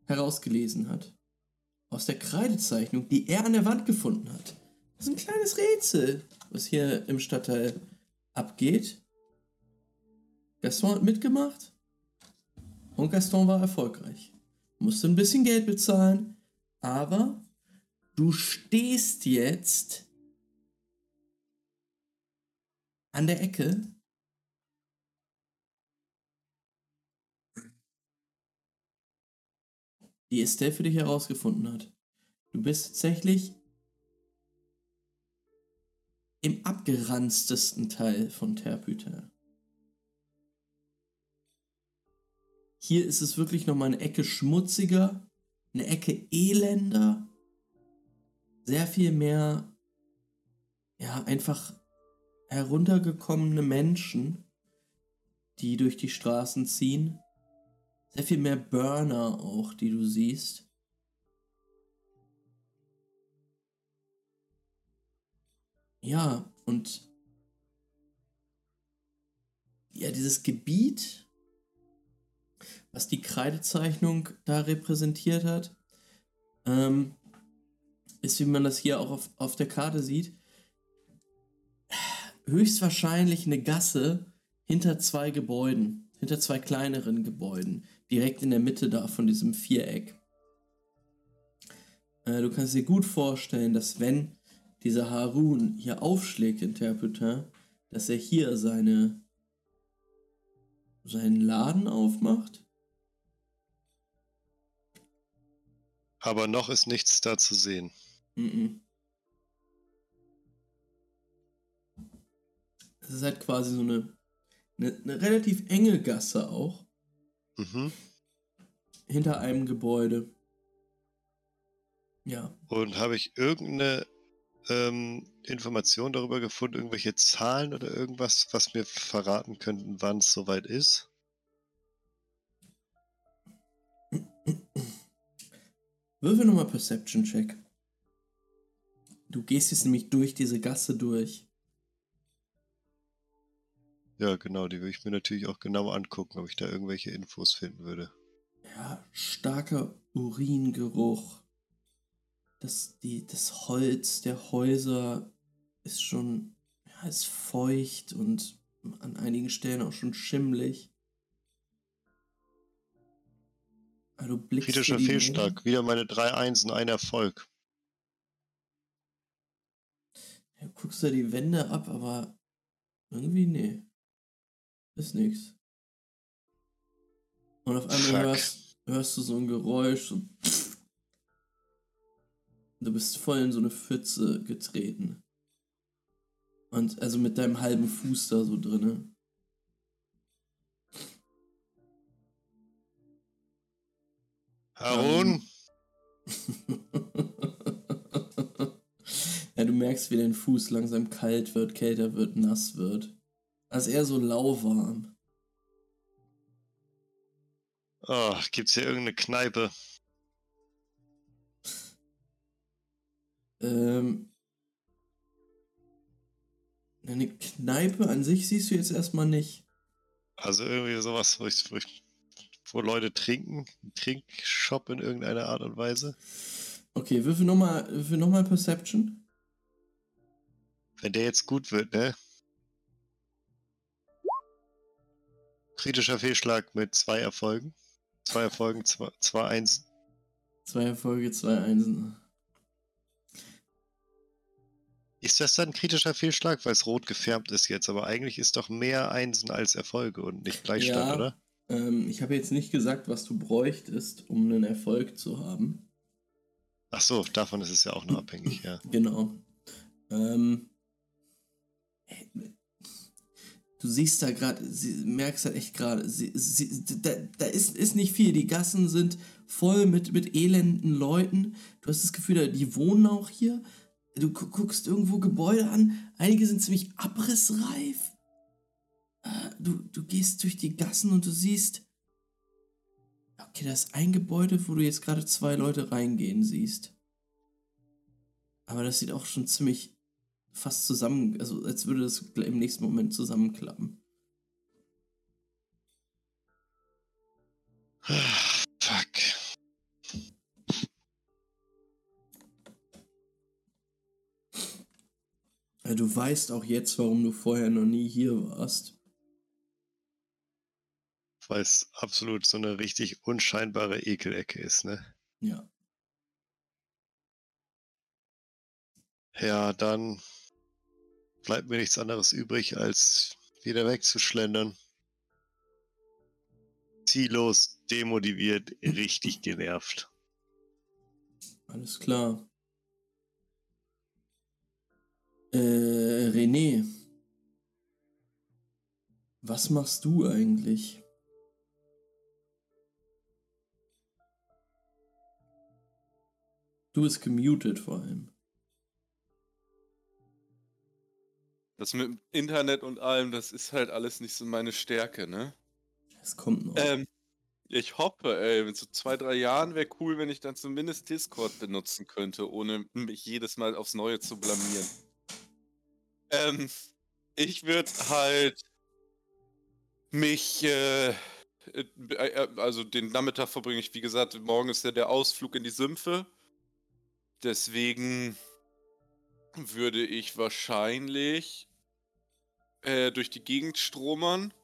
herausgelesen hat. Aus der Kreidezeichnung, die er an der Wand gefunden hat. Das ist ein kleines Rätsel, was hier im Stadtteil abgeht. Gaston hat mitgemacht und Gaston war erfolgreich. Musste ein bisschen Geld bezahlen, aber du stehst jetzt an der Ecke die Estelle für dich herausgefunden hat. Du bist tatsächlich im abgeranztesten Teil von Terpüter. Hier ist es wirklich nochmal eine Ecke schmutziger, eine Ecke elender, sehr viel mehr, ja, einfach heruntergekommene Menschen, die durch die Straßen ziehen sehr viel mehr Burner auch, die du siehst. Ja, und ja, dieses Gebiet, was die Kreidezeichnung da repräsentiert hat, ähm, ist, wie man das hier auch auf, auf der Karte sieht, höchstwahrscheinlich eine Gasse hinter zwei Gebäuden, hinter zwei kleineren Gebäuden, direkt in der Mitte da von diesem Viereck. Äh, du kannst dir gut vorstellen, dass wenn dieser Harun hier aufschlägt in Terputin, dass er hier seine seinen Laden aufmacht. Aber noch ist nichts da zu sehen. Mhm. Das ist halt quasi so eine, eine, eine relativ enge Gasse auch. Mhm. Hinter einem Gebäude. Ja. Und habe ich irgendeine ähm, Information darüber gefunden, irgendwelche Zahlen oder irgendwas, was mir verraten könnten, wann es soweit ist? Würfel nochmal Perception Check. Du gehst jetzt nämlich durch diese Gasse durch. Ja, genau, die würde ich mir natürlich auch genau angucken, ob ich da irgendwelche Infos finden würde. Ja, starker Uringeruch. Das, die, das Holz der Häuser ist schon ja, ist feucht und an einigen Stellen auch schon schimmlig. Also du blickst Kritischer Fehlschlag, wieder meine drei Einsen, ein Erfolg. Du guckst da die Wände ab, aber irgendwie nee. Ist nix. Und auf einmal hörst, hörst du so ein Geräusch. So du bist voll in so eine Pfütze getreten. Und also mit deinem halben Fuß da so drinne. Harun, *laughs* ja, du merkst, wie dein Fuß langsam kalt wird, kälter wird, nass wird. Also eher so lauwarm. oh, gibt's hier irgendeine Kneipe? Ähm, eine Kneipe an sich siehst du jetzt erstmal nicht. Also irgendwie sowas, wo, ich, wo, ich, wo Leute trinken, ein Trinkshop in irgendeiner Art und Weise. Okay, würfel nochmal würfel noch mal Perception. Wenn der jetzt gut wird, ne? Kritischer Fehlschlag mit zwei Erfolgen. Zwei Erfolgen, zwei, zwei Einsen. Zwei Erfolge, zwei Einsen. Ist das dann ein kritischer Fehlschlag, weil es rot gefärbt ist jetzt? Aber eigentlich ist doch mehr Einsen als Erfolge und nicht Gleichstand, Ja. oder? Ähm, ich habe jetzt nicht gesagt, was du bräuchtest, um einen Erfolg zu haben. Ach so, davon ist es ja auch noch abhängig, ja. Genau. Ähm, du siehst da gerade, merkst halt echt gerade, da, da ist, ist nicht viel. Die Gassen sind voll mit, mit elenden Leuten. Du hast das Gefühl, die wohnen auch hier. Du gu- guckst irgendwo Gebäude an. Einige sind ziemlich abrissreif. Äh, Du, du gehst durch die Gassen und du siehst, okay, da ist ein Gebäude, wo du jetzt gerade zwei Leute reingehen siehst. Aber das sieht auch schon ziemlich fast zusammen, also als würde das im nächsten Moment zusammenklappen. *sighs* Fuck. Ja, du weißt auch jetzt, warum du vorher noch nie hier warst. Weil es absolut so eine richtig unscheinbare Ekelecke ist, ne? Ja. Ja, dann bleibt mir nichts anderes übrig, als wieder wegzuschlendern. Ziellos, demotiviert, richtig genervt. Alles klar. Äh, René. Was machst du eigentlich? Du bist gemutet vor allem. Das mit dem Internet und allem, das ist halt alles nicht so meine Stärke, ne? Es kommt noch. Ähm, ich hoffe, ey, in so zwei, drei Jahren wäre cool, wenn ich dann zumindest Discord benutzen könnte, ohne mich jedes Mal aufs Neue zu blamieren. Ähm, ich würde halt mich, äh, äh, äh, also den Nachmittag verbringe ich, wie gesagt, morgen ist ja der Ausflug in die Sümpfe. Deswegen würde ich wahrscheinlich äh, durch die Gegend stromern,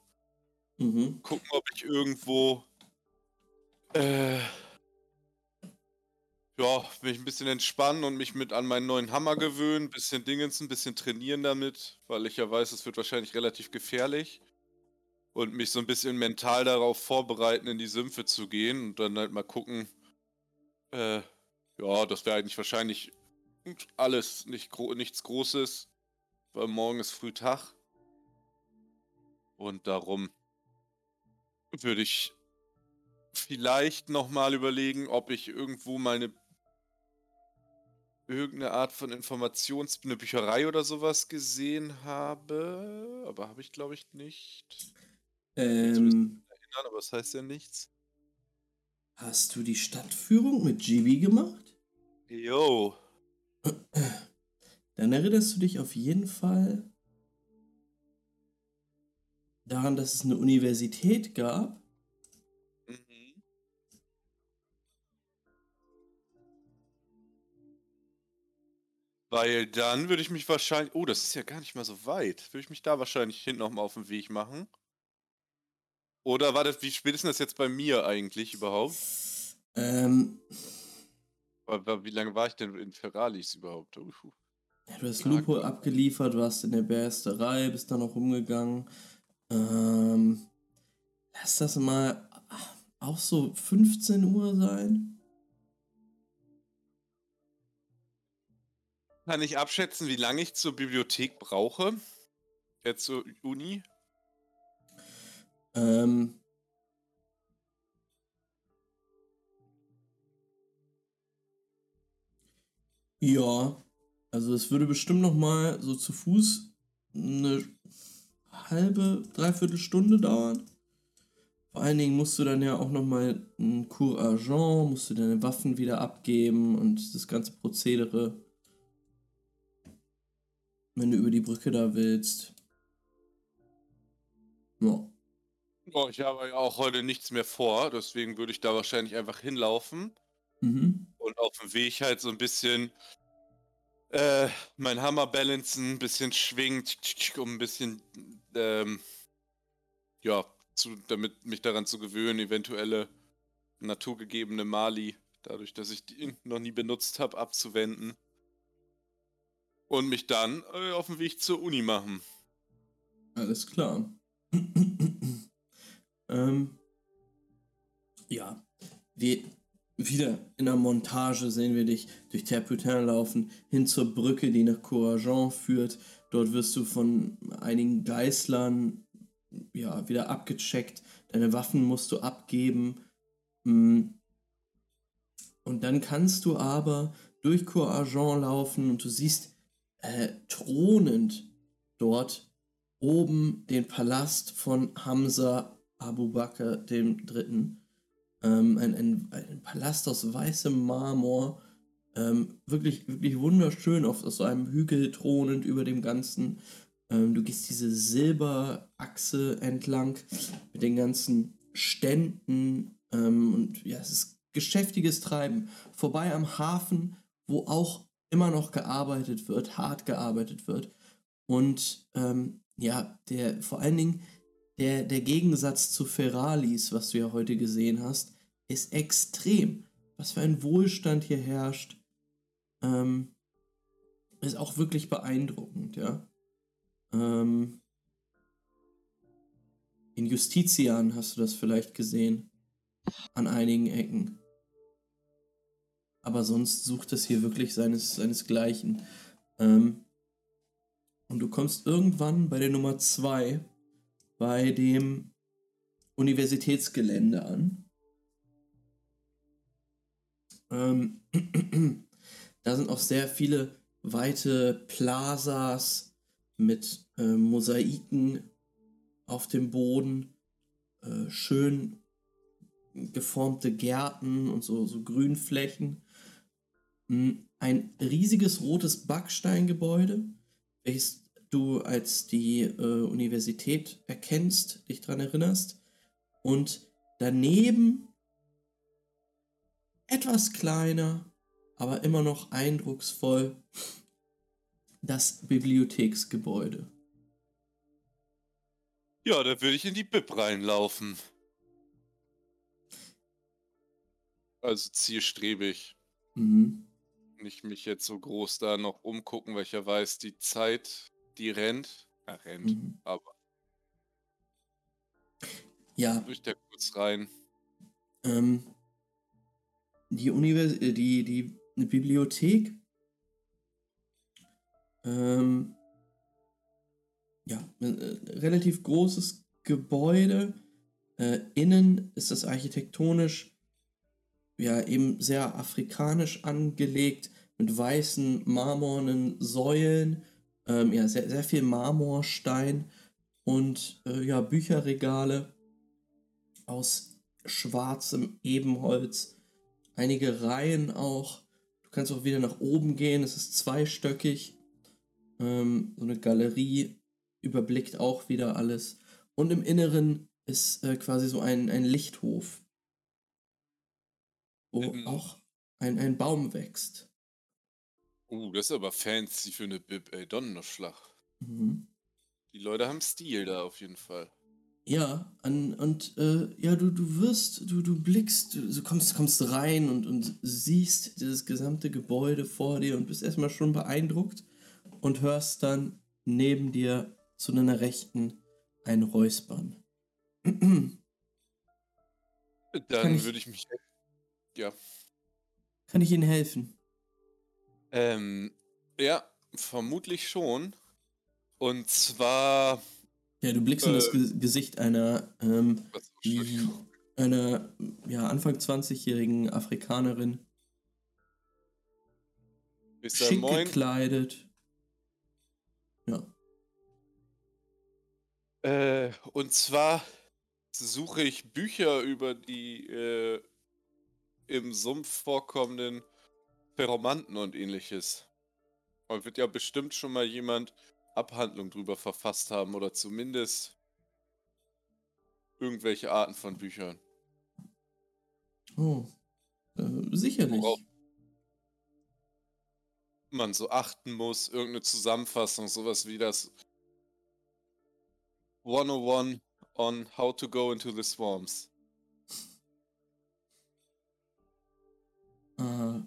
Mhm. gucken, ob ich irgendwo äh, ja, mich ein bisschen entspannen und mich mit an meinen neuen Hammer gewöhnen, bisschen Dingens, ein bisschen trainieren damit, weil ich ja weiß, es wird wahrscheinlich relativ gefährlich. Und mich so ein bisschen mental darauf vorbereiten, in die Sümpfe zu gehen und dann halt mal gucken. Äh, ja, das wäre eigentlich wahrscheinlich alles nicht gro nichts Großes, weil morgen ist Frühtag. Und darum würde ich vielleicht nochmal überlegen, ob ich irgendwo mal eine irgendeine Art von Informations... eine Bücherei oder sowas gesehen habe. Aber habe ich, glaube ich, nicht. Ähm, Erinnern, aber das heißt ja nichts. hast du die Stadtführung mit Gibi gemacht? Yo. Dann erinnerst du dich auf jeden Fall daran, dass es eine Universität gab. Mhm. Weil dann würde ich mich wahrscheinlich. Oh, das ist ja gar nicht mal so weit. Würde ich mich da wahrscheinlich hinten nochmal auf den Weg machen. Oder war das, wie spät ist denn das jetzt bei mir eigentlich überhaupt? Ähm, Wie lange war ich denn in Ferralis überhaupt? Uhu. ja, du hast Lupo abgeliefert, warst in der Bersterei, bist dann noch rumgegangen. Ähm, lass das mal auch so 15 Uhr sein. Kann ich abschätzen, wie lange ich zur Bibliothek brauche? Jetzt zur Uni? Ähm, ja, also es würde bestimmt noch mal so zu Fuß eine halbe, dreiviertel Stunde dauern. Vor allen Dingen musst du dann ja auch noch mal ein Cour Argent, musst du deine Waffen wieder abgeben und das ganze Prozedere, wenn du über die Brücke da willst. Ja. Oh, ich habe ja auch heute nichts mehr vor, deswegen würde ich da wahrscheinlich einfach hinlaufen Mhm. und auf dem Weg halt so ein bisschen äh, mein Hammer balancen, ein bisschen schwingen, um ein bisschen, ähm, ja, zu, damit mich daran zu gewöhnen, eventuelle naturgegebene Mali, dadurch, dass ich die noch nie benutzt habe, abzuwenden. Und mich dann äh, auf den Weg zur Uni machen. Alles klar. *clears throat* ähm, ja, wir, wieder in der Montage sehen wir dich durch Terputin laufen, hin zur Brücke, die nach Courageant führt. Dort wirst du von einigen Geißlern ja, wieder abgecheckt. Deine Waffen musst du abgeben. Mm. Und dann kannst du aber durch Courageant laufen und du siehst äh, thronend dort oben den Palast von Hamza Abu Bakr Dritten. Ähm, ein, ein, ein Palast aus weißem Marmor. Ähm, wirklich, wirklich wunderschön auf, auf so einem Hügel thronend über dem Ganzen. Ähm, du gehst diese Silberachse entlang mit den ganzen Ständen. Ähm, und ja, es ist geschäftiges Treiben. Vorbei am Hafen, wo auch immer noch gearbeitet wird, hart gearbeitet wird. Und ähm, ja, der vor allen Dingen der, der Gegensatz zu Ferralis, was du ja heute gesehen hast, ist extrem. Was für ein Wohlstand hier herrscht, ähm, ist auch wirklich beeindruckend, ja. Ähm, in Justitian hast du das vielleicht gesehen. An einigen Ecken. Aber sonst sucht es hier wirklich seines, seinesgleichen. Ähm, und du kommst irgendwann bei der Nummer 2 bei dem Universitätsgelände an. Ähm, *clears throat* da sind auch sehr viele weite Plazas mit äh, Mosaiken auf dem Boden, äh, schön geformte Gärten und so, so Grünflächen. Mm, Ein riesiges rotes Backsteingebäude, welches du als die äh, Universität erkennst, dich dran erinnerst. Und daneben etwas kleiner, aber immer noch eindrucksvoll das Bibliotheksgebäude. Ja, da würde ich in die Bib reinlaufen. Also zielstrebig. Mhm. Nicht mich jetzt so groß da noch umgucken, weil ich ja weiß, die Zeit, die rennt. Ja, rennt. Mhm. Aber Ja, durch der kurz rein. ähm, die, Univers äh, die, die Bibliothek ähm, ja, ein äh, relativ großes Gebäude. Äh, innen ist das architektonisch ja eben sehr afrikanisch angelegt mit weißen marmornen Säulen, ähm, ja sehr, sehr viel Marmorstein und äh, ja Bücherregale aus schwarzem Ebenholz, einige Reihen auch. Du kannst auch wieder nach oben gehen, es ist zweistöckig. Ähm, so eine Galerie überblickt auch wieder alles. Und im Inneren ist äh, quasi so ein, ein Lichthof, wo Ähm. auch ein, ein Baum wächst. Uh, das ist aber fancy für eine Bib, ey. Donnerschlag. Mhm. Die Leute haben Stil da auf jeden Fall. Ja, an, und äh, ja, du, du wirst, du, du blickst, du, du kommst, kommst rein und, und siehst dieses gesamte Gebäude vor dir und bist erstmal schon beeindruckt und hörst dann neben dir zu deiner Rechten ein Räuspern. Dann ich- würde ich mich. Ja. Kann ich Ihnen helfen? Ähm, ja, vermutlich schon. Und zwar. Ja, du blickst in das Äh. Ge Gesicht einer, ähm, einer ja, Anfang 20-jährigen Afrikanerin, Ist schick moin? gekleidet. Ja. Äh, und zwar suche ich Bücher über die äh, im Sumpf vorkommenden Ferromanten und ähnliches. Und wird ja bestimmt schon mal jemand Abhandlung drüber verfasst haben oder zumindest irgendwelche Arten von Büchern. Oh. Äh, sicherlich. Worauf man so achten muss, irgendeine Zusammenfassung, sowas wie das 101 on how to go into the swamps. Äh,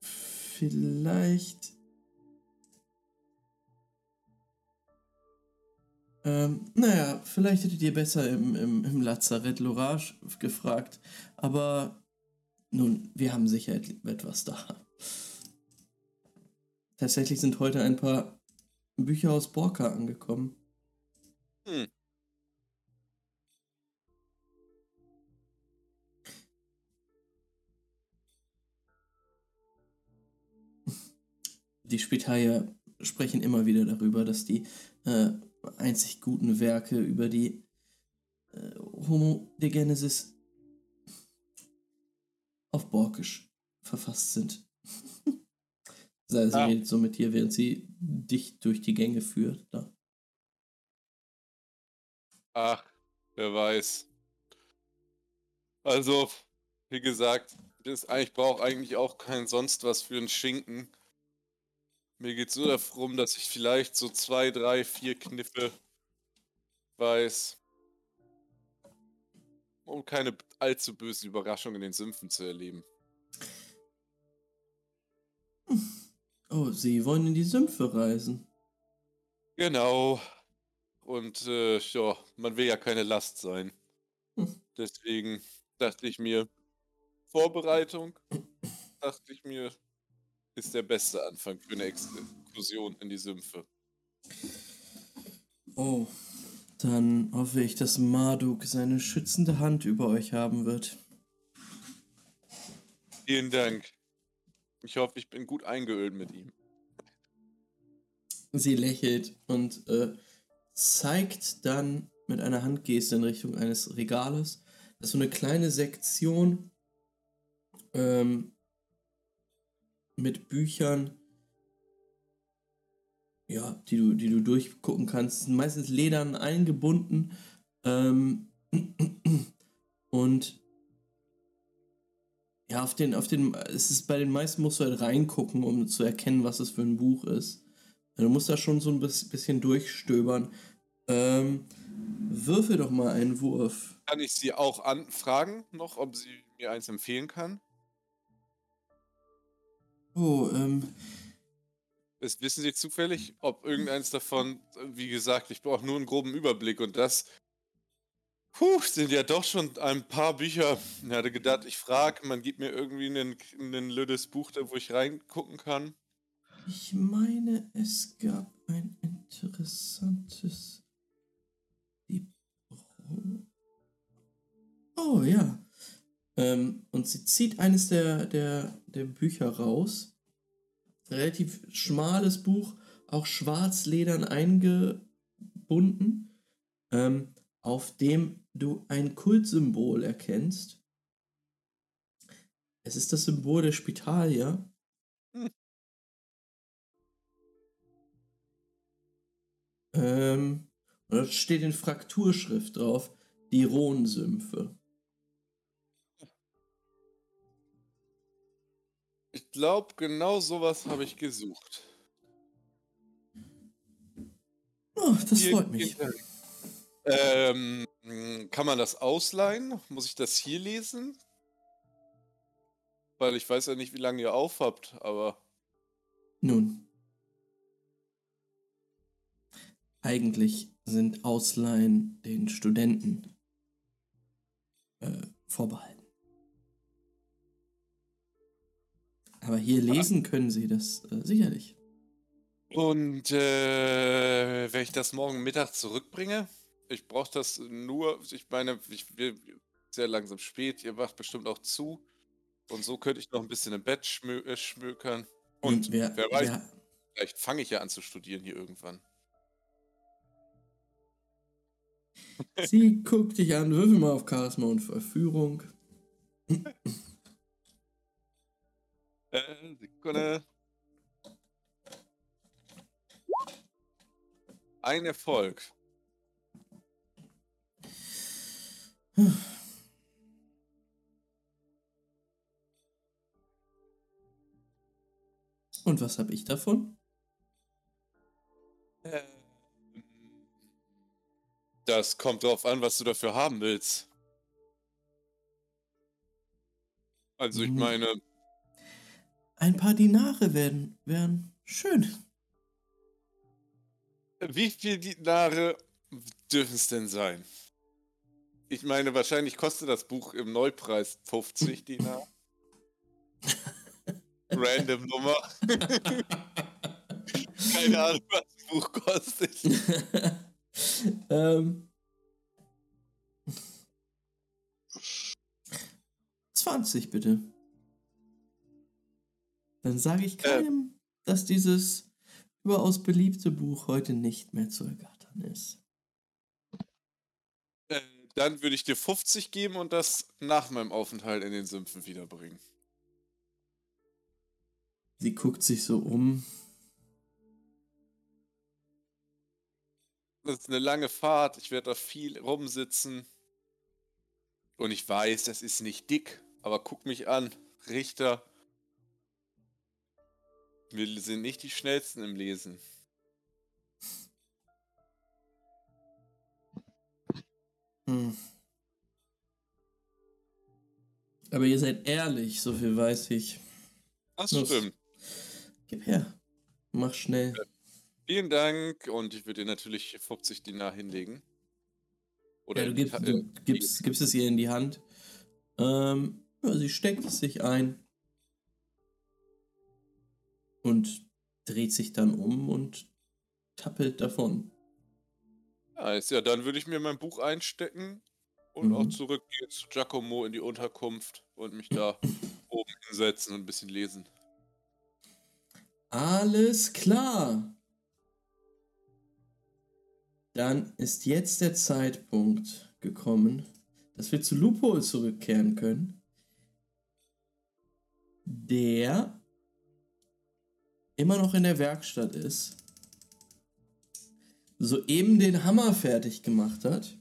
vielleicht. Ähm, naja, vielleicht hättet ihr besser im, im, im Lazarett Lorage gefragt. Aber nun, wir haben sicher et- etwas da. Tatsächlich sind heute ein paar Bücher aus Borka angekommen. Hm. Die Spitalier sprechen immer wieder darüber, dass die äh, einzig guten Werke über die äh, Homo de Genesis auf Borkisch verfasst sind. *laughs* sie Ah. redet so mit dir, während sie dich durch die Gänge führt. Da. Ach, wer weiß. Also, wie gesagt, das, ich brauche eigentlich auch kein sonst was für einen Schinken. Mir geht es nur darum, dass ich vielleicht so zwei, drei, vier Kniffe weiß, um keine allzu bösen Überraschungen in den Sümpfen zu erleben. Oh, sie wollen in die Sümpfe reisen. Genau. Und äh, ja, man will ja keine Last sein. Hm. Deswegen dachte ich mir, Vorbereitung, dachte ich mir, ist der beste Anfang für eine Exkursion in die Sümpfe. Oh, dann hoffe ich, dass Marduk seine schützende Hand über euch haben wird. Vielen Dank. Ich hoffe, ich bin gut eingeölt mit ihm. Sie lächelt und äh, zeigt dann mit einer Handgeste in Richtung eines Regales. Das ist so eine kleine Sektion ähm, mit Büchern ja, die du, die du durchgucken kannst. Meistens ledern eingebunden. Ähm, und ja, auf den, auf den, es ist bei den meisten musst du halt reingucken, um zu erkennen, was es für ein Buch ist. Du musst da schon so ein bis- bisschen durchstöbern. Ähm, würfel doch mal einen Wurf. Kann ich sie auch anfragen noch, ob sie mir eins empfehlen kann? Oh, ähm, Das wissen Sie zufällig, ob irgendeins davon, wie gesagt, ich brauche nur einen groben Überblick und das puh, sind ja doch schon ein paar Bücher. Ich hatte gedacht, ich frage, man gibt mir irgendwie einen, einen lüdes Buch, da wo ich reingucken kann. ich meine, es gab ein interessantes. Oh ja. Ähm, und sie zieht eines der, der, der Bücher raus. Relativ schmales Buch, auch schwarzledern eingebunden, ähm, auf dem du ein Kultsymbol erkennst. Es ist das Symbol der Spitalia. Ähm, und da steht in Frakturschrift drauf, die Rhonsümpfe. Glaube, genau sowas habe ich gesucht. Oh, das Hier freut mich. Ähm, kann man das ausleihen? Muss ich das hier lesen? Weil ich weiß ja nicht, wie lange ihr aufhabt, aber Nun. Eigentlich sind Ausleihen den Studenten äh, vorbehalten. Aber hier lesen können sie das äh, sicherlich. Und äh, wenn ich das morgen Mittag zurückbringe, ich brauche das nur, ich meine, ich will sehr langsam spät, ihr wacht bestimmt auch zu. Und so könnte ich noch ein bisschen im Bett schmö äh, schmökern. Und wer, wer weiß, wer, vielleicht fange ich ja an zu studieren hier irgendwann. sie guckt dich an, würfel mal auf Charisma und Verführung. *laughs* Äh, Sekunde. Ein Erfolg. Und was habe ich davon? Ähm, Das kommt drauf an, was du dafür haben willst. Also ich Mhm. meine, Ein paar Dinare werden, wären schön. wie viel Dinare dürfen es denn sein? Ich meine, wahrscheinlich kostet das Buch im Neupreis 50 Dinar. *laughs* Random Nummer. Keine Ahnung, was das Buch kostet. *laughs* ähm. *laughs* 20 bitte. Dann sage ich keinem, dass dieses überaus beliebte Buch heute nicht mehr zu ergattern ist. Äh, Dann würde ich dir 50 geben und das nach meinem Aufenthalt in den Sümpfen wiederbringen. Sie guckt sich so um. Das ist eine lange Fahrt, ich werde da viel rumsitzen. Und ich weiß, das ist nicht dick, aber guck mich an, Richter. Wir sind nicht die schnellsten im Lesen. Hm. Aber ihr seid ehrlich, so viel weiß ich. Das Los. stimmt. Gib her. Mach schnell. Vielen Dank und ich würde dir natürlich 50 Dinar hinlegen. Oder Ja, du gibst, du gibst, gibst es ihr in die Hand. Ähm, sie steckt es sich ein. Und dreht sich dann um und tappelt davon. Nice, ja, dann würde ich mir mein Buch einstecken und Mhm. auch zurückgehen zu Giacomo in die Unterkunft und mich da *laughs* oben hinsetzen und ein bisschen lesen. Alles klar. Dann ist jetzt der Zeitpunkt gekommen, dass wir zu Lupo zurückkehren können. Der immer noch in der Werkstatt ist soeben den Hammer fertig gemacht hat.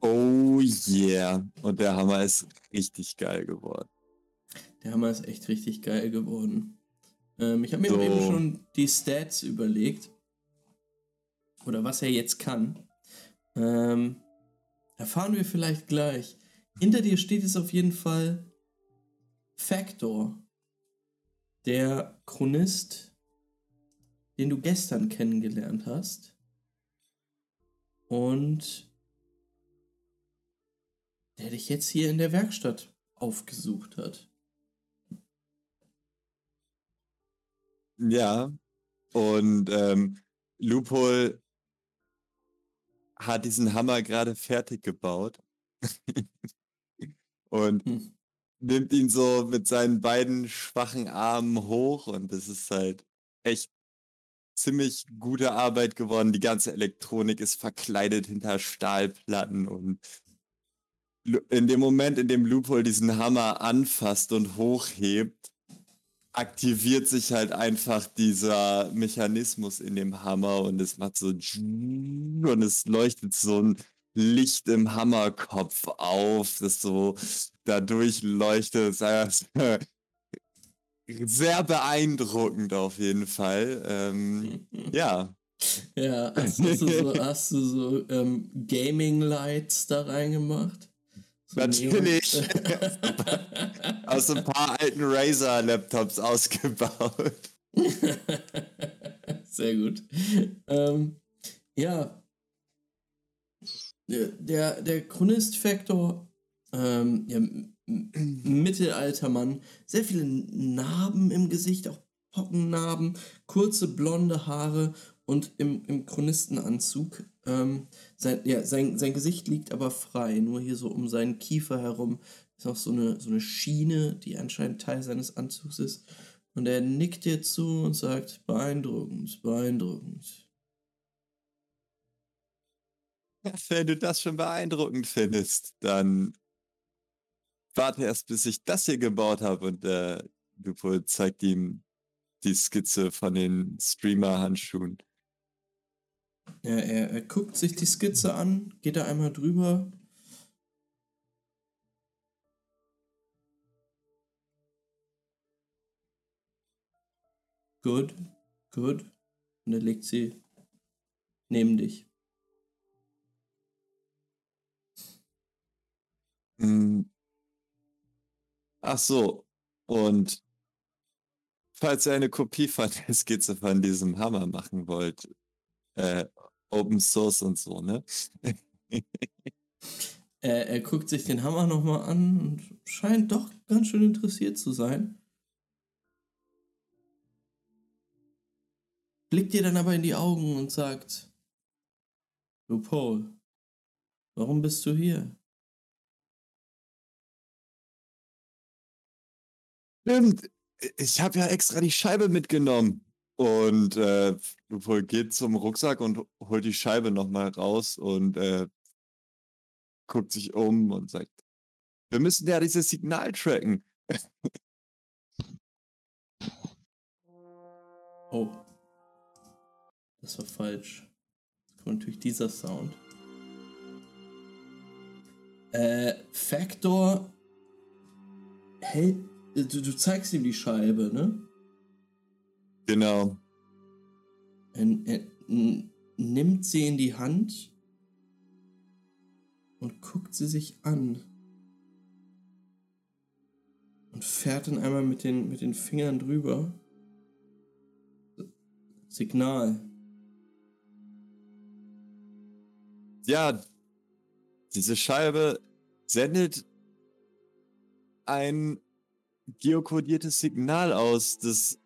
Oh yeah. Und der Hammer ist richtig geil geworden. Der Hammer ist echt richtig geil geworden. Ähm, ich habe mir So. eben schon die Stats überlegt. Oder was er jetzt kann. Ähm, erfahren wir vielleicht gleich. Hinter dir steht es auf jeden Fall Factor. Der Chronist, den du gestern kennengelernt hast. Und der dich jetzt hier in der Werkstatt aufgesucht hat. Ja. Und ähm, Loophole hat diesen Hammer gerade fertig gebaut. *laughs* und Hm. Nimmt ihn so mit seinen beiden schwachen Armen hoch und das ist halt echt ziemlich gute Arbeit geworden. Die ganze Elektronik ist verkleidet hinter Stahlplatten und in dem Moment, in dem Loophole diesen Hammer anfasst und hochhebt, aktiviert sich halt einfach dieser Mechanismus in dem Hammer und es macht so und es leuchtet so ein Licht im Hammerkopf auf, das so dadurch leuchtet. Es ist *laughs* einfach Sehr beeindruckend auf jeden Fall. Ähm, *laughs* ja, Ja, hast du so, hast du so ähm, Gaming-Lights da reingemacht? So Natürlich. *laughs* Aus ein paar alten Razer-Laptops ausgebaut. Sehr gut. Ähm, ja. Der, der, der Chronist-Faktor, ähm, ja, m- m- Mittelaltermann, sehr viele Narben im Gesicht, auch Pockennarben, kurze blonde Haare und im, im Chronistenanzug. Ähm, sein, ja, sein, sein Gesicht liegt aber frei, nur hier so um seinen Kiefer herum ist noch so eine, so eine Schiene, die anscheinend Teil seines Anzugs ist. Und er nickt dir zu und sagt, beeindruckend, beeindruckend. *laughs* Wenn du das schon beeindruckend findest, dann warte erst, bis ich das hier gebaut habe und äh, Lupo zeigt ihm die Skizze von den Streamer-Handschuhen. Ja, er, er guckt sich die Skizze an, geht da einmal drüber. Gut, gut. Und er legt sie neben dich. Hm. Ach so, und falls ihr eine Kopie von der Skizze von diesem Hammer machen wollt, äh, Open Source und so, ne? *laughs* Er, er guckt sich den Hammer nochmal an und scheint doch ganz schön interessiert zu sein. Blickt dir dann aber in die Augen und sagt, Du Paul, warum bist du hier? Stimmt, ich habe ja extra die Scheibe mitgenommen. Und äh, Lupo geht zum Rucksack und holt die Scheibe nochmal raus und äh, guckt sich um und sagt, wir müssen ja dieses Signal tracken. *laughs* Oh. Das war falsch. Jetzt kommt natürlich dieser Sound. Äh, Factor hält. Du, du zeigst ihm die Scheibe, ne? Genau. Er, er nimmt sie in die Hand und guckt sie sich an. Und fährt dann einmal mit den, mit den Fingern drüber. Signal. Ja, diese Scheibe sendet ein geokodiertes Signal aus, das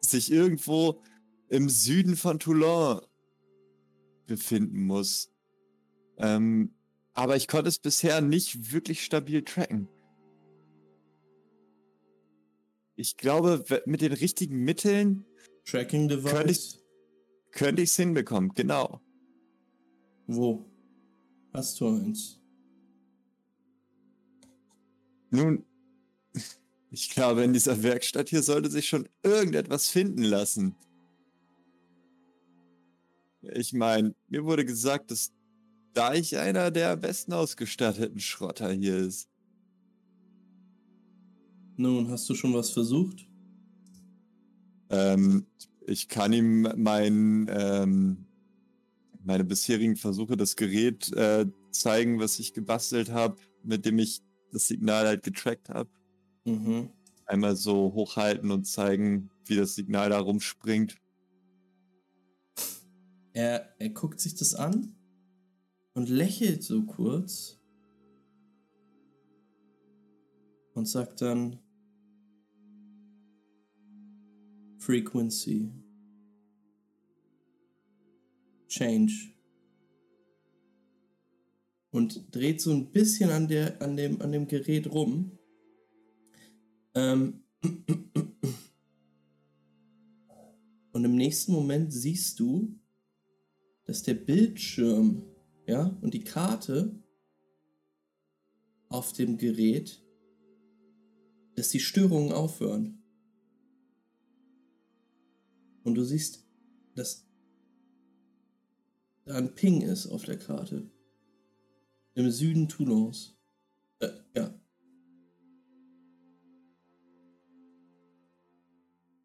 sich irgendwo im Süden von Toulon befinden muss. Ähm, aber ich konnte es bisher nicht wirklich stabil tracken. Ich glaube, mit den richtigen Mitteln Tracking Device. Könnte ich- könnte hinbekommen, genau. Wo? Hast du eins? Nun, ich glaube, in dieser Werkstatt hier sollte sich schon irgendetwas finden lassen. Ich meine, mir wurde gesagt, dass Deich einer der besten ausgestatteten Schrotter hier ist. Nun, hast du schon was versucht? Ähm, ich kann ihm mein, ähm, meine bisherigen Versuche, das Gerät äh, zeigen, was ich gebastelt habe, mit dem ich das Signal halt getrackt habe. Mhm. Einmal so hochhalten und zeigen, wie das Signal da rumspringt. Er, er guckt sich das an und lächelt so kurz und sagt dann Frequency Change und dreht so ein bisschen an, der, an, dem, an dem Gerät rum. Ähm und im nächsten Moment siehst du, dass der Bildschirm, ja, und die Karte auf dem Gerät, dass die Störungen aufhören. Und du siehst, dass da ein Ping ist auf der Karte. Im Süden Toulons. Äh, ja.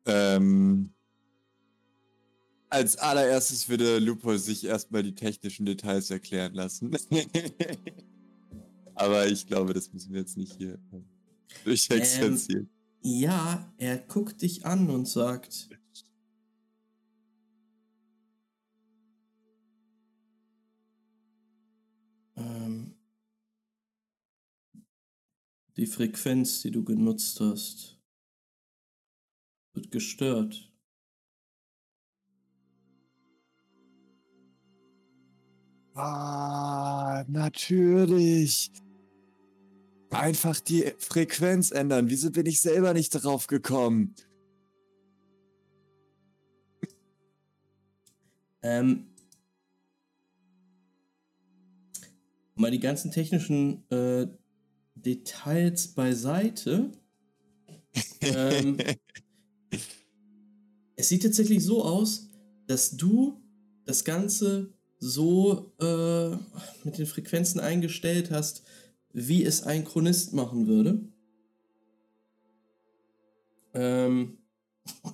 Ähm, als allererstes würde Lupo sich erstmal die technischen Details erklären lassen. *laughs* Aber ich glaube, das müssen wir jetzt nicht hier äh, durchexerzieren. Ja, er guckt dich an und sagt, ähm, die Frequenz, die du genutzt hast, wird gestört. Ah, natürlich. Einfach die Frequenz ändern. Wieso bin ich selber nicht darauf gekommen? Ähm, mal die ganzen technischen äh, Details beiseite. *laughs* ähm, es sieht tatsächlich so aus, dass du das Ganze so äh, mit den Frequenzen eingestellt hast, wie es ein Chronist machen würde. Ähm,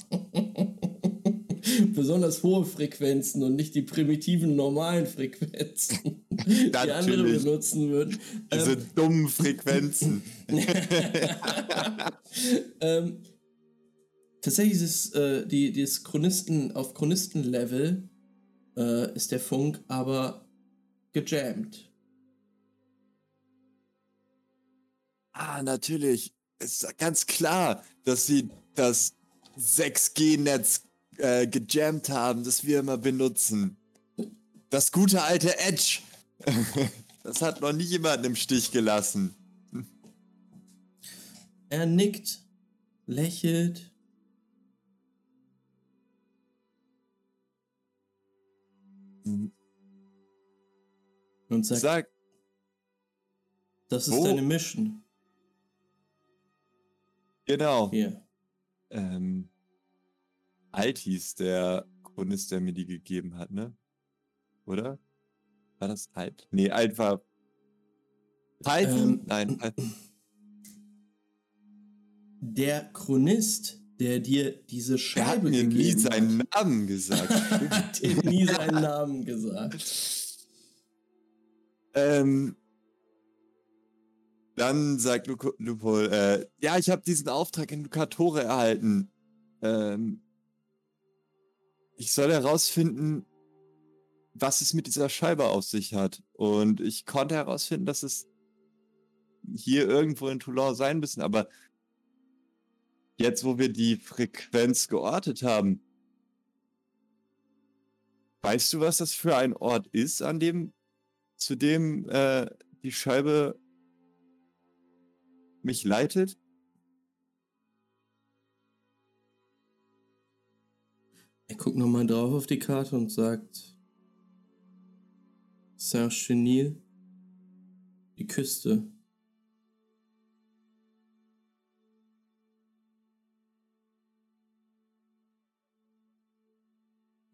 *laughs* besonders hohe Frequenzen und nicht die primitiven normalen Frequenzen, die andere benutzen würden. Diese Ähm, dummen Frequenzen. *laughs* *laughs* ähm, tatsächlich ist äh, die, das Chronisten auf Chronistenlevel äh, ist der Funk aber gejammt. Ah, natürlich. Es ist ganz klar, dass sie das 6G-Netz äh, gejammt haben, das wir immer benutzen. Das gute alte Edge. *laughs* das hat noch nie jemanden im Stich gelassen. Er nickt, lächelt. Und sagt, Sag, das ist wo? deine Mission. genau. Hier. Ähm, Alt hieß der Chronist, der mir die gegeben hat, ne? Oder? War das Alt? Nee, Alt war. Python? Ähm, Nein, *clears throat* Python. Der Chronist, der dir diese Er hat Scheibe mir nie seinen Namen gesagt. *laughs* hat dir nie seinen Namen gesagt. Ähm, dann sagt Luko, Lupol, äh, ja, ich habe diesen Auftrag in Lucatore erhalten. Ähm, ich soll herausfinden, was es mit dieser Scheibe auf sich hat. Und ich konnte herausfinden, dass es hier irgendwo in Toulon sein müssen. Aber jetzt, wo wir die Frequenz geortet haben, weißt du, was das für ein Ort ist, an dem zu dem äh, die Scheibe mich leitet? Er guckt nochmal drauf auf die Karte und sagt: Saint-Chenil, die Küste.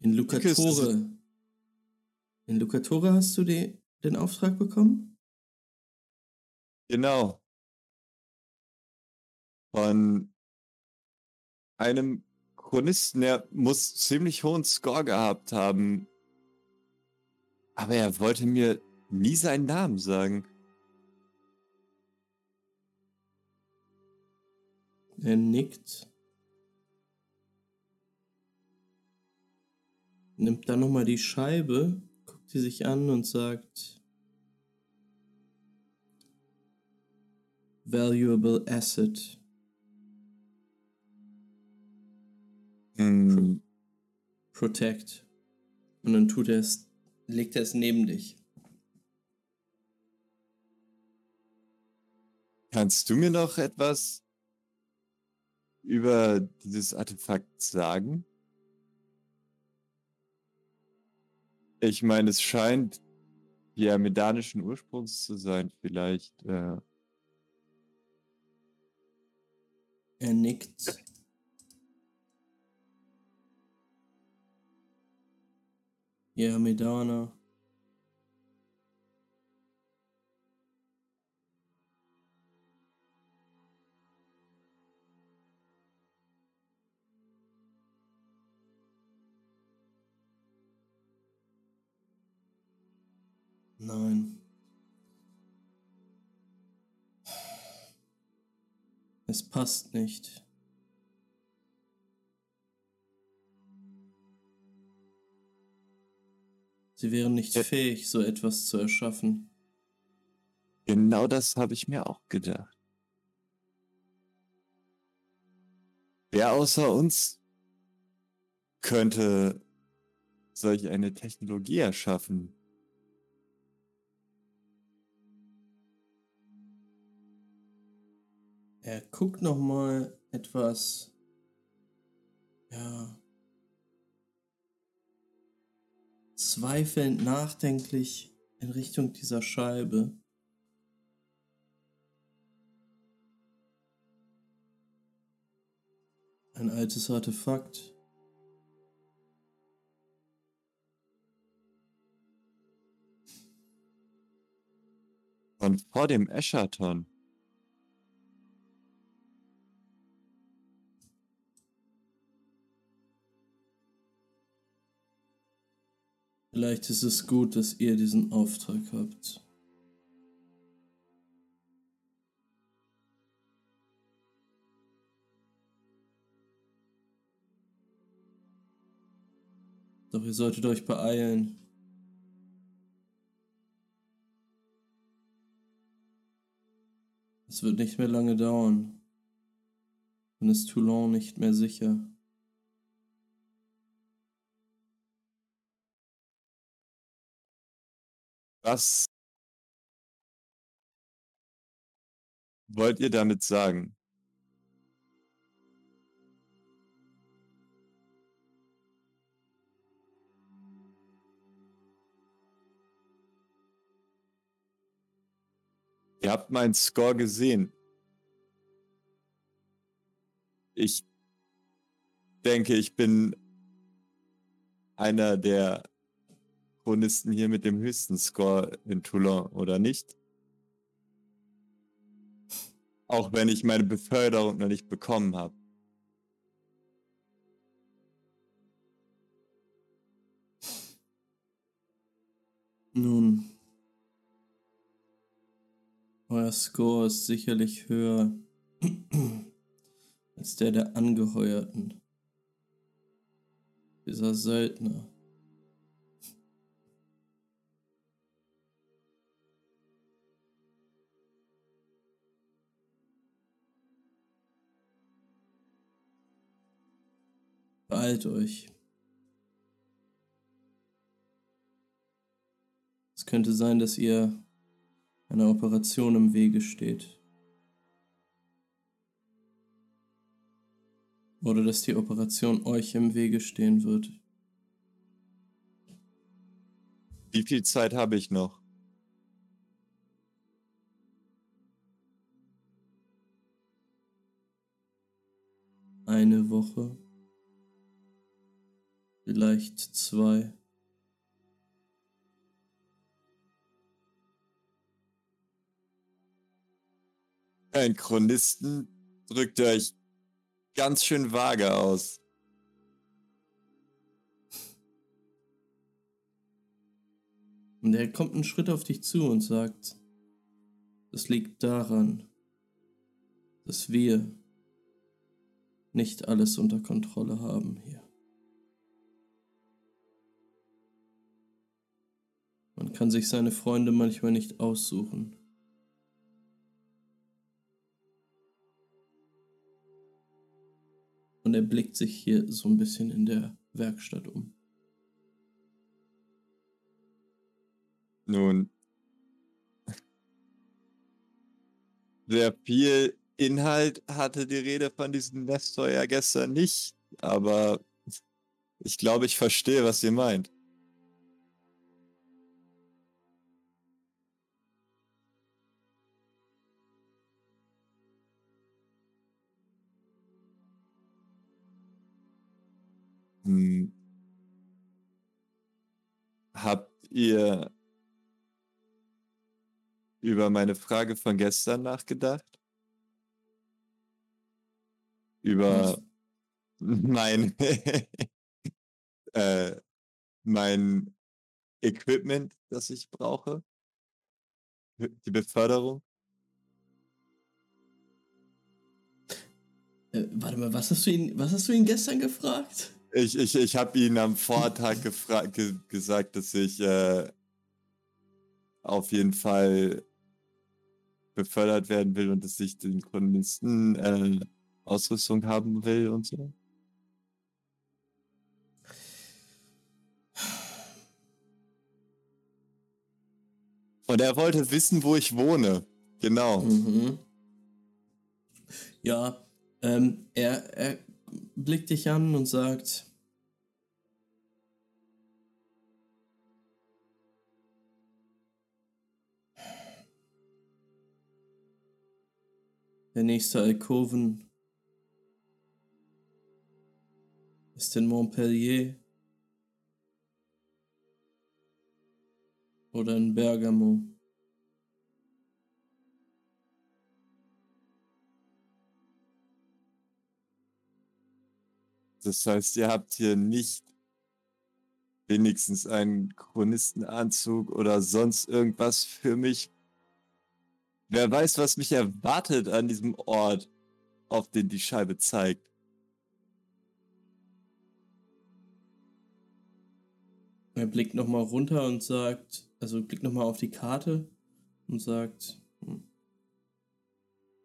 In Lucatore In Lucatore hast du die, den Auftrag bekommen? Genau. Von einem Chronisten, der muss ziemlich hohen Score gehabt haben. Aber er wollte mir nie seinen Namen sagen. Er nickt. Nimmt dann nochmal die Scheibe, guckt sie sich an und sagt: Valuable Asset. Hm, Protect. Und dann tut er es, legt er es neben dich. kannst du mir noch etwas über dieses Artefakt sagen? Ich meine, es scheint ja medanischen Ursprungs zu sein, vielleicht. Äh, Er nickt. Ja, Medana. Nein. Es passt nicht. Sie wären nicht Ja. fähig, so etwas zu erschaffen. genau das habe ich mir auch gedacht. Wer außer uns könnte solch eine Technologie erschaffen? Er guckt noch mal etwas, ja, zweifelnd, nachdenklich in Richtung dieser Scheibe. Ein altes Artefakt. Von vor dem Eschaton. Vielleicht ist es gut, dass ihr diesen Auftrag habt. Doch ihr solltet euch beeilen. Es wird nicht mehr lange dauern. Dann ist Toulon nicht mehr sicher. Was wollt ihr damit sagen? Ihr habt meinen Score gesehen. Ich denke, ich bin einer der Chronisten hier mit dem höchsten Score in Toulon, oder nicht? Auch wenn ich meine Beförderung noch nicht bekommen habe. Nun, euer Score ist sicherlich höher als der der Angeheuerten. Dieser Söldner. Beeilt euch. Es könnte sein, dass ihr einer Operation im Wege steht. Oder dass die Operation euch im Wege stehen wird. Wie viel Zeit habe ich noch? Eine Woche vielleicht zwei. Ein Chronisten drückt euch ganz schön vage aus. Und er kommt einen Schritt auf dich zu und sagt, es liegt daran, dass wir nicht alles unter Kontrolle haben hier. Man kann sich seine Freunde manchmal nicht aussuchen. Und er blickt sich hier so ein bisschen in der Werkstatt um. Nun, sehr viel Inhalt hatte die Rede von diesem Nestor ja gestern nicht, aber ich glaube, ich verstehe, was ihr meint. Hm. Habt ihr über meine Frage von gestern nachgedacht? Über mein, *laughs* äh, mein Equipment, das ich brauche? Die Beförderung? Äh, warte mal, was hast du ihn, was hast du ihn gestern gefragt? Ich, ich, ich habe ihn am Vortag ge gesagt, dass ich äh, auf jeden Fall befördert werden will und dass ich den Chronisten äh, Ausrüstung haben will und so. Und er wollte wissen, wo ich wohne. Genau. Mhm. Ja, ähm, er, er blickt dich an und sagt, der nächste Alkoven ist in Montpellier oder in Bergamo. Das heißt, ihr habt hier nicht wenigstens einen Chronistenanzug oder sonst irgendwas für mich. Wer weiß, was mich erwartet an diesem Ort, auf den die Scheibe zeigt. Er blickt nochmal runter und sagt, also blickt nochmal auf die Karte und sagt, hm,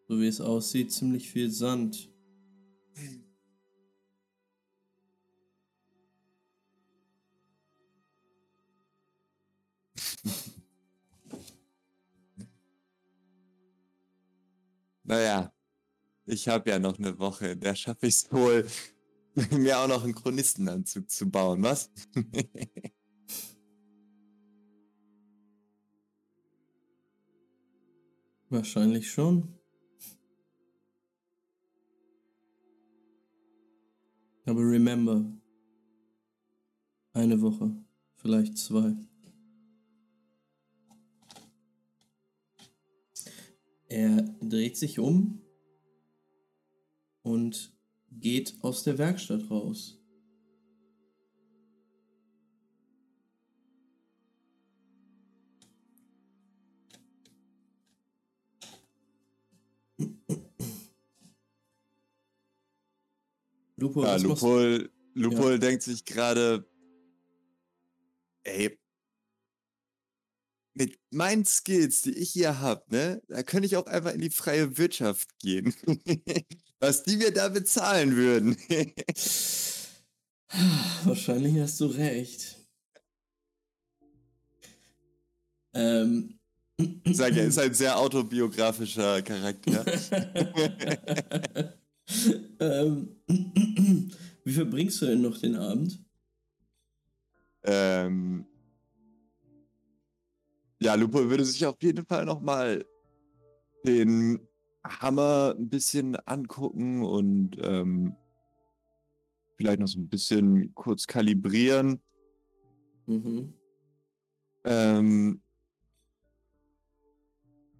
so wie es aussieht, ziemlich viel Sand. *laughs* Naja, ich habe ja noch eine Woche, der schaffe ich es wohl, *laughs* mir auch noch einen Chronistenanzug zu bauen, was? *laughs* Wahrscheinlich schon. Aber remember, eine Woche, vielleicht zwei. Er dreht sich um und geht aus der Werkstatt raus. Lupo, Ja? Lupol, Lupol denkt sich gerade, ey, mit meinen Skills, die ich hier habe, ne, da könnte ich auch einfach in die freie Wirtschaft gehen. *laughs* Was die mir da bezahlen würden. *laughs* Wahrscheinlich hast du recht. Ähm. Ich sag ja, ist ein *laughs* sehr autobiografischer Charakter. ähm, *clears throat* wie verbringst du denn noch den Abend? ähm, ja, Lupo würde sich auf jeden Fall nochmal den Hammer ein bisschen angucken und ähm, vielleicht noch so ein bisschen kurz kalibrieren. Mhm. Ähm,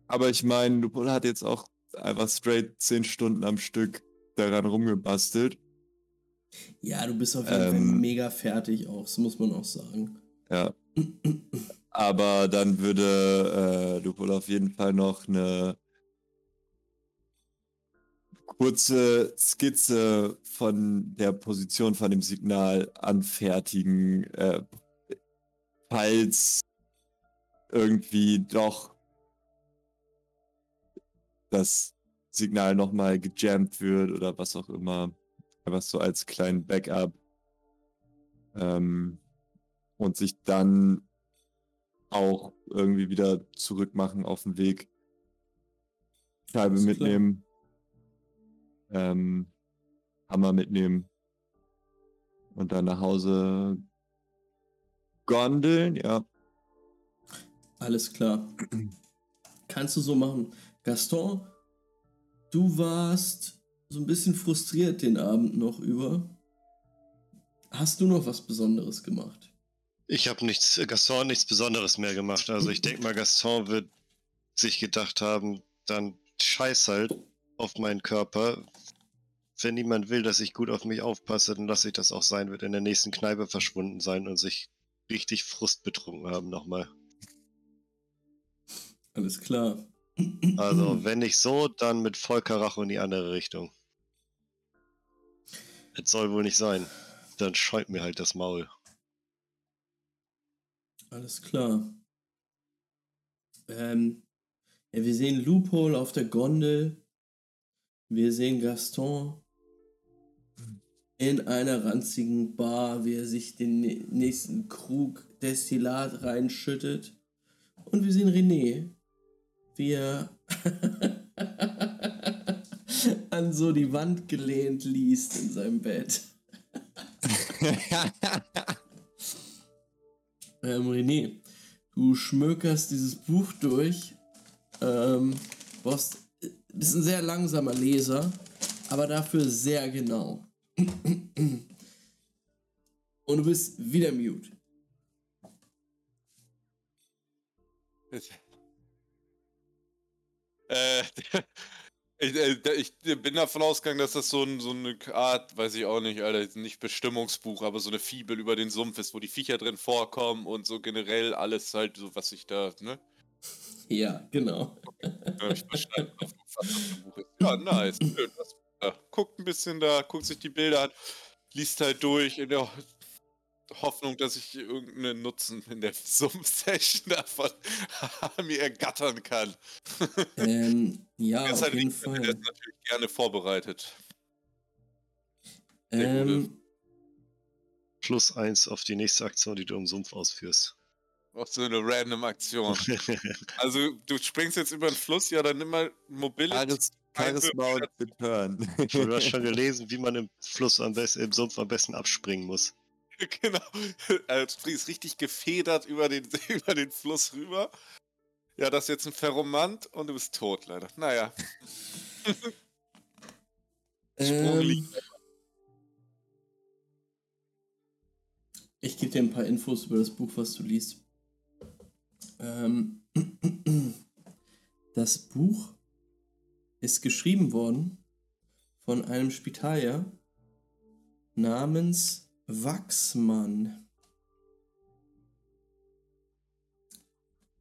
aber ich meine, Lupol hat jetzt auch einfach straight 10 Stunden am Stück daran rumgebastelt. Ja, du bist auf jeden Fall Ähm. mega fertig auch, das muss man auch sagen. Ja. *clears throat* Aber dann würde äh, Lupol auf jeden Fall noch eine kurze Skizze von der Position von dem Signal anfertigen, äh, falls irgendwie doch das Signal nochmal gejammt wird oder was auch immer. Einfach so als kleinen Backup. Ähm, und sich dann auch irgendwie wieder zurückmachen auf den Weg. Scheibe mitnehmen. Ähm, Hammer mitnehmen. Und dann nach Hause gondeln, ja. Alles klar. *clears throat* Kannst du so machen. Gaston, du warst so ein bisschen frustriert den Abend noch über. Hast du noch was Besonderes gemacht? Ich habe nichts, Gaston nichts Besonderes mehr gemacht. Also ich denke mal, Gaston wird sich gedacht haben, dann scheiß halt auf meinen Körper. Wenn niemand will, dass ich gut auf mich aufpasse, dann lasse ich das auch sein, wird in der nächsten Kneipe verschwunden sein und sich richtig Frust betrunken haben nochmal. Alles klar. Also, *clears throat* wenn nicht so, dann mit Vollkaracho in die andere Richtung. Es soll wohl nicht sein. Dann scheut mir halt das Maul. Alles klar. Ähm, ja, wir sehen Loophole auf der Gondel. Wir sehen Gaston in einer ranzigen Bar, wie er sich den nä- nächsten Krug Destillat reinschüttet. Und wir sehen René, wie er *laughs* an so die Wand gelehnt liest in seinem Bett. *laughs* Ähm, René, du schmökerst dieses Buch durch. Ähm, du hast, bist ein sehr langsamer Leser, aber dafür sehr genau. Und du bist wieder mute. Äh, ich, äh, ich bin davon ausgegangen, dass das so, ein, so eine Art, weiß ich auch nicht, Alter, nicht Bestimmungsbuch, aber so eine Fibel über den Sumpf ist, wo die Viecher drin vorkommen und so generell alles halt so, was ich da, ne? Ja, genau. Hab ich verstanden, was das Buch ist. Ja, nice. Schön. Ja, guckt ein bisschen da, guckt sich die Bilder an, liest halt durch in der Hoffnung, dass ich irgendeinen Nutzen in der *laughs* Sumpf-Session davon *laughs* mir ergattern kann. *laughs* Ähm, ja, auf halt jeden Fall. er das natürlich gerne vorbereitet. Ähm, Plus eins auf die nächste Aktion, die du im Sumpf ausführst. Auch so eine random Aktion. Also, du springst jetzt über den Fluss, ja, dann nimm mal Mobility. Charis Charisma und Return. du hast schon gelesen, wie man im Fluss am besten, im Sumpf am besten abspringen muss. *laughs* genau. Also, du springst richtig gefedert über den, *laughs* über den Fluss rüber. Ja, das ist jetzt ein Ferromant und du bist tot, leider. Naja. *laughs* Sprung ähm, liegt. ich gebe dir ein paar Infos über das Buch, was du liest. Ähm, *clears throat* das Buch ist geschrieben worden von einem Spitalier namens Wachsmann.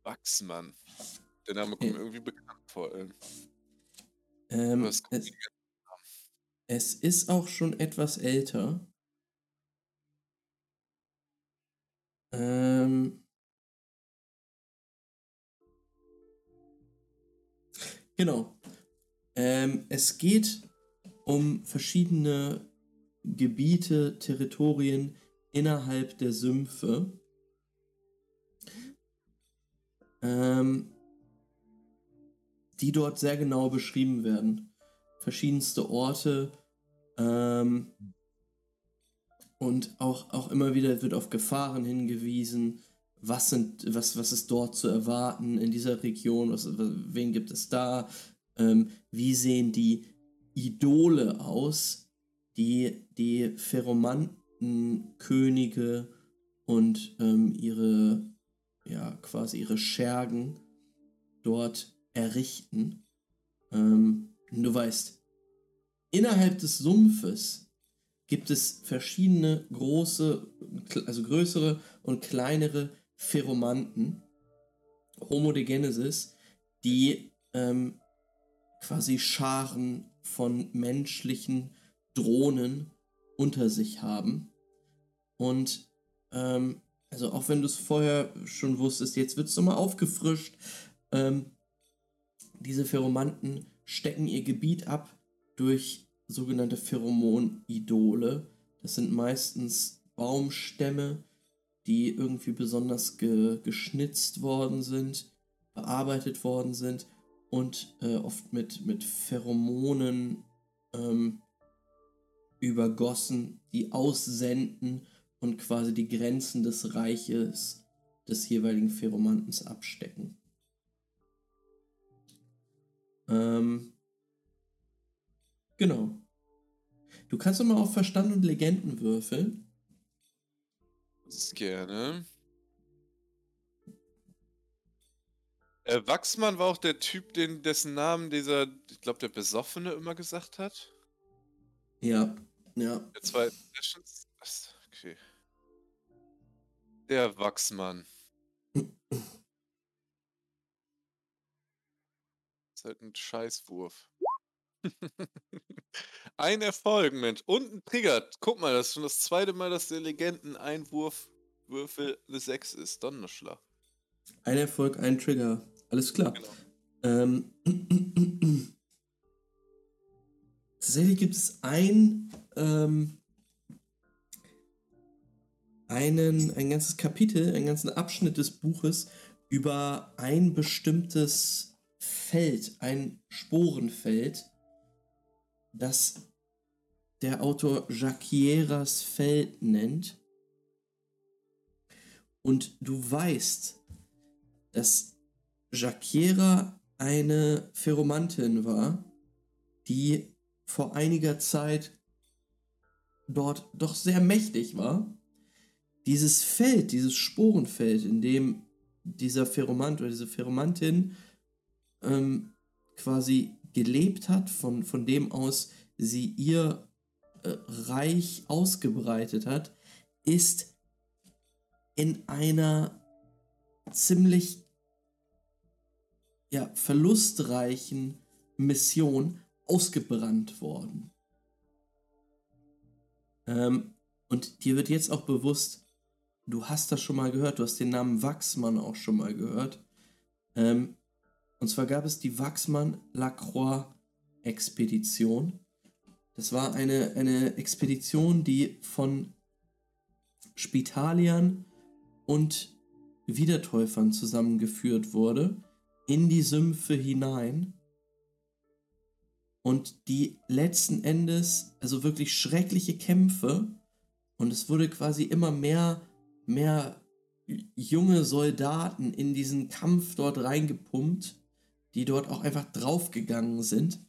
Wachsmann. Der Name kommt mir Ja. irgendwie bekannt vor. ähm. Es, es ist auch schon etwas älter. Ähm, genau. Ähm, es geht um verschiedene Gebiete, Territorien innerhalb der Sümpfe. Ähm, die dort sehr genau beschrieben werden. Verschiedenste Orte ähm, und auch, auch immer wieder wird auf Gefahren hingewiesen. Was, sind, was, was ist dort zu erwarten in dieser Region? Was, wen gibt es da? Ähm, wie sehen die Idole aus, die die Pheromantenkönige und ähm, ihre, ja, quasi ihre Schergen dort errichten. Ähm, du weißt, innerhalb des Sumpfes gibt es verschiedene große, also größere und kleinere Pheromanten, Homo de Genesis, die ähm, quasi Scharen von menschlichen Drohnen unter sich haben. Und ähm, also auch wenn du es vorher schon wusstest, jetzt wird es nochmal aufgefrischt. Ähm, diese Pheromanten stecken ihr Gebiet ab durch sogenannte Pheromonidole. Das sind meistens Baumstämme, die irgendwie besonders ge geschnitzt worden sind, bearbeitet worden sind und äh, oft mit, mit Pheromonen ähm, übergossen, die aussenden und quasi die Grenzen des Reiches des jeweiligen Pheromantens abstecken. Ähm, genau. Du kannst doch mal auf Verstand und Legenden würfeln. Das gerne. Äh, Wachsmann war auch der Typ, den, dessen Namen dieser, ich glaube, der Besoffene immer gesagt hat. Ja, ja. Der zweiten Sessions. Okay. Der Wachsmann. ist halt ein Scheißwurf. *laughs* ein Erfolg, Mensch. Und ein Trigger. Guck mal, das ist schon das zweite Mal, dass der Legenden-Einwurf Würfel eine 6 ist. Donnerschlag. Ein Erfolg, ein Trigger. Alles klar. Genau. Ähm, *clears throat* *clears throat* tatsächlich gibt es ein, ähm, einen, ein ganzes Kapitel, einen ganzen Abschnitt des Buches über ein bestimmtes Feld, ein Sporenfeld, das der Autor Jacquieras Feld nennt. Und du weißt, dass Jacquiera eine Pheromantin war, die vor einiger Zeit dort doch sehr mächtig war. Dieses Feld, dieses Sporenfeld, in dem dieser Pheromant oder diese Pheromantin ähm, quasi gelebt hat, von, von dem aus sie ihr äh, Reich ausgebreitet hat, ist in einer ziemlich ja, verlustreichen Mission ausgebrannt worden. Ähm, und dir wird jetzt auch bewusst, du hast das schon mal gehört, du hast den Namen Wachsmann auch schon mal gehört. Ähm, und zwar gab es die Wachsmann-Lacroix-Expedition. Das war eine, eine Expedition, die von Spitaliern und Wiedertäufern zusammengeführt wurde in die Sümpfe hinein und die letzten Endes, also wirklich schreckliche Kämpfe und es wurde quasi immer mehr, mehr junge Soldaten in diesen Kampf dort reingepumpt, die dort auch einfach draufgegangen sind.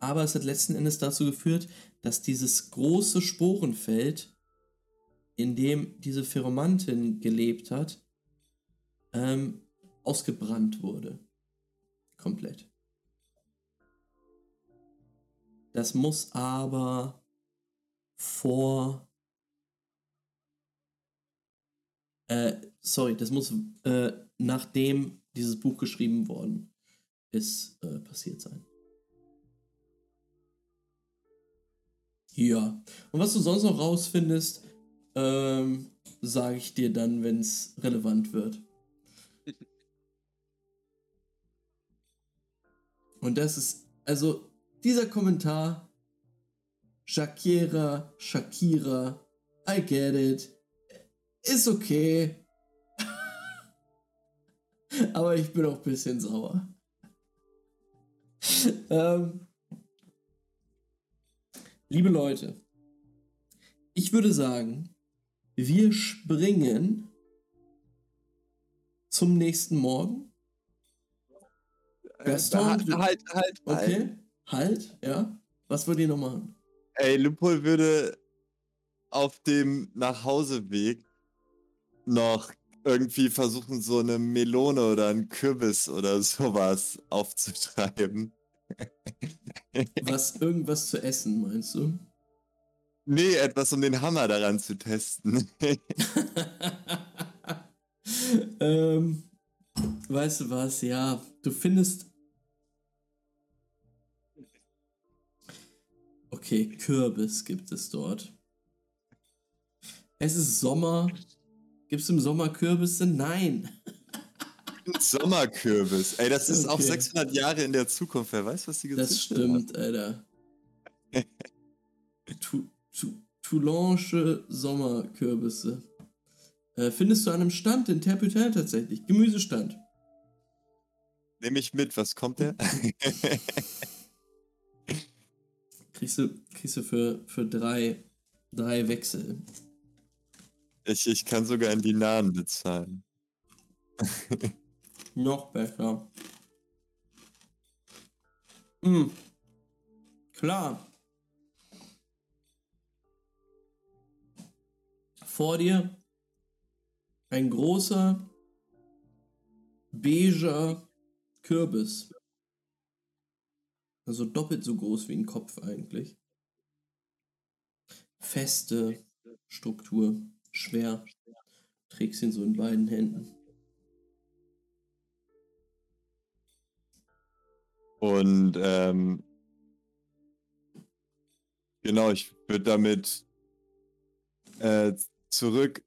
Aber es hat letzten Endes dazu geführt, dass dieses große Sporenfeld, in dem diese Pheromantin gelebt hat, ähm, ausgebrannt wurde. Komplett. Das muss aber vor. Äh, sorry, das muss äh, nachdem dieses Buch geschrieben worden ist, äh, passiert sein. Ja. Und was du sonst noch rausfindest, ähm, sage ich dir dann, wenn es relevant wird. Und das ist, also dieser Kommentar, Shakira, Shakira, I get it, ist okay. *laughs* Aber ich bin auch ein bisschen sauer. *laughs* ähm, liebe Leute, ich würde sagen, wir springen zum nächsten Morgen. Gaston, halt, halt, halt, halt. Okay, halt, ja. Was wollt ihr noch machen? Ey, Lupol würde auf dem Nachhauseweg noch irgendwie versuchen, so eine Melone oder einen Kürbis oder *laughs* sowas aufzutreiben. Was, irgendwas zu essen, meinst du? Nee, etwas, um den Hammer daran zu testen. *laughs* ähm, weißt du was? Ja, du findest. Okay, Kürbis gibt es dort. Es ist Sommer. Gibt es im Sommer Kürbisse? Nein. Ein Sommerkürbis. Ey, das ist auch Okay. 600 Jahre in der Zukunft. Wer weiß, was die Das gezüchtet haben. stimmt, Alter. *laughs* Tu, tu, Toulonche Sommerkürbisse. Äh, findest du an einem Stand in Terputin tatsächlich. Gemüsestand. Nehme ich mit. Was kommt der? *laughs* Kriegst du, kriegst du für, für drei, drei Wechsel. ich, ich kann sogar in Dinaren bezahlen. *laughs* Noch besser. Hm. Klar. Vor dir ein großer, beiger Kürbis. Also doppelt so groß wie ein Kopf eigentlich. Feste Struktur, schwer. Trägst ihn so in beiden Händen. Und ähm, genau, ich würde damit äh, zurück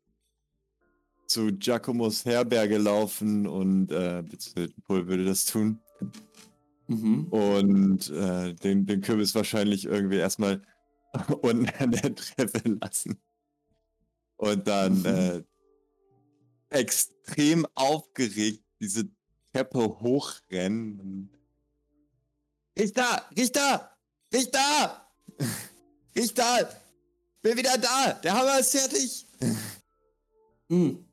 zu Giacomos Herberge laufen und äh, beziehungsweise Paul würde das tun. Mhm. Und äh, den, den Kürbis wahrscheinlich irgendwie erstmal *laughs* unten an der Treppe lassen. Und dann Mhm. äh, extrem aufgeregt diese Treppe hochrennen. Richter! Richter! Richter! *laughs* Richter! Bin wieder da! Der Hammer ist fertig! *laughs* Hm.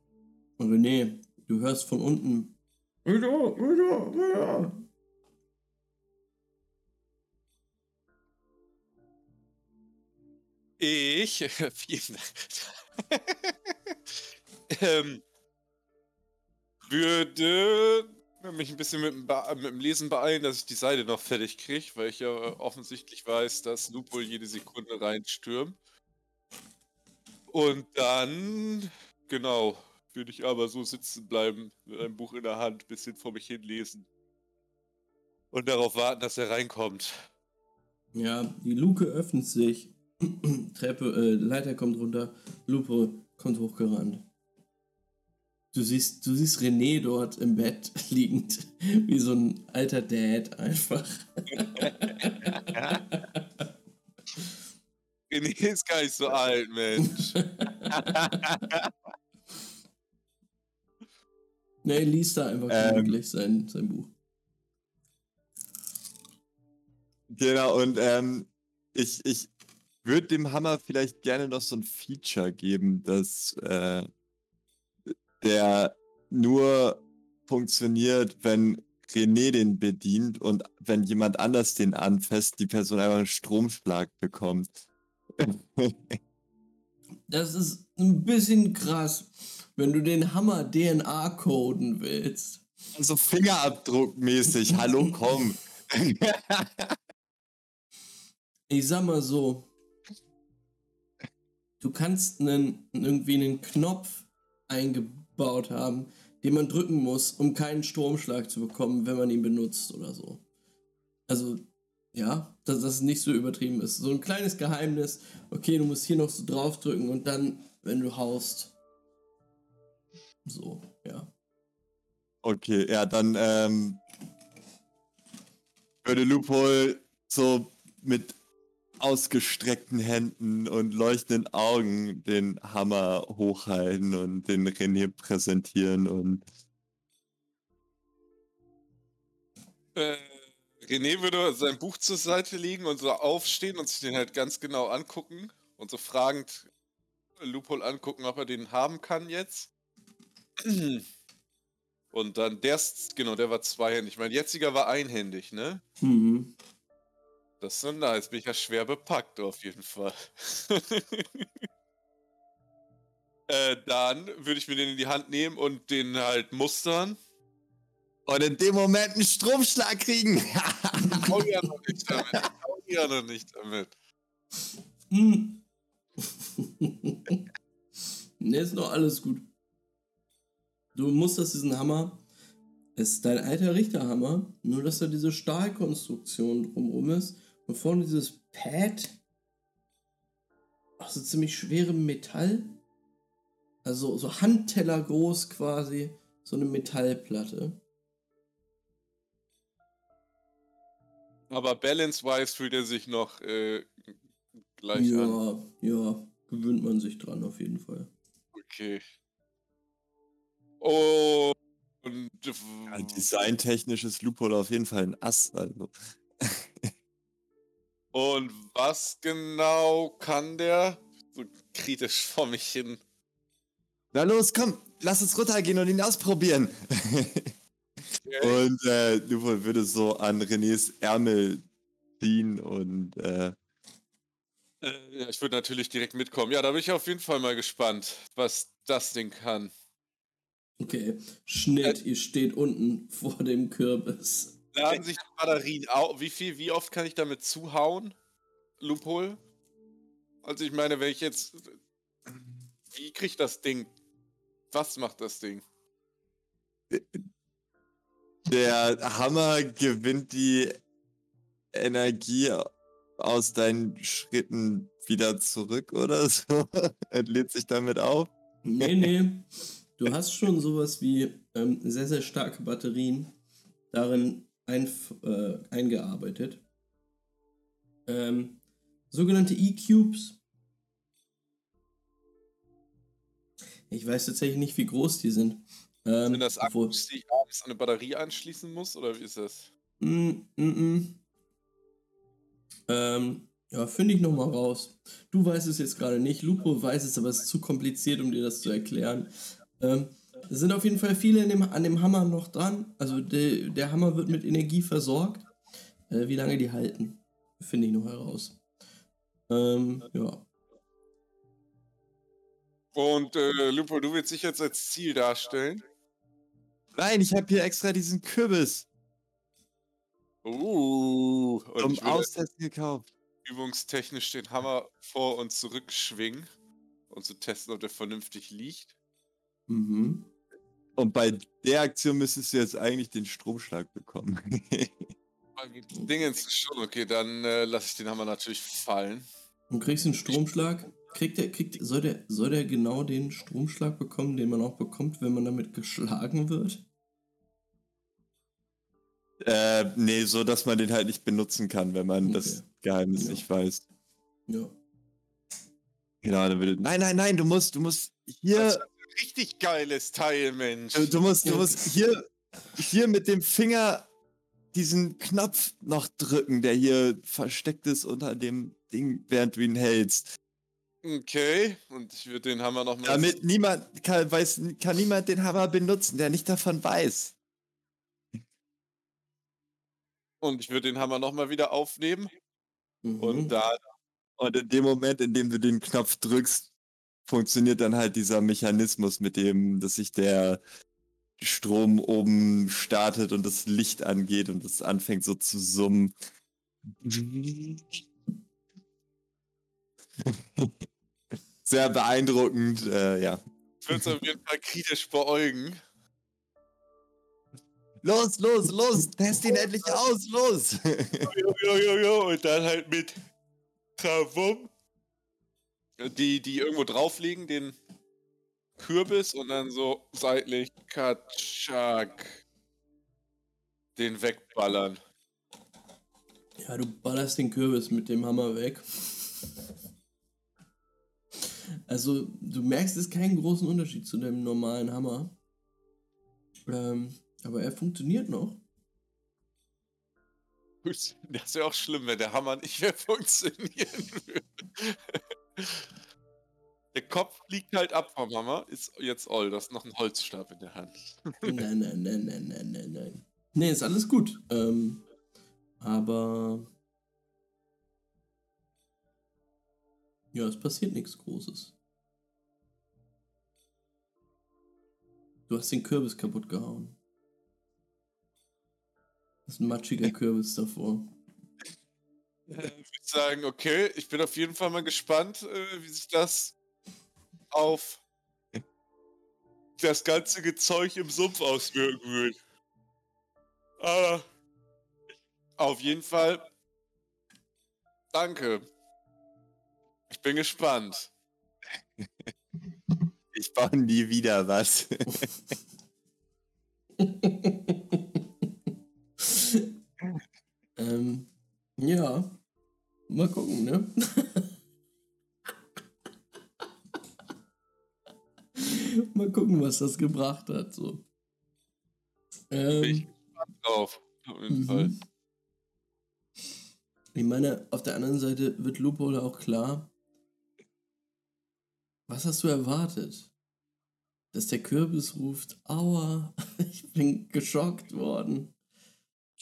René, du hörst von unten. Wieder, wieder, wieder. Ich, *laughs* *laughs* ähm, würde mich ein bisschen mit dem, mit dem Lesen beeilen, dass ich die Seite noch fertig kriege, weil ich ja äh, offensichtlich weiß, dass Lupol jede Sekunde reinstürmt. Und dann, genau, würde ich aber so sitzen bleiben, mit einem Buch in der Hand, bisschen vor mich hin lesen. Und darauf warten, dass er reinkommt. Ja, die Luke öffnet sich. *clears throat* Treppe, äh, Leiter kommt runter. Lupe kommt hochgerannt. Du siehst, du siehst René dort im Bett *laughs* liegend, wie so ein alter Dad einfach. *laughs* René ist gar nicht so alt, Mensch. *laughs* Ne, er liest da einfach Ähm. gemütlich sein, sein Buch. Genau, und ähm, ich, ich würde dem Hammer vielleicht gerne noch so ein Feature geben, dass äh, der nur funktioniert, wenn René den bedient und wenn jemand anders den anfasst, die Person einfach einen Stromschlag bekommt. *laughs* Das ist ein bisschen krass, wenn du den Hammer DNA coden willst. so Fingerabdruckmäßig, hallo, komm. Ich sag mal so, du kannst einen, irgendwie einen Knopf eingebaut haben, den man drücken muss, um keinen Stromschlag zu bekommen, wenn man ihn benutzt oder so. Also, ja, dass das nicht so übertrieben ist. So ein kleines Geheimnis, okay, du musst hier noch so draufdrücken und dann, wenn du haust. So, ja. Okay, ja, dann ähm, würde Loophole so mit ausgestreckten Händen und leuchtenden Augen den Hammer hochhalten und den René präsentieren und Äh, René würde sein Buch zur Seite legen und so aufstehen und sich den halt ganz genau angucken und so fragend Loophole angucken, ob er den haben kann jetzt. Und dann der ist, genau, der war zweihändig. Mein jetziger war einhändig, ne? Mhm. Das ist so nice. Bin ich ja schwer bepackt auf jeden Fall. *laughs* Äh, dann würde ich mir den in die Hand nehmen und den halt mustern. Und in dem Moment einen Stromschlag kriegen. Ich *laughs* hau ja noch nicht *laughs* damit. Ich hau ja noch nicht damit. Hm. ne, ist noch alles gut. Du musterst diesen Hammer. Es ist dein alter Richterhammer, nur dass da diese Stahlkonstruktion drumherum ist und vorne dieses Pad aus so ziemlich schwerem Metall. Also so Handteller groß quasi, so eine Metallplatte. Aber balance-wise fühlt er sich noch äh, gleich ja, an. ja, gewöhnt man sich dran auf jeden Fall. Okay. Und. Ja, designtechnisch ist Loophole auf jeden Fall ein Ass. Also. *laughs* Und was genau kann der? So kritisch *laughs* vor mich hin. Na los, komm, lass uns runtergehen und ihn ausprobieren. Okay. und äh, Loophole würde so an Renés Ärmel ziehen und äh, Äh, ja, ich würde natürlich direkt mitkommen. Ja, da bin ich auf jeden Fall mal gespannt, was das Ding kann. Okay, Schnitt, ihr steht unten vor dem Kürbis. Laden sich die Batterien auf. Wie viel, wie oft kann ich damit zuhauen? Loophole? Also ich meine, wenn ich jetzt. Wie kriegt das Ding? Was macht das Ding? der Hammer gewinnt die Energie aus deinen Schritten wieder zurück oder so. *laughs* Entlädt sich damit auf. Nee, nee. Du hast schon sowas wie ähm, sehr, sehr starke Batterien darin ein, äh, eingearbeitet. Ähm, sogenannte E-Cubes. Ich weiß tatsächlich nicht, wie groß die sind. Ähm, Sind das Akkus, die ich abends an eine Batterie anschließen muss? Oder wie ist das? Mm, mm, mm. Ähm, ja, finde ich nochmal raus. Du weißt es jetzt gerade nicht, Lupo weiß es, aber es ist zu kompliziert, um dir das zu erklären. Ähm, es sind auf jeden Fall viele in dem, an dem Hammer noch dran. Also der, der Hammer wird mit Energie versorgt. Äh, wie lange die halten, finde ich noch heraus. Ähm, ja. Und äh, Lupo, du willst dich jetzt als Ziel darstellen? Nein, ich habe hier extra diesen Kürbis Uh, und zum Austesten gekauft. übungstechnisch den Hammer vor und zurück schwingen und zu testen, ob der vernünftig liegt. Mhm. Und bei der Aktion müsstest du jetzt eigentlich den Stromschlag bekommen. Dingens ist schon okay, dann äh, lasse ich den Hammer natürlich fallen. Und kriegst einen Stromschlag. Kriegt der, kriegt, soll, der, soll der genau den Stromschlag bekommen, den man auch bekommt, wenn man damit geschlagen wird? äh, nee, so dass man den halt nicht benutzen kann, wenn man das Okay. Geheimnis Ja. nicht weiß. Ja. Genau, dann würde. Nein, nein, nein, du musst, du musst hier. Richtig geiles Teil, Mensch. Du, du musst, du musst hier, hier mit dem Finger diesen Knopf noch drücken, der hier versteckt ist unter dem Ding, während du ihn hältst. Okay, und ich würde den Hammer nochmal. Damit niemand kann, weiß, kann niemand den Hammer benutzen, der nicht davon weiß. Und ich würde den Hammer nochmal wieder aufnehmen. Mhm. Und dann. Und in dem Moment, in dem du den Knopf drückst, funktioniert dann halt dieser Mechanismus, mit dem, dass sich der Strom oben startet und das Licht angeht und es anfängt so zu summen. *laughs* Sehr beeindruckend, äh, ja. Ich würde es auf jeden Fall kritisch beäugen. Los, los, los, test ihn endlich aus, los! Jo, jo, jo, jo. Und dann halt mit Krawum. Die, die irgendwo drauflegen, den Kürbis und dann so seitlich Katschak den wegballern. Ja, du ballerst den Kürbis mit dem Hammer weg. Also, du merkst, es keinen großen Unterschied zu dem normalen Hammer. Ähm, aber er funktioniert noch. Das wäre auch schlimm, wenn der Hammer nicht mehr *laughs* funktionieren würde. Der Kopf liegt halt ab vom Hammer, ist jetzt all. Das ist noch ein Holzstab in der Hand. Nein, nein, nein, nein, nein, nein, nein. Nee, ist alles gut. Ähm, aber. Ja, es passiert nichts Großes. Du hast den Kürbis kaputt gehauen. Das ist ein matschiger Kürbis davor. Ich würde sagen, okay, ich bin auf jeden Fall mal gespannt, äh, wie sich das auf das ganze Gezeug im Sumpf auswirken wird. Aber auf jeden Fall, danke. Ich bin gespannt. *laughs* Ich baue nie wieder was. *laughs* ähm, ja. Mal gucken, ne? *laughs* Mal gucken, was das gebracht hat. So. Bin ich Ähm, gespannt drauf. Auf jeden Fall. mhm. Ich meine, auf der anderen Seite wird Loophole auch klar. Was hast du erwartet? Dass der Kürbis ruft, aua, *laughs* ich bin geschockt worden.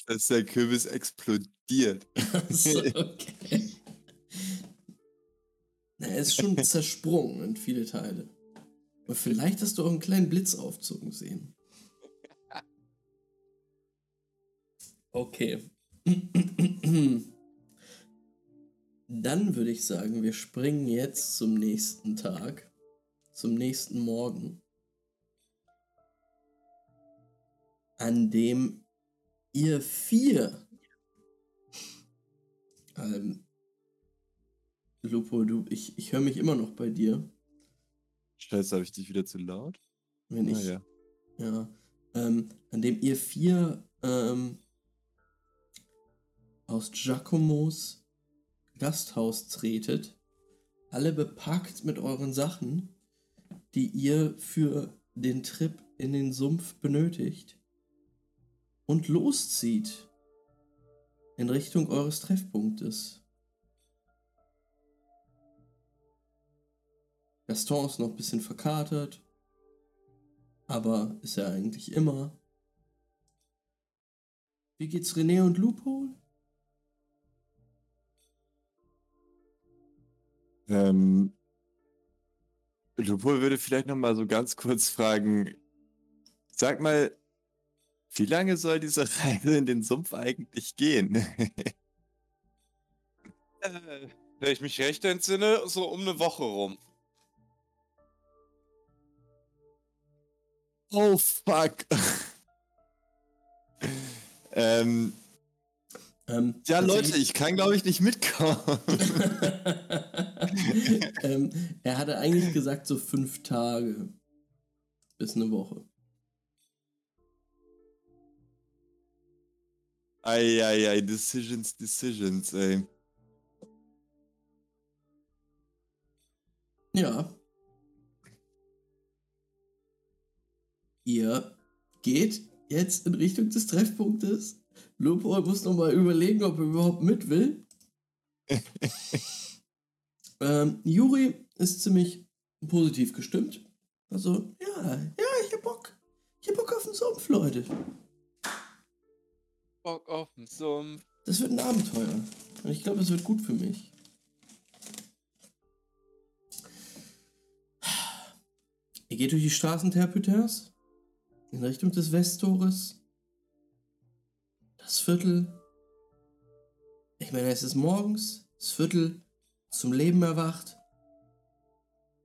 Dass der Kürbis explodiert. So, *laughs* okay. Na, er ist schon zersprungen in viele Teile. Aber vielleicht hast du auch einen kleinen Blitzaufzug sehen. Okay. Dann würde ich sagen, wir springen jetzt zum nächsten Tag, zum nächsten Morgen, an dem ihr vier ähm, Lupo, du, ich, ich höre mich immer noch bei dir. Scheiße, habe ich dich wieder zu laut? Wenn Ah, ich, ja. ja. Ähm, an dem ihr vier ähm, aus Giacomos Gasthaus tretet, alle bepackt mit euren Sachen, die ihr für den Trip in den Sumpf benötigt und loszieht in Richtung eures Treffpunktes. Gaston ist noch ein bisschen verkatert, aber ist er eigentlich immer. Wie geht's René und Loophole? Ähm, Lupol würde vielleicht noch mal so ganz kurz fragen, sag mal, wie lange soll diese *laughs* Reise in den Sumpf eigentlich gehen? *laughs* Äh, wenn ich mich recht entsinne, so um eine Woche rum. oh fuck. *laughs* ähm, Ähm, ja, Leute, tatsächlich- ich kann glaube ich nicht mitkommen. ähm, er hatte eigentlich gesagt so fünf Tage bis eine Woche. Eieiei, Decisions, Decisions, ey. Ja. Ihr geht jetzt in Richtung des Treffpunktes. Lupol muss noch mal überlegen, ob er überhaupt mit will. *laughs* ähm, Juri ist ziemlich positiv gestimmt. Also, ja, ja, ich hab Bock. Ich hab Bock auf den Sumpf, Leute. Bock auf den Sumpf. Das wird ein Abenteuer. Und ich glaube, es wird gut für mich. Ihr geht durch die Straßen Terpüters in Richtung des Westtores. Das Viertel. Ich meine, es ist morgens. Das Viertel zum Leben erwacht.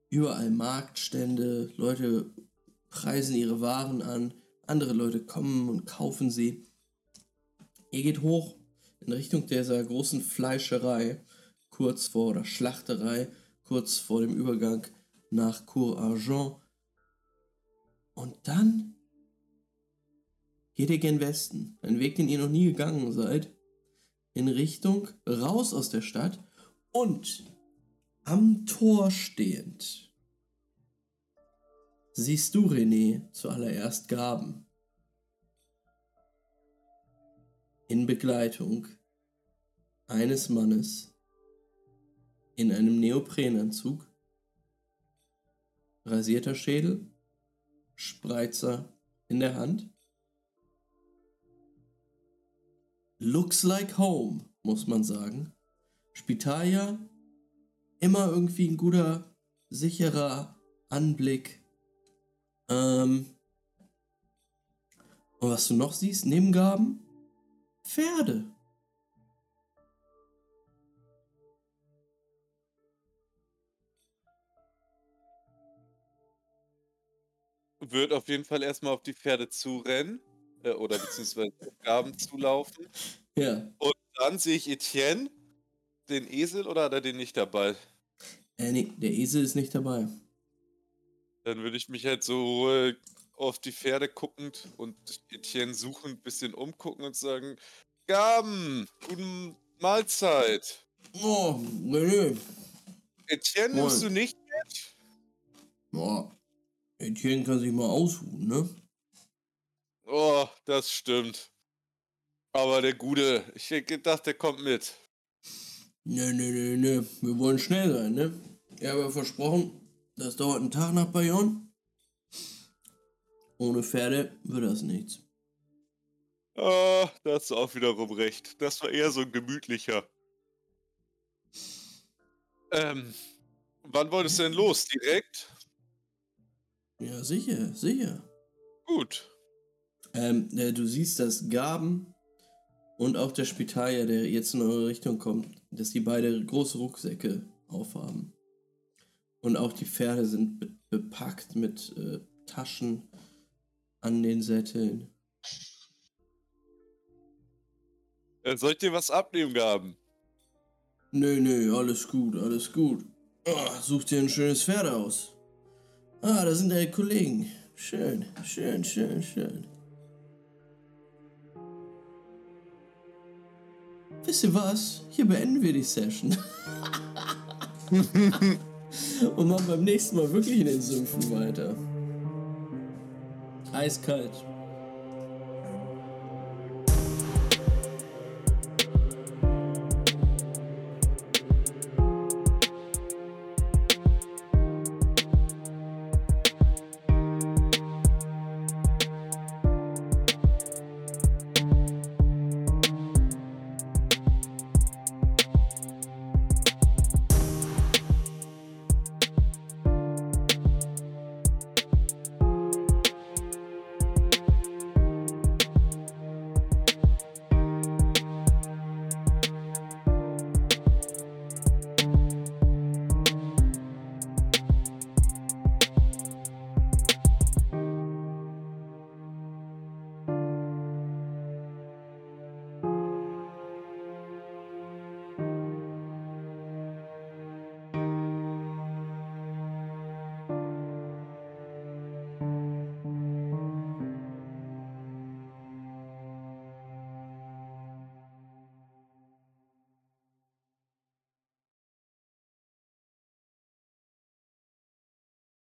Überall Marktstände. Leute preisen ihre Waren an. Andere Leute kommen und kaufen sie. Ihr geht hoch in Richtung dieser großen Fleischerei, kurz vor der Schlachterei, kurz vor dem Übergang nach Cour Argent. Und dann geht ihr gen Westen, ein Weg, den ihr noch nie gegangen seid, in Richtung raus aus der Stadt und am Tor stehend siehst du, René, zuallererst Gaben. In Begleitung eines Mannes in einem Neoprenanzug, rasierter Schädel, Spreizer in der Hand. Looks like home, muss man sagen. Spitalia, immer irgendwie ein guter, sicherer Anblick. Ähm, Und was du noch siehst, neben Gaben? Pferde. Wird auf jeden Fall erstmal auf die Pferde zurennen. Äh, oder beziehungsweise auf Gaben zulaufen. Ja. Und dann sehe ich Etienne, den Esel, oder hat er den nicht dabei? Äh, nee, der Esel ist nicht dabei. Dann würde ich mich halt so äh, auf die Pferde guckend und Etienne suchend ein bisschen umgucken und sagen: Gaben, guten Mahlzeit. Oh, nee. Etienne, Moin. nimmst du nicht mit? Ja. Etienne kann sich mal ausruhen, ne? Oh, das stimmt. Aber der Gute, ich hätte gedacht, der kommt mit. Nee, nee, nee, nee. Wir wollen schnell sein, ne? Habe ja versprochen, das dauert einen Tag nach Bayonne. Ohne Pferde wird das nichts. Ah, da hast du auch wiederum recht. Das war eher so ein gemütlicher. Ähm, wann wolltest du denn los? Direkt? Ja, sicher, sicher. Gut. Ähm, äh, du siehst, dass Gaben und auch der Spitalier, der jetzt in eure Richtung kommt, dass die beide große Rucksäcke aufhaben. Und auch die Pferde sind be bepackt mit äh, Taschen an den Sätteln. Äh, soll ich dir was abnehmen, Gaben? Nö, nö, alles gut, alles gut. Ah, such dir ein schönes Pferd aus. Ah, da sind deine Kollegen. Schön, schön, schön, schön. Wisst ihr was? Hier beenden wir die Session. *laughs* Und machen beim nächsten Mal wirklich in den Sümpfen weiter. Ice Cut